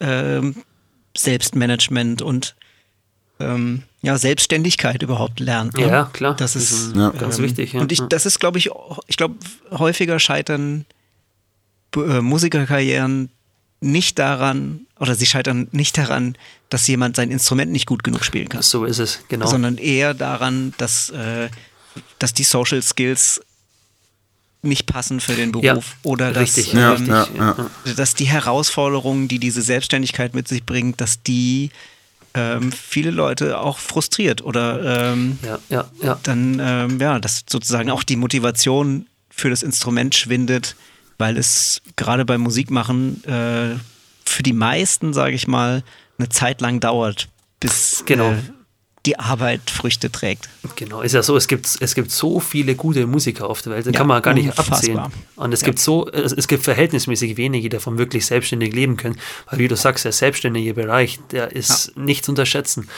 ähm, Selbstmanagement und ähm, ja, Selbstständigkeit überhaupt lernt. ne? Ja, klar. Das ist Ja. ganz ähm, wichtig. Ja. Und ich, das ist, glaube ich, ich glaube, häufiger scheitern äh, Musikerkarrieren nicht daran, oder sie scheitern nicht daran, dass jemand sein Instrument nicht gut genug spielen kann, so ist es, genau. sondern eher daran, dass, äh, dass die Social Skills nicht passen für den Beruf Ja, oder dass, richtig, Ja, richtig. ja, dass die Herausforderungen, die diese Selbstständigkeit mit sich bringt, dass die ähm, viele Leute auch frustriert oder ähm, dann, ähm, ja, dass sozusagen auch die Motivation für das Instrument schwindet, weil es gerade beim Musikmachen äh, für die meisten, sage ich mal, eine Zeit lang dauert, bis Genau. äh, die Arbeit Früchte trägt. Genau, ist ja so, es gibt, es gibt so viele gute Musiker auf der Welt, das Ja, kann man gar nicht unfassbar. abzählen. Und es Ja. gibt so, es, es gibt verhältnismäßig wenige, die davon wirklich selbstständig leben können. Weil wie du sagst, der selbstständige Bereich, der ist nicht zu unterschätzen.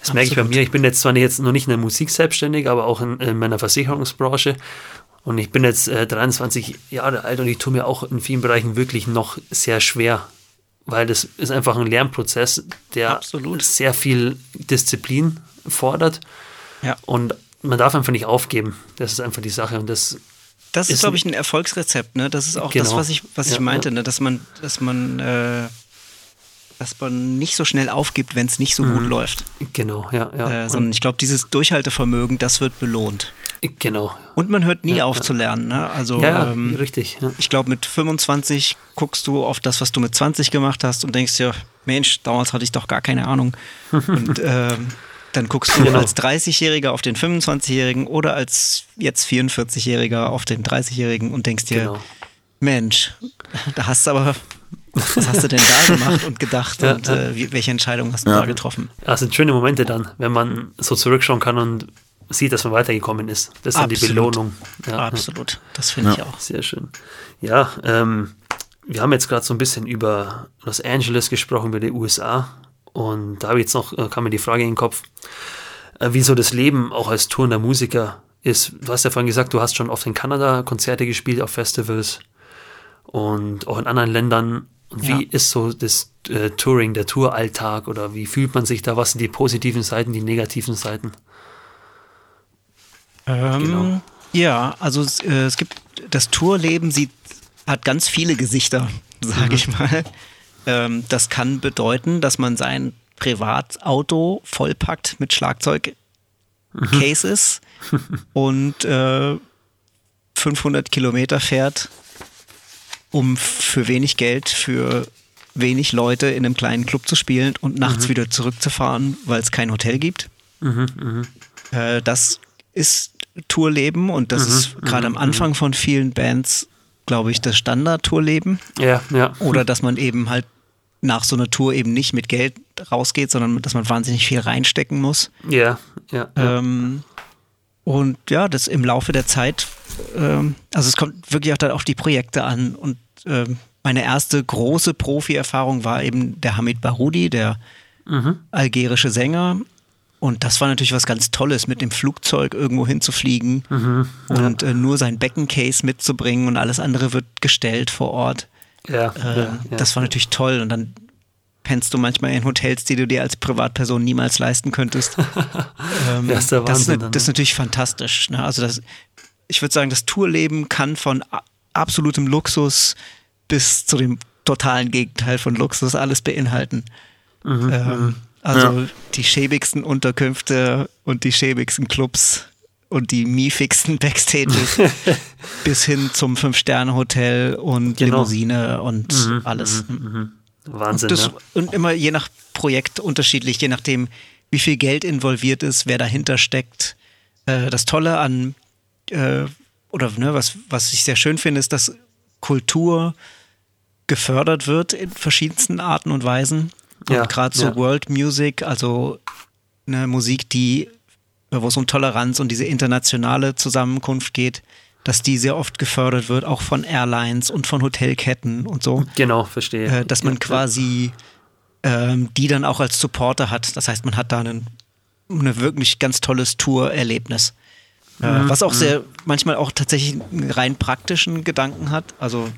Das merke ich bei Absolut. mir. Ich bin jetzt zwar nicht- jetzt noch nicht in der Musik selbstständig, aber auch in, in meiner Versicherungsbranche. Und ich bin jetzt äh, 23 Jahre alt und ich tue mir auch in vielen Bereichen wirklich noch sehr schwer. Weil das ist einfach ein Lernprozess, der Absolut. sehr viel Disziplin fordert. Ja. Und man darf einfach nicht aufgeben. Das ist einfach die Sache. Und das, Das ist, Ist glaube ich, ein Erfolgsrezept. Ne? Das ist auch das, Genau. was ich, was ich Ja, meinte, ja. ne? dass man, dass man, äh, dass man nicht so schnell aufgibt, wenn es nicht so gut läuft. genau, ja, Mhm. ja. Äh, sondern ich glaube, dieses Durchhaltevermögen, das wird belohnt. Genau. Und man hört nie Ja, auf ja. zu lernen. Ne? Also Ja, ähm, richtig. Ich glaube, mit 25 guckst du auf das, was du mit 20 gemacht hast und denkst dir, Mensch, damals hatte ich doch gar keine Ahnung. *laughs* und ähm, dann guckst du Genau. als 30-Jähriger auf den 25-Jährigen oder als jetzt 44-Jähriger auf den 30-Jährigen und denkst dir, Genau. Mensch, da hast du aber, was hast du denn da gemacht und gedacht Ja, und ja. äh, wie, welche Entscheidung hast du Ja. da getroffen? Das sind schöne Momente dann, wenn man so zurückschauen kann und sieht, dass man weitergekommen ist. Das ist dann die Absolut. Belohnung. Ja, Absolut, das finde ich auch. Sehr schön. Ja, ähm, wir haben jetzt gerade so ein bisschen über Los Angeles gesprochen, über die USA. Und da habe ich jetzt noch, äh, kam mir die Frage in den Kopf, äh, wie so das Leben auch als tourender Musiker ist. Du hast ja vorhin gesagt, du hast schon oft in Kanada Konzerte gespielt, auf Festivals und auch in anderen Ländern. Wie Ja. ist so das äh, Touring, der Touralltag oder wie fühlt man sich da? Was sind die positiven Seiten, die negativen Seiten? Ähm, Genau. Ja, also es, äh, es gibt das Tourleben sieht, hat ganz viele Gesichter, *laughs* sage ich mal. Ähm, das kann bedeuten, dass man sein Privatauto vollpackt mit Schlagzeug-Cases *laughs* und äh, 500 Kilometer fährt, um für wenig Geld für wenig Leute in einem kleinen Club zu spielen und nachts wieder zurückzufahren, weil es kein Hotel gibt. Äh, das ist Tourleben und das ist gerade am Anfang von vielen Bands, glaube ich, das Standard-Tourleben. Ja, ja. Oder dass man eben halt nach so einer Tour eben nicht mit Geld rausgeht, sondern dass man wahnsinnig viel reinstecken muss. Ja, ja. ja. Ähm, und ja, das im Laufe der Zeit, ähm, also es kommt wirklich auch dann auf die Projekte an. Und ähm, meine erste große Profi-Erfahrung war eben der Hamid Baroudi, der algerische Sänger. Und das war natürlich was ganz Tolles, mit dem Flugzeug irgendwo hinzufliegen und äh, nur sein Beckencase mitzubringen und alles andere wird gestellt vor Ort. ja, Äh, ja, ja. Das war natürlich toll. Und dann pennst du manchmal in Hotels, die du dir als Privatperson niemals leisten könntest. *laughs* ähm, Ja, ist der das, ist, Wahnsinn ne- das ist natürlich fantastisch. Ne? Also das, ich würde sagen, das Tourleben kann von absolutem Luxus bis zu dem totalen Gegenteil von Luxus alles beinhalten. Mhm, ähm, also die schäbigsten Unterkünfte und die schäbigsten Clubs und die miefigsten *laughs* Backstages *laughs* bis hin zum Fünf-Sterne-Hotel und Genau. Limousine und alles. Wahnsinn, Das, ja. Und immer je nach Projekt unterschiedlich, je nachdem, wie viel Geld involviert ist, wer dahinter steckt. Äh, das Tolle an, äh, oder ne, was, was ich sehr schön finde, ist, dass Kultur gefördert wird in verschiedensten Arten und Weisen. Ja, und gerade so ja. World Music, also eine Musik, die, wo es um Toleranz und diese internationale Zusammenkunft geht, dass die sehr oft gefördert wird, auch von Airlines und von Hotelketten und so. Genau, verstehe. Äh, dass man quasi ähm, die dann auch als Supporter hat. Das heißt, man hat da einen, ein wirklich ganz tolles Tour-Erlebnis. Mhm, was auch sehr, manchmal auch tatsächlich einen rein praktischen Gedanken hat. Also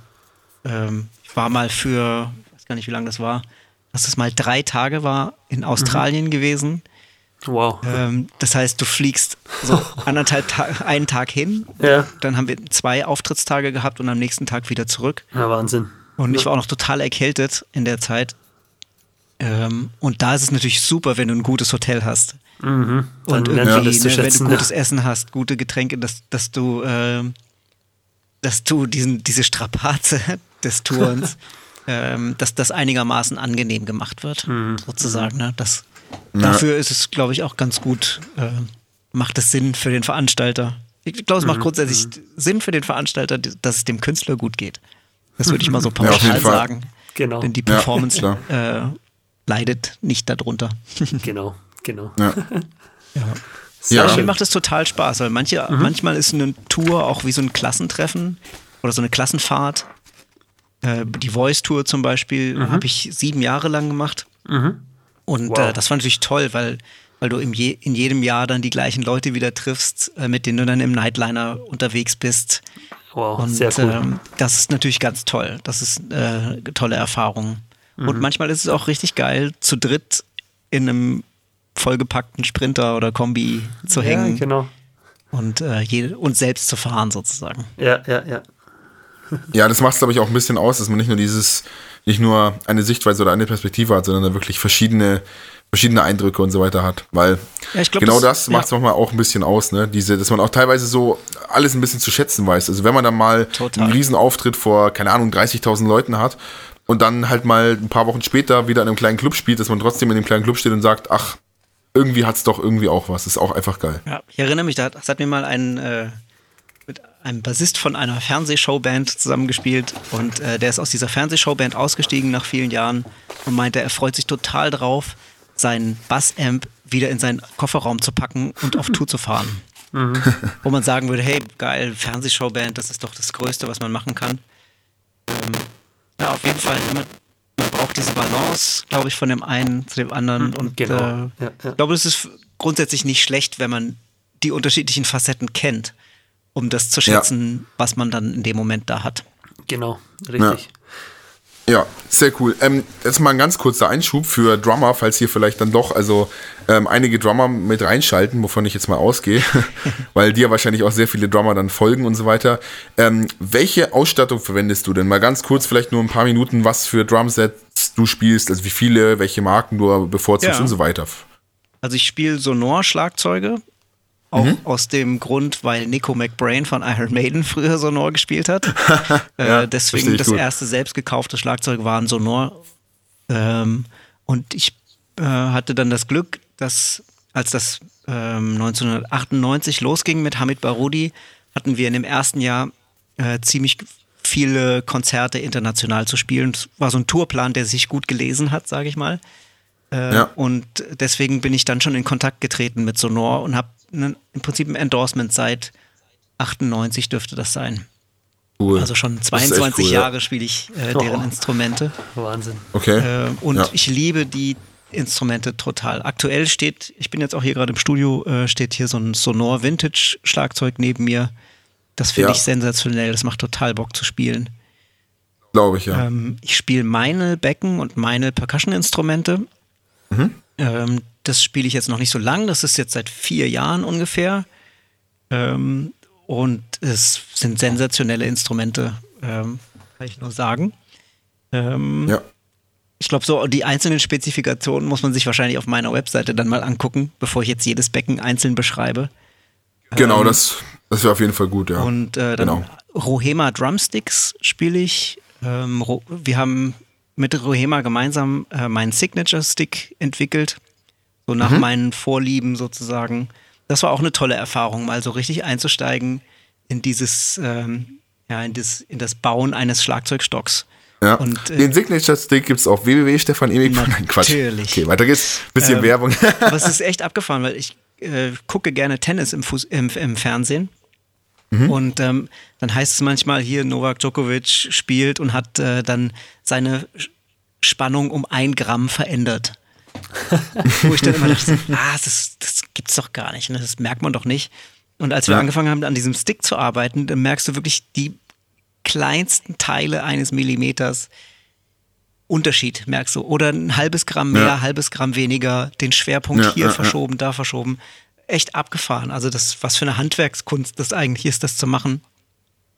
ähm, ich war mal für, ich weiß gar nicht, wie lange das war, dass es mal drei Tage war in Australien Mhm. gewesen. Wow. Ähm, das heißt, du fliegst so *laughs* anderthalb Ta einen Tag hin, Ja. dann haben wir zwei Auftrittstage gehabt und am nächsten Tag wieder zurück. ja, Wahnsinn. Und ich war auch noch total erkältet in der Zeit. Ähm, und da ist es natürlich super, wenn du ein gutes Hotel hast. Mhm. Und irgendwie, zu ne, wenn schätzen. du gutes Essen hast, gute Getränke, dass, dass du, ähm, dass du diesen, diese Strapaze *laughs* des Tourens, *laughs* ähm, dass das einigermaßen angenehm gemacht wird, Mhm. sozusagen. Ne? Das, Dafür ist es, glaube ich, auch ganz gut, äh, macht es Sinn für den Veranstalter. Ich glaube, es Mhm. macht grundsätzlich Sinn für den Veranstalter, dass es dem Künstler gut geht. Das würde ich mal so *laughs* Ja, pauschal Fall. sagen. Genau. Denn die Ja, Performance klar. äh, leidet nicht darunter. *laughs* Genau, genau. Ja. Ja, Ja. mir macht es total Spaß, weil manche, Mhm. manchmal ist eine Tour auch wie so ein Klassentreffen oder so eine Klassenfahrt. Äh, die Voice Tour zum Beispiel habe ich sieben Jahre lang gemacht. Und Mhm. Wow. äh, das war natürlich toll, weil, weil du im je, in jedem Jahr dann die gleichen Leute wieder triffst, äh, mit denen du dann im Nightliner unterwegs bist. Wow, Und sehr cool. ähm, das ist natürlich ganz toll. Das ist äh, eine tolle Erfahrung. Und manchmal ist es auch richtig geil, zu dritt in einem vollgepackten Sprinter oder Kombi zu ja, hängen genau. und, äh, jede, und selbst zu fahren sozusagen. Ja, ja, ja. *laughs* Ja, das macht es, glaube ich, auch ein bisschen aus, dass man nicht nur dieses, nicht nur eine Sichtweise oder eine Perspektive hat, sondern da wirklich verschiedene, verschiedene Eindrücke und so weiter hat. Weil Ja, ich glaub, genau das- das, macht es ja. manchmal auch ein bisschen aus, ne? Diese, dass man auch teilweise so alles ein bisschen zu schätzen weiß. Also wenn man dann mal Total. einen Riesenauftritt vor, keine Ahnung, 30.000 Leuten hat und dann halt mal ein paar Wochen später wieder in einem kleinen Club spielt, dass man trotzdem in dem kleinen Club steht und sagt, ach, irgendwie hat es doch irgendwie auch was. Ist auch einfach geil. Ja, ich erinnere mich, da hat- das hat mir mal ein, äh, mit einem Bassist von einer Fernsehshowband zusammengespielt und äh, der ist aus dieser Fernsehshowband ausgestiegen nach vielen Jahren und meinte, er freut sich total drauf, seinen Bassamp wieder in seinen Kofferraum zu packen und auf Tour zu fahren. *laughs* Wo man sagen würde, hey, geil, Fernsehshowband, das ist doch das Größte, was man machen kann. Ähm, ja, auf jeden Fall, man, man braucht diese Balance, glaube ich, von dem einen zu dem anderen. Und genau. äh, Ja, ja. ich glaube, es ist grundsätzlich nicht schlecht, wenn man die unterschiedlichen Facetten kennt, um das zu Ja. schätzen, was man dann in dem Moment da hat. Genau, richtig. Ja, sehr cool. Ähm, jetzt mal ein ganz kurzer Einschub für Drummer, falls hier vielleicht dann doch also ähm, einige Drummer mit reinschalten, wovon ich jetzt mal ausgehe, *laughs* weil dir wahrscheinlich auch sehr viele Drummer dann folgen und so weiter. Ähm, welche Ausstattung verwendest du denn? Mal ganz kurz, vielleicht nur ein paar Minuten, was für Drumsets du spielst, also wie viele, welche Marken du bevorzugst Ja. und so weiter. Also ich spiele Sonor-Schlagzeuge, auch Mhm. aus dem Grund, weil Nico McBrain von Iron Maiden früher Sonor gespielt hat. *laughs* Ja, äh, deswegen das gut. erste selbst gekaufte Schlagzeug war ein Sonor. Ähm, und ich äh, hatte dann das Glück, dass als das ähm, 1998 losging mit Hamid Barudi, hatten wir in dem ersten Jahr äh, ziemlich viele Konzerte international zu spielen. Es war so ein Tourplan, der sich gut gelesen hat, sage ich mal. Äh, Ja. Und deswegen bin ich dann schon in Kontakt getreten mit Sonor und habe im Prinzip ein Endorsement seit 98 dürfte das sein. Cool. Also schon Das ist echt 22 cool, ja. Jahre spiele ich äh, deren Oh. Instrumente. Wahnsinn. Okay. Äh, und ja. ich liebe die Instrumente total. Aktuell steht, ich bin jetzt auch hier gerade im Studio, äh, steht hier so ein Sonor Vintage Schlagzeug neben mir. Das finde Ja. ich sensationell. Das macht total Bock zu spielen. Glaube ich, ja. Ähm, ich spiele meine Becken und meine Percussion-Instrumente. Mhm. Ähm, das spiele ich jetzt noch nicht so lang. Das ist jetzt seit vier Jahren ungefähr. Ähm, und es sind sensationelle Instrumente, ähm, kann ich nur sagen. Ähm, ja. Ich glaube, so die einzelnen Spezifikationen muss man sich wahrscheinlich auf meiner Webseite dann mal angucken, bevor ich jetzt jedes Becken einzeln beschreibe. Genau, das, das wäre auf jeden Fall gut, ja. Ähm, Und äh, dann Genau. Rohema Drumsticks spiele ich. Ähm, wir haben mit Rohema gemeinsam äh, meinen Signature Stick entwickelt. So nach Mhm. meinen Vorlieben sozusagen. Das war auch eine tolle Erfahrung, mal so richtig einzusteigen in dieses, ähm, ja, in das, in das Bauen eines Schlagzeugstocks. Ja. Und, äh, Den Signature Stick gibt es auf www.stefanemig.com. Nein, Quatsch. Natürlich. Okay, weiter geht's. Bisschen Ähm, Werbung. Aber es ist echt abgefahren, weil ich äh, gucke gerne Tennis im, Fuß, im, im Fernsehen. Mhm. Und ähm, dann heißt es manchmal hier, Novak Djokovic spielt und hat äh, dann seine Spannung um ein Gramm verändert. *laughs* Wo ich dann immer dachte, ah, das, das gibt's doch gar nicht, ne? das merkt man doch nicht. Und als wir ja. angefangen haben, an diesem Stick zu arbeiten, dann merkst du wirklich die kleinsten Teile eines Millimeters Unterschied, merkst du. Oder ein halbes Gramm mehr, ja. halbes Gramm weniger, den Schwerpunkt ja, hier verschoben, da verschoben. Echt abgefahren. Also das, was für eine Handwerkskunst das eigentlich ist, das zu machen.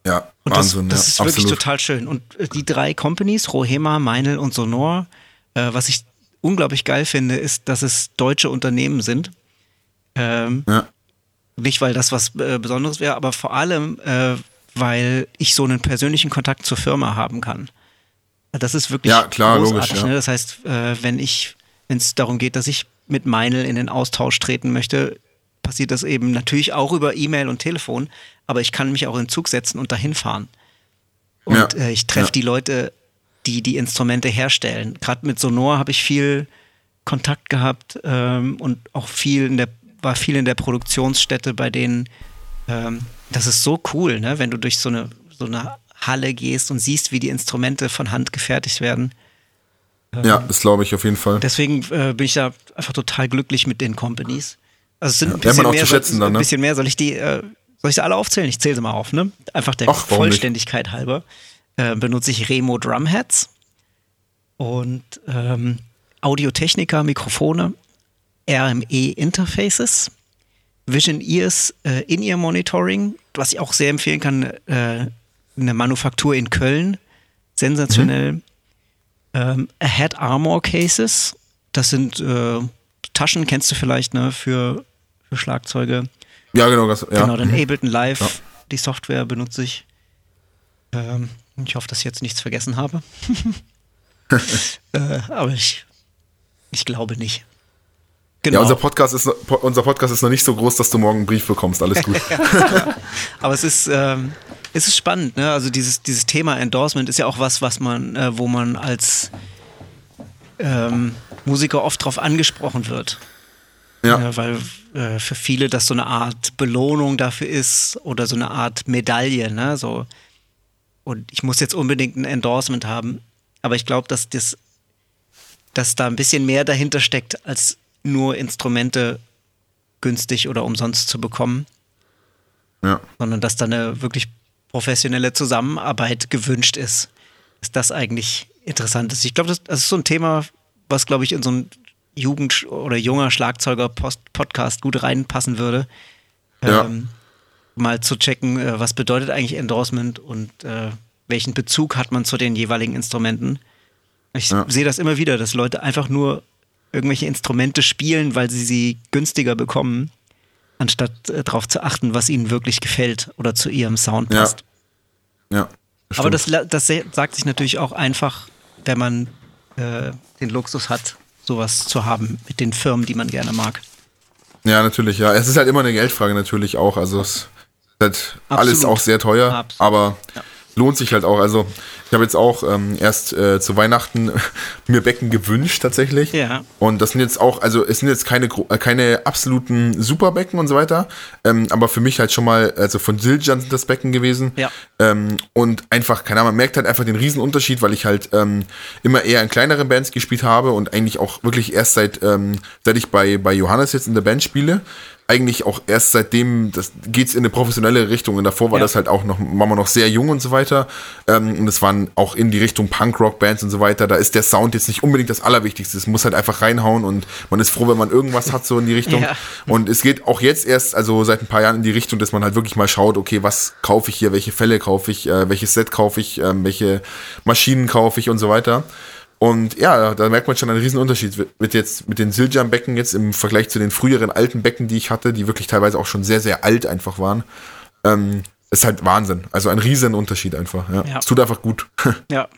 Ja, und Wahnsinn. Das, das ist absolut. wirklich total schön. Und äh, die drei Companies, Rohema, Meinl und Sonor, äh, was ich unglaublich geil finde, ist, dass es deutsche Unternehmen sind. Ähm, ja. Nicht, weil das was äh, Besonderes wäre, aber vor allem, äh, weil ich so einen persönlichen Kontakt zur Firma haben kann. Das ist wirklich ja, klar, großartig. Logisch, ja. ne? Das heißt, äh, wenn ich, wenn es darum geht, dass ich mit Meinl in den Austausch treten möchte, passiert das eben natürlich auch über E-Mail und Telefon, aber ich kann mich auch in den Zug setzen und dahin fahren. Und ja. äh, ich treffe die Leute, die die Instrumente herstellen. Gerade mit Sonor habe ich viel Kontakt gehabt ähm, und auch viel in der, war viel in der Produktionsstätte bei denen. Ähm, das ist so cool, ne? wenn du durch so eine, so eine Halle gehst und siehst, wie die Instrumente von Hand gefertigt werden. Ähm, ja, das glaube ich auf jeden Fall. Deswegen äh, bin ich da einfach total glücklich mit den Companies. Also es sind ein bisschen, mehr, schätzen, soll, dann, ne? ein bisschen mehr. Soll ich die, äh, soll ich sie alle aufzählen? Ich zähle sie mal auf, ne? Einfach der Ach, Vollständigkeit nicht? halber. Äh, benutze ich Remo Drumheads und ähm, Audiotechnica, Mikrofone, RME Interfaces, Vision Ears äh, In-Ear Monitoring, was ich auch sehr empfehlen kann, äh, eine Manufaktur in Köln, sensationell. Mhm. Ähm, Ahead Armor Cases, das sind äh, Taschen, kennst du vielleicht, ne, für, für Schlagzeuge. Ja, genau. Das, ja. Genau, dann mhm. Ableton Live, ja. die Software benutze ich. Ähm, ich hoffe, dass ich jetzt nichts vergessen habe. *laughs* *laughs* äh, aber ich, ich glaube nicht. Genau. Ja, unser Podcast, ist, unser Podcast ist noch nicht so groß, dass du morgen einen Brief bekommst. Alles gut. *laughs* aber es ist, ähm, es ist spannend, ne? Also dieses, dieses Thema Endorsement ist ja auch was, was man, äh, wo man als ähm, Musiker oft drauf angesprochen wird. Ja. Äh, weil äh, für viele das so eine Art Belohnung dafür ist oder so eine Art Medaille, ne? So, und ich muss jetzt unbedingt ein Endorsement haben. Aber ich glaube, dass das, dass da ein bisschen mehr dahinter steckt, als nur Instrumente günstig oder umsonst zu bekommen. Ja. Sondern dass da eine wirklich professionelle Zusammenarbeit gewünscht ist, ist das eigentlich interessant ist. Ich glaube, das, das, ist so ein Thema, was, glaube ich, in so ein Jugend- oder junger Schlagzeuger-Podcast gut reinpassen würde. Ja. Ähm, mal zu checken, äh, was bedeutet eigentlich Endorsement und äh, welchen Bezug hat man zu den jeweiligen Instrumenten. Ich ja. sehe das immer wieder, dass Leute einfach nur irgendwelche Instrumente spielen, weil sie sie günstiger bekommen anstatt äh, darauf zu achten, was ihnen wirklich gefällt oder zu ihrem Sound passt. Ja. ja das Aber das, das sagt sich natürlich auch einfach, wenn man äh, den Luxus hat, sowas zu haben mit den Firmen, die man gerne mag. Ja, natürlich, ja. Es ist halt immer eine Geldfrage natürlich auch. Also es ist halt alles auch sehr teuer, Absolut. aber ja. Lohnt sich halt auch. Also ich habe jetzt auch ähm, erst äh, zu Weihnachten *laughs* mir Becken gewünscht tatsächlich. Ja. Und das sind jetzt auch, also es sind jetzt keine, äh, keine absoluten Superbecken und so weiter. Ähm, aber für mich halt schon mal, also von Siljan sind das Becken gewesen. Ja. Ähm, und einfach, keine Ahnung, man merkt halt einfach den Riesenunterschied, weil ich halt ähm, immer eher in kleineren Bands gespielt habe und eigentlich auch wirklich erst seit, ähm, seit ich bei, bei Johannes jetzt in der Band spiele, eigentlich auch erst seitdem, das geht's in eine professionelle Richtung. Und davor war ja. das halt auch noch, war man noch sehr jung und so weiter. Ähm, und es waren auch in die Richtung Punk-Rock-Bands und so weiter. Da ist der Sound jetzt nicht unbedingt das Allerwichtigste. Es muss halt einfach reinhauen und man ist froh, wenn man irgendwas hat, so in die Richtung. *laughs* Ja. Und es geht auch jetzt erst, also seit ein paar Jahren in die Richtung, dass man halt wirklich mal schaut, okay, was kaufe ich hier, welche Fälle kaufe ich, äh, welches Set kaufe ich, äh, welche Maschinen kaufe ich und so weiter. Und ja, da merkt man schon einen riesen Unterschied mit jetzt, mit den Siljan-Becken jetzt im Vergleich zu den früheren alten Becken, die ich hatte, die wirklich teilweise auch schon sehr, sehr alt einfach waren. Ähm, ist halt Wahnsinn. Also ein riesen Unterschied einfach. Ja. ja. Es tut einfach gut. *laughs* ja.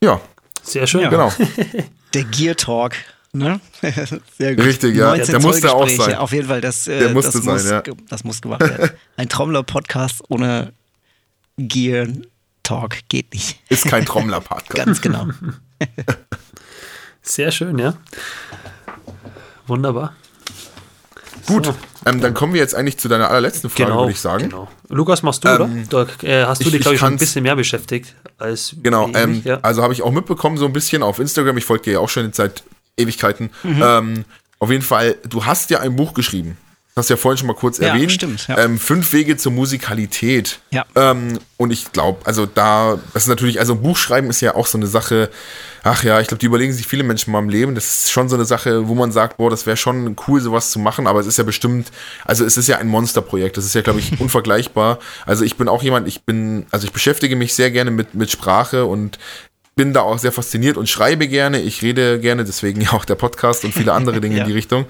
Ja. Sehr schön. Ja. Genau. *laughs* Der Gear Talk. Ne? *laughs* Sehr gut. Richtig, ja. Der musste auch sein. Auf jeden Fall, das, äh, Der musste das, sein, muss, ja. das muss gemacht werden. Ein Trommler-Podcast ohne Gear Talk geht nicht. Ist kein Trommler-Podcast. *laughs* Ganz genau. Sehr schön, ja. Wunderbar. Gut, so. ähm, dann kommen wir jetzt eigentlich zu deiner allerletzten Frage, genau, würde ich sagen. Genau. Lukas, machst du, ähm, oder? Da äh, hast du ich, dich, glaube ich, schon ein bisschen mehr beschäftigt als. Genau, ähm, ja. also habe ich auch mitbekommen, so ein bisschen auf Instagram. Ich folge dir ja auch schon seit Ewigkeiten. Mhm. Ähm, auf jeden Fall, du hast ja ein Buch geschrieben hast ja vorhin schon mal kurz ja, erwähnt. Stimmt, ja. ähm, fünf Wege zur Musikalität. Ja. Ähm, und ich glaube, also da, das ist natürlich, also Buchschreiben ist ja auch so eine Sache, ach ja, ich glaube, die überlegen sich viele Menschen mal im Leben. Das ist schon so eine Sache, wo man sagt, boah, das wäre schon cool, sowas zu machen, aber es ist ja bestimmt, also es ist ja ein Monsterprojekt. Das ist ja, glaube ich, *laughs* unvergleichbar. Also ich bin auch jemand, ich bin, also ich beschäftige mich sehr gerne mit, mit Sprache und bin da auch sehr fasziniert und schreibe gerne. Ich rede gerne, deswegen *laughs* ja auch der Podcast und viele andere Dinge *laughs* ja. in die Richtung.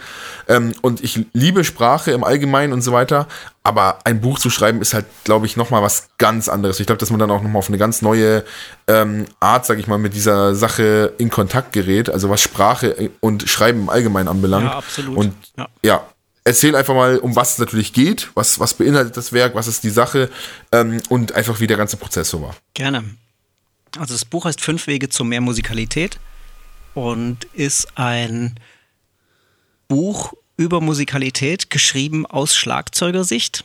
Ähm, und ich liebe Sprache im Allgemeinen und so weiter. Aber ein Buch zu schreiben ist halt, glaube ich, nochmal was ganz anderes. Ich glaube, dass man dann auch nochmal auf eine ganz neue ähm, Art, sage ich mal, mit dieser Sache in Kontakt gerät. Also was Sprache und Schreiben im Allgemeinen anbelangt. Ja, absolut. Und ja, ja erzähl einfach mal, um was es natürlich geht, was, was beinhaltet das Werk, was ist die Sache ähm, und einfach, wie der ganze Prozess so war. Gerne. Also das Buch heißt Fünf Wege zu mehr Musikalität und ist ein Buch über Musikalität, geschrieben aus Schlagzeugersicht.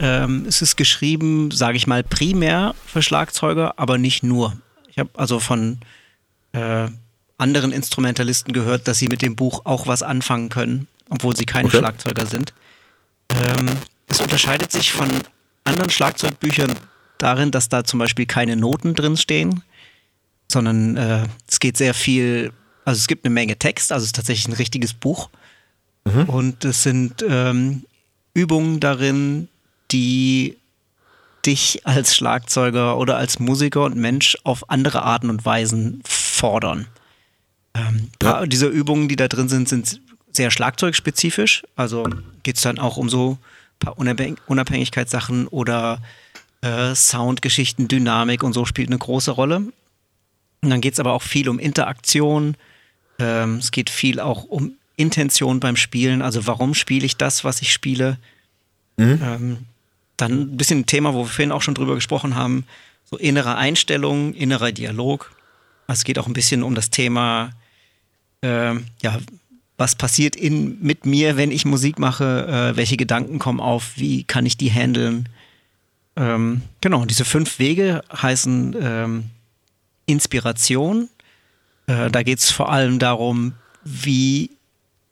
Ähm, es ist geschrieben, sage ich mal, primär für Schlagzeuger, aber nicht nur. Ich habe also von äh, anderen Instrumentalisten gehört, dass sie mit dem Buch auch was anfangen können, obwohl sie keine okay. Schlagzeuger sind. Ähm, es unterscheidet sich von anderen Schlagzeugbüchern darin, dass da zum Beispiel keine Noten drin stehen, sondern äh, es geht sehr viel, also es gibt eine Menge Text, also es ist tatsächlich ein richtiges Buch. Mhm. Und es sind ähm, Übungen darin, die dich als Schlagzeuger oder als Musiker und Mensch auf andere Arten und Weisen fordern. Ähm, ja. paar dieser Übungen, die da drin sind, sind sehr schlagzeugspezifisch. Also geht es dann auch um so ein paar Unabhängigkeitssachen oder äh, Soundgeschichten, Dynamik und so spielt eine große Rolle. Und dann geht es aber auch viel um Interaktion. Ähm, es geht viel auch um Intention beim Spielen. Also warum spiele ich das, was ich spiele? Mhm. Ähm, dann ein bisschen ein Thema, wo wir vorhin auch schon drüber gesprochen haben. So innere Einstellung, innerer Dialog. Also es geht auch ein bisschen um das Thema, äh, ja, was passiert in, mit mir, wenn ich Musik mache, äh, welche Gedanken kommen auf, wie kann ich die handeln, ähm, genau, diese fünf Wege heißen ähm, Inspiration. Äh, da geht es vor allem darum, wie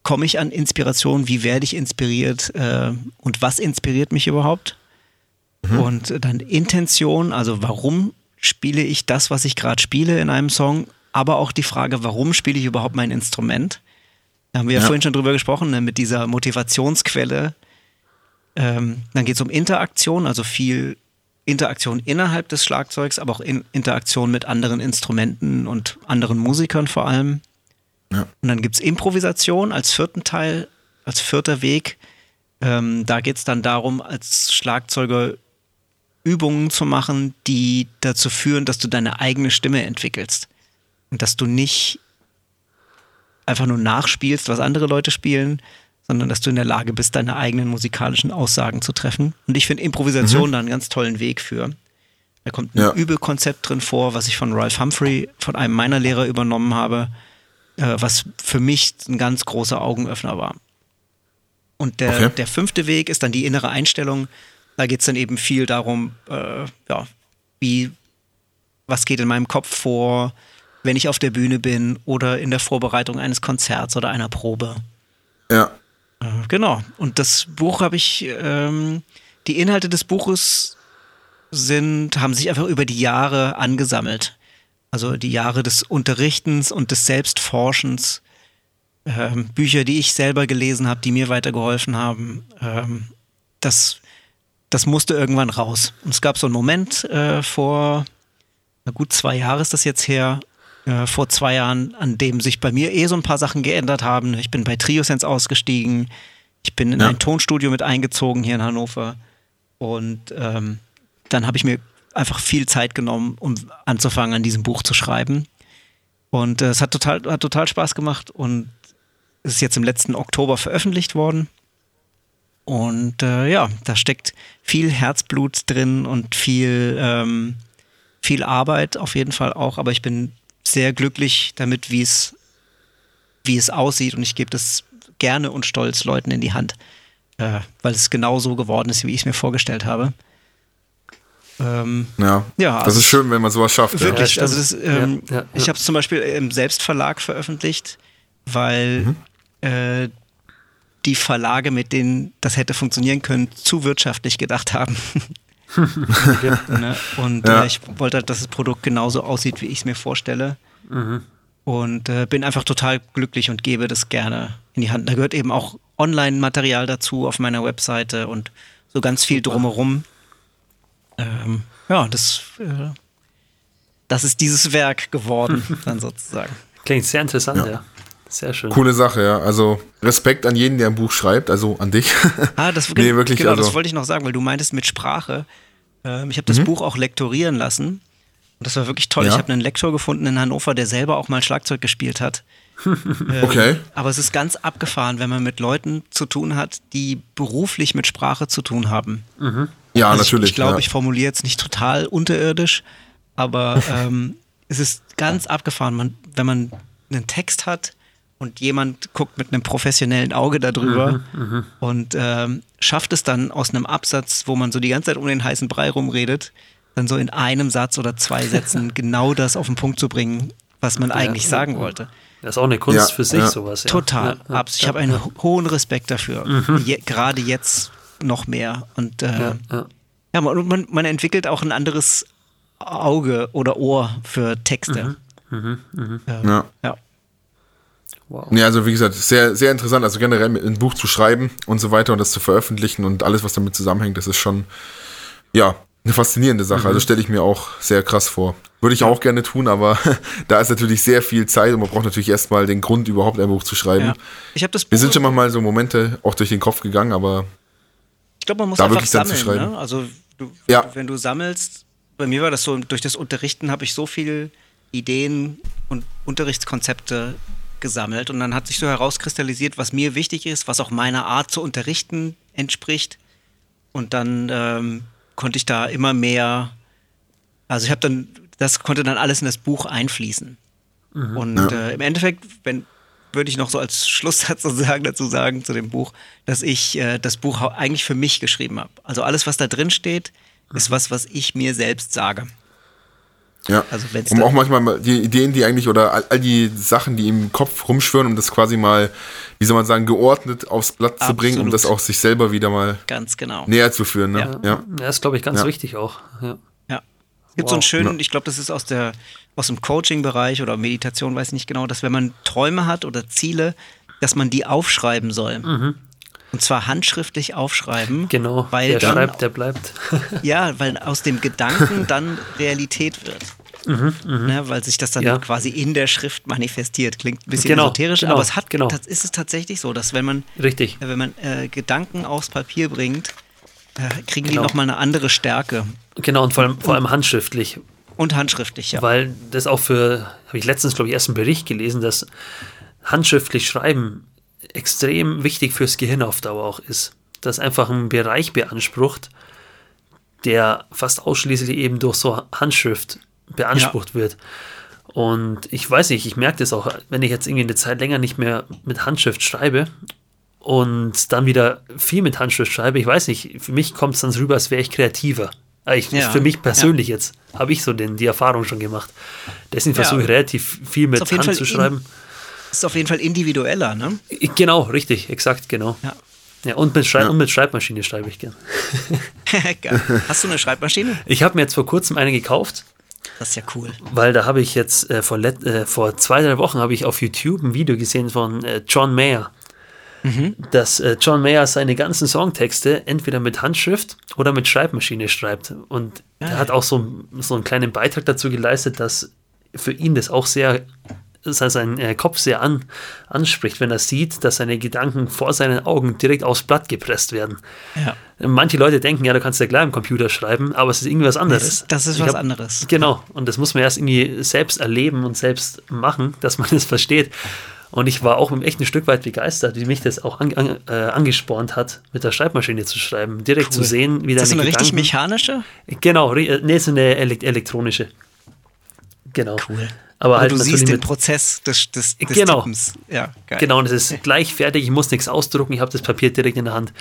komme ich an Inspiration, wie werde ich inspiriert äh, und was inspiriert mich überhaupt. Mhm. Und dann Intention, also warum spiele ich das, was ich gerade spiele in einem Song, aber auch die Frage, warum spiele ich überhaupt mein Instrument. Da haben wir ja, ja vorhin schon drüber gesprochen, ne, mit dieser Motivationsquelle, ähm, dann geht es um Interaktion, also viel Interaktion innerhalb des Schlagzeugs, aber auch in Interaktion mit anderen Instrumenten und anderen Musikern vor allem. Ja. Und dann gibt es Improvisation als vierten Teil, als vierter Weg. Ähm, da geht es dann darum, als Schlagzeuger Übungen zu machen, die dazu führen, dass du deine eigene Stimme entwickelst. Und dass du nicht einfach nur nachspielst, was andere Leute spielen, sondern dass du in der Lage bist, deine eigenen musikalischen Aussagen zu treffen. Und ich finde Improvisation mhm. da einen ganz tollen Weg für. Da kommt ein ja. Übelkonzept drin vor, was ich von Ralph Humphrey, von einem meiner Lehrer übernommen habe, äh, was für mich ein ganz großer Augenöffner war. Und der, okay. der fünfte Weg ist dann die innere Einstellung. Da geht es dann eben viel darum, äh, ja, wie, was geht in meinem Kopf vor, wenn ich auf der Bühne bin oder in der Vorbereitung eines Konzerts oder einer Probe. Ja. Äh, genau. Und das Buch habe ich, ähm, die Inhalte des Buches sind, haben sich einfach über die Jahre angesammelt. Also die Jahre des Unterrichtens und des Selbstforschens. Ähm, Bücher, die ich selber gelesen habe, die mir weitergeholfen haben. Ähm, das, das musste irgendwann raus. Und es gab so einen Moment äh, vor, na gut, zwei Jahre ist das jetzt her, äh, vor zwei Jahren, an dem sich bei mir eh so ein paar Sachen geändert haben. Ich bin bei Triosense ausgestiegen, ich bin in ja. ein Tonstudio mit eingezogen hier in Hannover und ähm, dann habe ich mir einfach viel Zeit genommen, um anzufangen, an diesem Buch zu schreiben. Und äh, es hat total, hat total Spaß gemacht und es ist jetzt im letzten Oktober veröffentlicht worden. Und äh, ja, da steckt viel Herzblut drin und viel, ähm, viel Arbeit auf jeden Fall auch. Aber ich bin sehr glücklich damit, wie es, wie es aussieht. Und ich gebe das gerne und stolz Leuten in die Hand, äh, weil es genau so geworden ist, wie ich es mir vorgestellt habe. Ähm, ja, ja also das ist schön, wenn man sowas schafft. Wirklich, ja. also das, ähm, ja, ja, ich habe es zum Beispiel im Selbstverlag veröffentlicht, weil mhm. äh, die Verlage, mit denen das hätte funktionieren können, zu wirtschaftlich gedacht haben. Ne? Und äh, ich wollte, halt, dass das Produkt genauso aussieht, wie ich es mir vorstelle. Mhm. Und äh, bin einfach total glücklich und gebe das gerne in die Hand. Da gehört eben auch Online-Material dazu auf meiner Webseite und so ganz viel drumherum ähm, ja, das, äh, das ist dieses Werk geworden, *laughs* dann sozusagen. Klingt sehr interessant, ja. ja. Sehr schön. Coole Sache, ja. Also Respekt an jeden, der ein Buch schreibt, also an dich. *laughs* Ah, das, nee, wirklich, genau, also. das wollte ich noch sagen, weil du meintest mit Sprache. Ähm, ich habe das mhm. Buch auch lektorieren lassen. Und das war wirklich toll. Ja. Ich habe einen Lektor gefunden in Hannover, der selber auch mal Schlagzeug gespielt hat. *laughs* ähm, okay. Aber es ist ganz abgefahren, wenn man mit Leuten zu tun hat, die beruflich mit Sprache zu tun haben. Mhm. Ja, also natürlich. Ich, ich glaube, ja. ich formuliere jetzt nicht total unterirdisch, aber *laughs* ähm, es ist ganz abgefahren, man, wenn man einen Text hat und jemand guckt mit einem professionellen Auge darüber mhm, mhm, und ähm, schafft es dann aus einem Absatz, wo man so die ganze Zeit um den heißen Brei rumredet, dann so in einem Satz oder zwei Sätzen *laughs* genau das auf den Punkt zu bringen, was man eigentlich sagen wollte. Das ist auch eine Kunst ja, für sich, ja. sowas. Ja. Total. ich habe einen hohen Respekt dafür. Mhm. Je, gerade jetzt noch mehr. Und äh, ja, ja. ja man, man, entwickelt auch ein anderes Auge oder Ohr für Texte. Mhm. Mhm, mh. ja. ja. Wow. Ja, also wie gesagt, sehr, sehr interessant. Also generell ein Buch zu schreiben und so weiter und das zu veröffentlichen und alles, was damit zusammenhängt, das ist schon, ja, eine faszinierende Sache. Also mhm. Also stelle ich mir auch sehr krass vor. Würde ich auch gerne tun, aber *laughs* da ist natürlich sehr viel Zeit und man braucht natürlich erstmal den Grund, überhaupt ein Buch zu schreiben. Ja. Ich das Buch Wir sind schon mal so Momente auch durch den Kopf gegangen, aber ich glaube, man muss da einfach sammeln. Ne? Also du, ja. wenn du sammelst, bei mir war das so, durch das Unterrichten habe ich so viele Ideen und Unterrichtskonzepte gesammelt und dann hat sich so herauskristallisiert, was mir wichtig ist, was auch meiner Art zu unterrichten entspricht. Und dann ähm, konnte ich da immer mehr, also ich habe dann, das konnte dann alles in das Buch einfließen. Mhm. Und ja. äh, im Endeffekt, wenn, würde ich noch so als *laughs* Schlusssatz sozusagen dazu sagen zu dem Buch, dass ich äh, das Buch eigentlich für mich geschrieben habe. Also alles, was da drin steht, ist was, was ich mir selbst sage. Ja, also um auch manchmal die Ideen, die eigentlich, oder all, all, die Sachen, die im Kopf rumschwören, um das quasi mal, wie soll man sagen, geordnet aufs Blatt Absolut. zu bringen, um das auch sich selber wieder mal ganz genau. näher zu führen. Ne? Ja. ja. Das ist, glaube ich, ganz ja. wichtig auch. Ja. ja. Es gibt wow. so einen schönen, ich glaube, das ist aus der aus dem Coaching-Bereich oder Meditation, weiß ich nicht genau, dass wenn man Träume hat oder Ziele, dass man die aufschreiben soll. Mhm. Und zwar handschriftlich aufschreiben. Genau, weil der dann, schreibt, der bleibt. *laughs* ja, weil aus dem Gedanken *laughs* dann Realität wird. Mhm, mh. ne, weil sich das dann ja. quasi in der Schrift manifestiert. Klingt ein bisschen genau, esoterisch, genau, aber es hat, genau. ist es tatsächlich so, dass wenn man, Richtig. wenn man äh, Gedanken aufs Papier bringt, äh, kriegen genau. die nochmal eine andere Stärke. Genau, und vor allem, vor allem handschriftlich. Und handschriftlich, ja. Weil das auch für, habe ich letztens, glaube ich, erst einen Bericht gelesen, dass handschriftlich Schreiben extrem wichtig fürs Gehirn auf Dauer auch ist. Das einfach einen Bereich beansprucht, der fast ausschließlich eben durch so Handschrift beansprucht ja. wird. Und ich weiß nicht, ich merke das auch, wenn ich jetzt irgendwie eine Zeit länger nicht mehr mit Handschrift schreibe und dann wieder viel mit Handschrift schreibe, ich weiß nicht, für mich kommt es dann rüber, als wäre ich kreativer. Ich, ja. Für mich persönlich ja. jetzt habe ich so den, die Erfahrung schon gemacht. Deswegen versuche ich relativ viel mit Hand zu schreiben. Ist auf jeden Fall individueller, ne? Genau, richtig, exakt, genau. Ja. Ja, und mit, Schrei und mit Schreibmaschine schreibe ich gern. *laughs* Hast du eine Schreibmaschine? Ich habe mir jetzt vor kurzem eine gekauft. Das ist ja cool. Weil da habe ich jetzt äh, vor, äh, vor zwei, drei Wochen habe ich auf YouTube ein Video gesehen von äh, John Mayer mhm. dass äh, John Mayer seine ganzen Songtexte entweder mit Handschrift oder mit Schreibmaschine schreibt. Und ja, er hat auch so, so einen kleinen Beitrag dazu geleistet, dass für ihn das auch sehr sein äh, Kopf sehr an, anspricht, wenn er sieht, dass seine Gedanken vor seinen Augen direkt aufs Blatt gepresst werden. Ja. Manche Leute denken, ja, du kannst ja gleich im Computer schreiben, aber es ist irgendwas anderes. Das, das ist ich was hab, anderes. Genau, und das muss man erst irgendwie selbst erleben und selbst machen, dass man *laughs* es versteht. Und ich war auch echt ein Stück weit begeistert, wie mich das auch an, an, äh, angespornt hat, mit der Schreibmaschine zu schreiben. Direkt cool. zu sehen, wie das Ist das eine richtig mechanische? Genau, äh, nee, so eine elektronische. Genau. Cool. Aber, Aber halt du siehst den Prozess des, des, des Genau. Tippens. Ja, geil. Genau, und es ist gleich fertig, ich muss nichts ausdrucken, ich habe das Papier direkt in der Hand.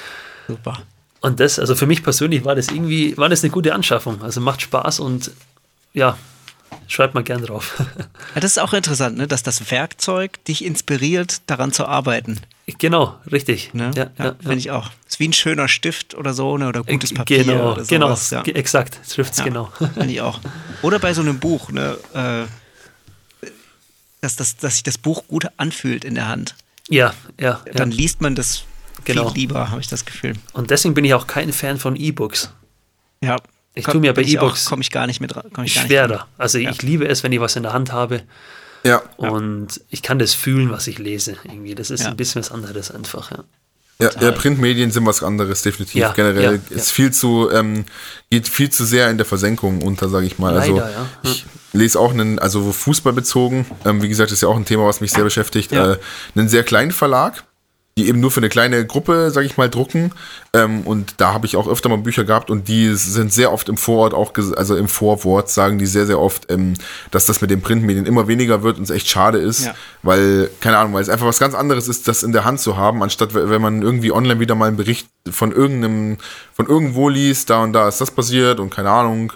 Super. Und das, also für mich persönlich war das irgendwie, war das eine gute Anschaffung. Also macht Spaß und ja, schreibt mal gern drauf. Ja, das ist auch interessant, ne? dass das Werkzeug dich inspiriert, daran zu arbeiten. genau, richtig. Ne? Ja, ja, finde ich auch. Ist wie ein schöner Stift oder so, ne? oder gutes Äh, Papier Genau, oder genau, sowas. Ja. ge- exakt, trifft es Ja, genau. *laughs* Finde ich auch. Oder bei so einem Buch, ne? äh, dass, das, dass sich das Buch gut anfühlt in der Hand. Ja, ja, ja. Dann liest man das Genau. viel lieber, habe ich das Gefühl. Und deswegen bin ich auch kein Fan von E-Books. Ja. Ich Komm- tue mir bei E-Books komme ich gar nicht mit komm ich gar nicht Schwerer. Also Ja. ich liebe es, wenn ich was in der Hand habe Ja. und ich kann das fühlen, was ich lese. Irgendwie. Das ist Ja. ein bisschen was anderes einfach. Ja. Ja, ja, Printmedien sind was anderes, definitiv. Ja, Generell ja, ist ja. viel zu, ähm, geht viel zu sehr in der Versenkung unter, sage ich mal. also Leider, ja. ich lese auch einen, also Fußball bezogen, ähm, wie gesagt, ist ja auch ein Thema, was mich sehr beschäftigt, Ja. äh, einen sehr kleinen Verlag, die eben nur für eine kleine Gruppe, sage ich mal, drucken. Ähm, und da habe ich auch öfter mal Bücher gehabt und die sind sehr oft im Vorort auch, also im Vorwort sagen die sehr, sehr oft, ähm, dass das mit den Printmedien immer weniger wird und es echt schade ist, Ja. weil, keine Ahnung, weil es einfach was ganz anderes ist, das in der Hand zu haben, anstatt we- wenn man irgendwie online wieder mal einen Bericht von irgendeinem, von irgendwo liest, da und da ist das passiert und keine Ahnung.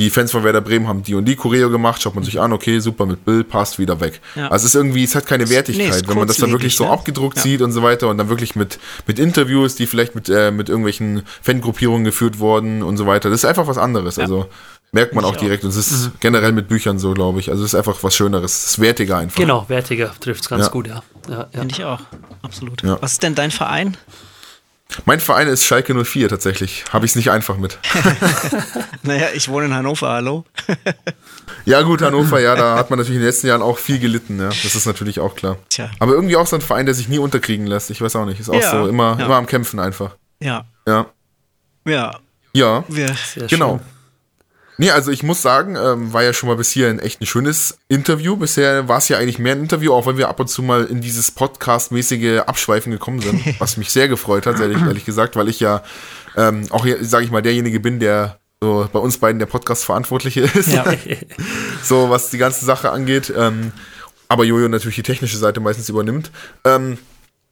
Die Fans von Werder Bremen haben die und die Choreo gemacht, schaut man sich an, okay, super, mit Bild, passt wieder weg. Ja. Also es ist irgendwie, es hat keine Wertigkeit, nee, wenn man das dann wirklich so ne? abgedruckt Ja. sieht und so weiter und dann wirklich mit, mit Interviews, die vielleicht mit, äh, mit irgendwelchen Fangruppierungen geführt wurden und so weiter. Das ist einfach was anderes. Also merkt man auch auch. direkt und es ist generell mit Büchern so, glaube ich. Also es ist einfach was Schöneres, es ist wertiger einfach. Genau, wertiger trifft es ganz Ja. gut, ja. ja, ja. Finde ich auch. Absolut. Ja. Was ist denn dein Verein? Mein Verein ist Schalke 04 tatsächlich. Habe ich es nicht einfach mit. *laughs* Naja, ich wohne in Hannover, hallo. *laughs* Ja, gut, Hannover, ja, da hat man natürlich in den letzten Jahren auch viel gelitten, ja. Das ist natürlich auch klar. Tja. Aber irgendwie auch so ein Verein, der sich nie unterkriegen lässt. Ich weiß auch nicht. Ist auch Ja, so immer, ja. immer am Kämpfen einfach. Ja. Ja. Ja. Ja. Sehr Genau. schön. Nee, also ich muss sagen, ähm, war ja schon mal bis hier ein echt ein schönes Interview. Bisher war es ja eigentlich mehr ein Interview, auch wenn wir ab und zu mal in dieses Podcast-mäßige Abschweifen gekommen sind, *laughs* was mich sehr gefreut hat, ehrlich, ehrlich gesagt, weil ich ja ähm, auch, sage ich mal, derjenige bin, der so bei uns beiden der Podcast-Verantwortliche ist, ja. *laughs* so was die ganze Sache angeht. Ähm, aber Jojo natürlich die technische Seite meistens übernimmt. Ähm,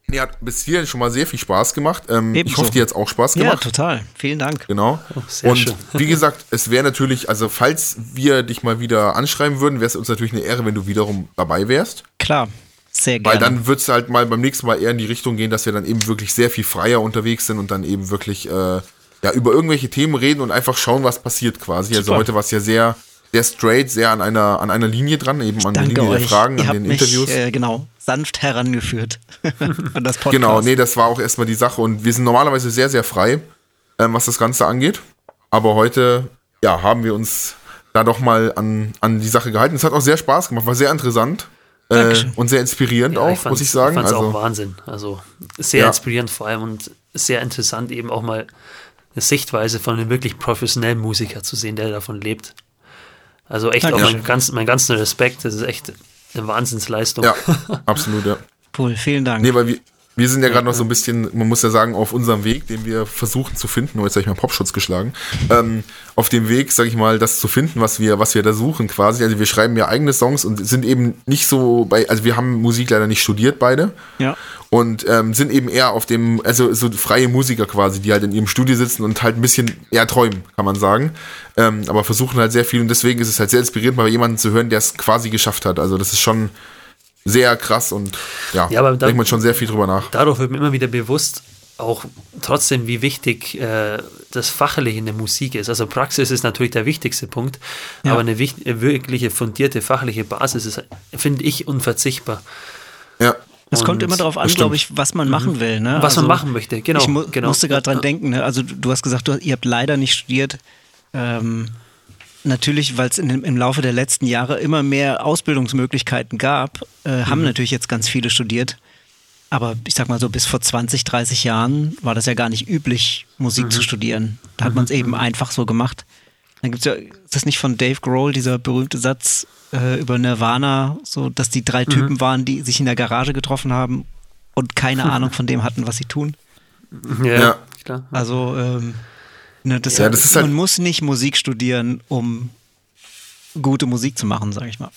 nee, hat bis hierhin schon mal sehr viel Spaß gemacht. Ähm, ich hoffe, dir hat auch Spaß ja, gemacht. total. Vielen Dank. Genau. sehr und schön. wie *laughs* gesagt, es wäre natürlich, also falls wir dich mal wieder anschreiben würden, wäre es uns natürlich eine Ehre, wenn du wiederum dabei wärst. Klar. Sehr gerne. Weil dann wird es halt mal beim nächsten Mal eher in die Richtung gehen, dass wir dann eben wirklich sehr viel freier unterwegs sind und dann eben wirklich äh, ja, über irgendwelche Themen reden und einfach schauen, was passiert quasi. Also Super. heute war es ja sehr, sehr straight, sehr an einer, an einer Linie dran, eben an der Danke Linie euch. der Fragen, Ihr an habt den mich, Interviews. Äh, genau, sanft herangeführt *laughs* an das Podcast. Genau, nee, das war auch erstmal die Sache und wir sind normalerweise sehr, sehr frei, ähm, was das Ganze angeht. Aber heute, ja, haben wir uns da doch mal an, an die Sache gehalten. Es hat auch sehr Spaß gemacht, war sehr interessant äh, und sehr inspirierend Ja, auch, muss ich sagen. fand's auch Also, Wahnsinn. Also sehr Ja. inspirierend vor allem und sehr interessant eben auch mal eine Sichtweise von einem wirklich professionellen Musiker zu sehen, der davon lebt. Also echt auch Dankeschön. mein, ganz, mein ganzen Respekt. Das ist echt eine Wahnsinnsleistung. ja, absolut, ja. Cool, vielen Dank. Nee, weil wir, wir sind ja gerade noch so ein bisschen, man muss ja sagen, auf unserem Weg, den wir versuchen zu finden, oh, jetzt habe ich meinen Popschutz geschlagen, ähm, auf dem Weg, sag ich mal, das zu finden, was wir, was wir da suchen quasi. Also wir schreiben ja eigene Songs und sind eben nicht so bei, also wir haben Musik leider nicht studiert beide. Ja. Und ähm, sind eben eher auf dem, also so freie Musiker quasi, die halt in ihrem Studio sitzen und halt ein bisschen eher träumen, kann man sagen. Ähm, aber versuchen halt sehr viel und deswegen ist es halt sehr inspirierend, mal jemanden zu hören, der es quasi geschafft hat. Also das ist schon sehr krass und ja, Ja, aber da- denkt man schon sehr viel drüber nach. Dadurch wird mir immer wieder bewusst, auch trotzdem, wie wichtig äh, das Fachliche in der Musik ist. Also Praxis ist natürlich der wichtigste Punkt, Ja. aber eine äh, wirkliche fundierte fachliche Basis ist, finde ich, unverzichtbar. Ja. Es kommt immer darauf an, glaube ich, was man machen will. Ne? Was man machen möchte, genau, Ich mu genau. musste gerade dran denken. Ne? Also du, du hast gesagt, du, ihr habt leider nicht studiert. Ähm, natürlich, weil es im Laufe der letzten Jahre immer mehr Ausbildungsmöglichkeiten gab, äh, haben natürlich jetzt ganz viele studiert. Aber ich sag mal so, bis vor 20, 30 Jahren war das ja gar nicht üblich, Musik zu studieren. Da hat man es eben einfach so gemacht. Dann gibt's ja, ist das nicht von Dave Grohl, dieser berühmte Satz äh, über Nirvana, so dass die drei Typen waren, die sich in der Garage getroffen haben und keine *laughs* Ahnung von dem hatten, was sie tun. Ja, Ja. klar. Also ähm, ne, das, Ja, das ist halt- man muss nicht Musik studieren, um gute Musik zu machen, sage ich mal.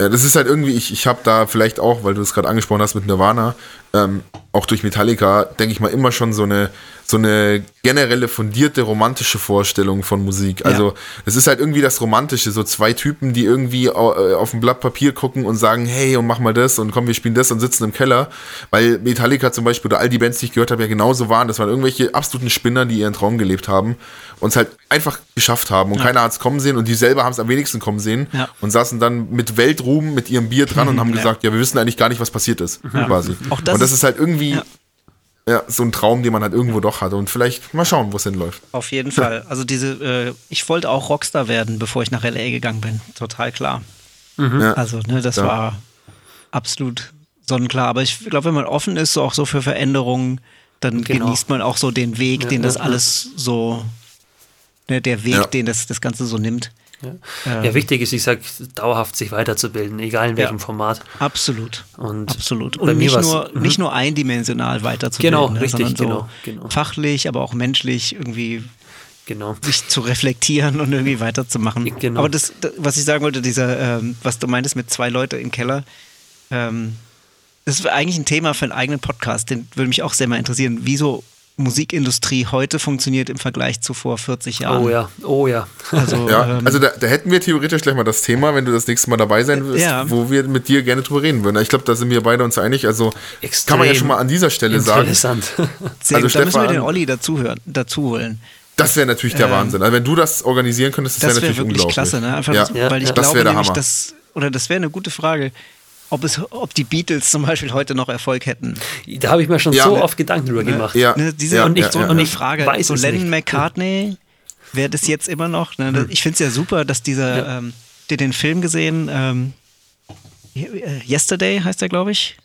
Ja, das ist halt irgendwie, ich, ich habe da vielleicht auch, weil du es gerade angesprochen hast mit Nirvana, ähm, auch durch Metallica, denke ich mal, immer schon so eine, so eine generelle fundierte romantische Vorstellung von Musik. Also es ist halt irgendwie das Romantische, so zwei Typen, die irgendwie äh, auf ein Blatt Papier gucken und sagen, hey, und mach mal das und komm, wir spielen das und sitzen im Keller. Weil Metallica zum Beispiel oder all die Bands, die ich gehört habe, ja genauso waren. Das waren irgendwelche absoluten Spinner, die ihren Traum gelebt haben und es halt einfach geschafft haben. Und keiner hat es kommen sehen und die selber haben es am wenigsten kommen sehen Ja. und saßen dann mit Weltruhm mit ihrem Bier dran und haben *laughs* Ja. gesagt, ja, wir wissen eigentlich gar nicht, was passiert ist, quasi. Auch das und das ist- ist halt irgendwie Ja. so ein Traum, den man halt irgendwo doch hatte. Und vielleicht mal schauen, wo es hinläuft. Auf jeden Fall. Also diese, äh, ich wollte auch Rockstar werden, bevor ich nach LA gegangen bin. Total klar. Ja. Also, ne, das Ja. war absolut sonnenklar. Aber ich glaube, wenn man offen ist, so auch so für Veränderungen, dann Genau. genießt man auch so den Weg, Ja, den das ja, alles so, ne, der Weg, Ja. den das, das Ganze so nimmt. Ja. ja, wichtig ist, ich sag, dauerhaft sich weiterzubilden, egal in welchem Ja. Format. Absolut. Und Absolut. Und nicht nur, mhm. nicht nur eindimensional weiterzubilden, Genau, ne, richtig, sondern so genau, genau. fachlich, aber auch menschlich irgendwie Genau. sich zu reflektieren und irgendwie weiterzumachen. Genau. Aber das, das, was ich sagen wollte, dieser, ähm, was du meintest mit zwei Leute im Keller, ähm, das ist eigentlich ein Thema für einen eigenen Podcast. Den würde mich auch sehr mal interessieren, wieso Musikindustrie heute funktioniert im Vergleich zu vor 40 Jahren. Oh ja, oh ja. Also, Ja, ähm, also da, da hätten wir theoretisch gleich mal das Thema, wenn du das nächste Mal dabei sein wirst, Ja. wo wir mit dir gerne drüber reden würden. Ich glaube, da sind wir beide uns einig. Also Extrem kann man ja schon mal an dieser Stelle sagen, Interessant. also *laughs* gut. da müssen wir Stefan- den Olli dazu, hören, dazu holen. das wäre natürlich der Ähm, Wahnsinn. Also wenn du das organisieren könntest, das, Das wäre wäre natürlich wirklich unglaublich. klasse, ne? Einfach, ja. weil ich ja. Das glaube wäre der nämlich, Hammer. dass, oder das wäre eine gute Frage, ob, es, ob die Beatles zum Beispiel heute noch Erfolg hätten. Da habe ich mir schon Ja. so oft Gedanken drüber gemacht. Ja, Ne, diese ja, und so ja, eine ja. Frage. Weiß so Lennon nicht. McCartney wäre das jetzt immer noch. Ne? Das- Ich finde es ja super, dass dieser, Ja. ähm, dir den Film gesehen, ähm, Yesterday heißt er, glaube ich.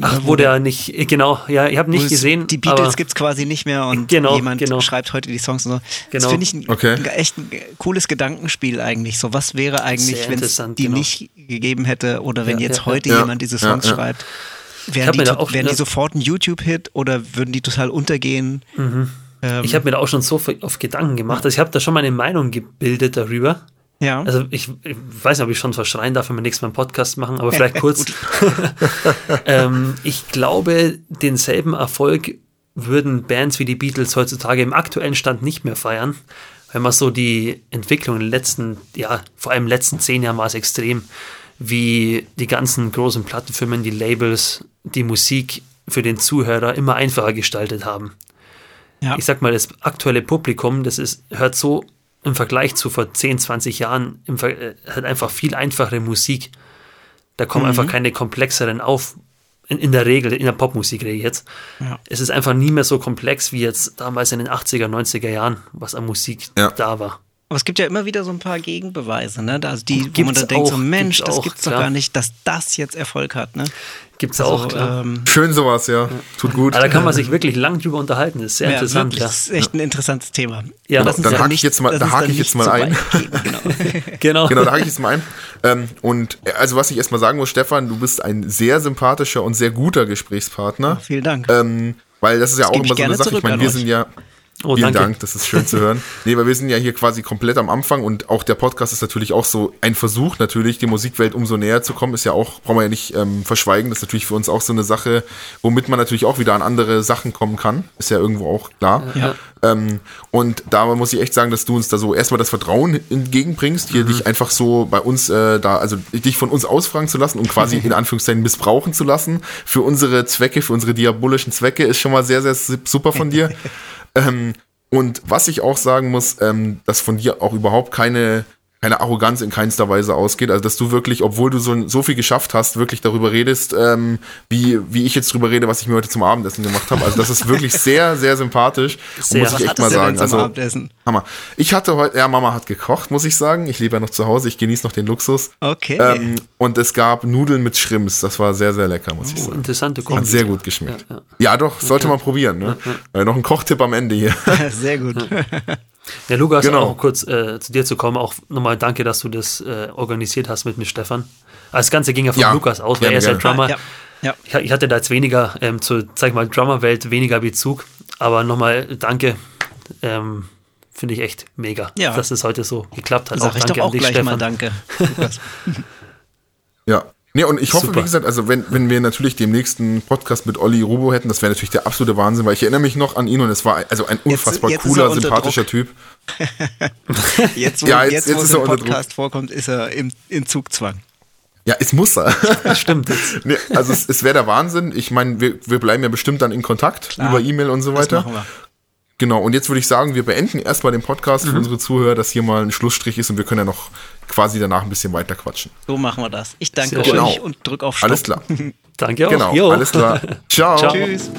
Ach, wo der nicht, genau, ja, ich habe nicht es- gesehen. Die Beatles gibt es quasi nicht mehr und Genau, jemand genau. schreibt heute die Songs und so. Das Genau. finde ich ein, Okay. ein, echt ein cooles Gedankenspiel eigentlich. So, was wäre eigentlich, wenn es die genau. nicht gegeben hätte oder wenn Ja, jetzt ja, heute ja. jemand diese Songs ja. schreibt? Wären, die, auch- wären die sofort ein YouTube-Hit oder würden die total untergehen? Ähm, Ich habe mir da auch schon so viel auf Gedanken gemacht. Also ich habe da schon meine Meinung gebildet darüber. Ja. Also ich, ich weiß nicht, ob ich schon verschreien darf, wenn wir nächstes Mal einen Podcast machen, aber vielleicht *laughs* kurz. *laughs* ähm, ich glaube, denselben Erfolg würden Bands wie die Beatles heutzutage im aktuellen Stand nicht mehr feiern. Wenn man so die Entwicklung in den letzten, ja, vor allem in den letzten zehn Jahren war es extrem, wie die ganzen großen Plattenfirmen, die Labels, die Musik für den Zuhörer immer einfacher gestaltet haben ja. ich sag mal, das aktuelle Publikum, das ist, hört so im Vergleich zu vor 10, 20 Jahren, im, Ver- äh, hat einfach viel einfachere Musik. Da kommen Mhm. einfach keine komplexeren auf. In, in der Regel, in der Popmusik rede ich jetzt. Ja. Es ist einfach nie mehr so komplex wie jetzt damals in den 80er, 90er Jahren, was an Musik Ja. da war. Aber es gibt ja immer wieder so ein paar Gegenbeweise, ne? Also die, wo man dann denkt, so auch, Mensch, gibt's das auch, gibt's doch klar. gar nicht, dass das jetzt Erfolg hat, ne? Gibt's Also, auch, klar. ähm, Schön sowas, ja. Tut gut. Aber da kann man sich wirklich lang drüber unterhalten. Das ist sehr ja, interessant. wirklich, Ja. das ist echt ein interessantes Thema. Ja, uns dann da hake ich jetzt mal- da hake ich jetzt mal ein. genau. *laughs* Genau. Genau, da hake ich jetzt mal ein. Ähm, und äh, also was ich erstmal sagen muss, Stefan, du bist ein sehr sympathischer und sehr guter Gesprächspartner. Vielen Dank. Ähm, weil das ist ja auch gebe ich immer so eine Sache. Ich meine, wir euch. sind ja. Oh, Vielen danke. Dank, das ist schön zu hören. *laughs* Nee, weil wir sind ja hier quasi komplett am Anfang und auch der Podcast ist natürlich auch so ein Versuch, natürlich die Musikwelt umso näher zu kommen. Ist ja auch, brauchen wir ja nicht ähm, verschweigen, das ist natürlich für uns auch so eine Sache, womit man natürlich auch wieder an andere Sachen kommen kann. Ist ja irgendwo auch klar. Ja. Ähm, und da muss ich echt sagen, dass du uns da so erstmal das Vertrauen entgegenbringst, hier dich einfach so bei uns äh, da, also dich von uns ausfragen zu lassen und quasi *laughs* in Anführungszeichen missbrauchen zu lassen für unsere Zwecke, für unsere diabolischen Zwecke, ist schon mal sehr, sehr super von dir. *laughs* ähm, und was ich auch sagen muss, ähm, dass von dir auch überhaupt keine keine Arroganz in keinster Weise ausgeht. Also dass du wirklich, obwohl du so, so viel geschafft hast, wirklich darüber redest, ähm, wie, wie ich jetzt drüber rede, was ich mir heute zum Abendessen gemacht habe. Also das ist wirklich *laughs* sehr, sehr sympathisch. Sehr. muss ich echt mal sagen. zum Also Abendessen? Hammer. Ich hatte heute, ja, Mama hat gekocht, muss ich sagen. Ich lebe ja noch zu Hause, ich genieße noch den Luxus. Okay. Ähm, und es gab Nudeln mit Shrimps. Das war sehr, sehr lecker, muss ich Oh, sagen. interessante Kombi. Hat sehr gut geschmeckt. Ja, ja. Ja, doch, sollte man probieren. Ne? Äh, noch ein Kochtipp am Ende hier. *laughs* Sehr gut. Ja, Lukas, Genau. auch kurz äh, zu dir zu kommen, auch nochmal danke, dass du das äh, organisiert hast mit, mit Stefan. Also das Ganze ging ja von Ja, Lukas aus, weil er ist ja. Drummer. Ja, ja. Ich, ich hatte da jetzt weniger ähm, zur, sag ich mal, Drummerwelt weniger Bezug, aber nochmal danke ähm, finde ich echt mega, Ja. dass es heute so geklappt hat. Sag ich doch auch gleich mal Danke. *laughs* Ja. Nee, und ich hoffe, Super. wie gesagt, also wenn, wenn wir natürlich den nächsten Podcast mit Olli Rubo hätten, das wäre natürlich der absolute Wahnsinn, weil ich erinnere mich noch an ihn und es war also ein unfassbar jetzt er cooler, sympathischer Druck. Typ. *laughs* Jetzt, wo, Ja, jetzt, jetzt- wo jetzt es ist er im. Podcast vorkommt, ist er im, in Zugzwang. Ja, es muss er. Stimmt. Jetzt. *laughs* nee, also es, es wäre der Wahnsinn. Ich meine, wir, wir bleiben ja bestimmt dann in Kontakt Klar. über E-Mail und so Das weiter. Genau, und jetzt würde ich sagen, wir beenden erstmal den Podcast Mhm. für unsere Zuhörer, dass hier mal ein Schlussstrich ist und wir können ja noch quasi danach ein bisschen weiter quatschen. So machen wir das. Ich danke Sehr euch schön. und drück auf Stopp. Alles klar. *laughs* Danke auch. Genau, Jo. alles klar. *laughs* Ciao. Ciao. Tschüss.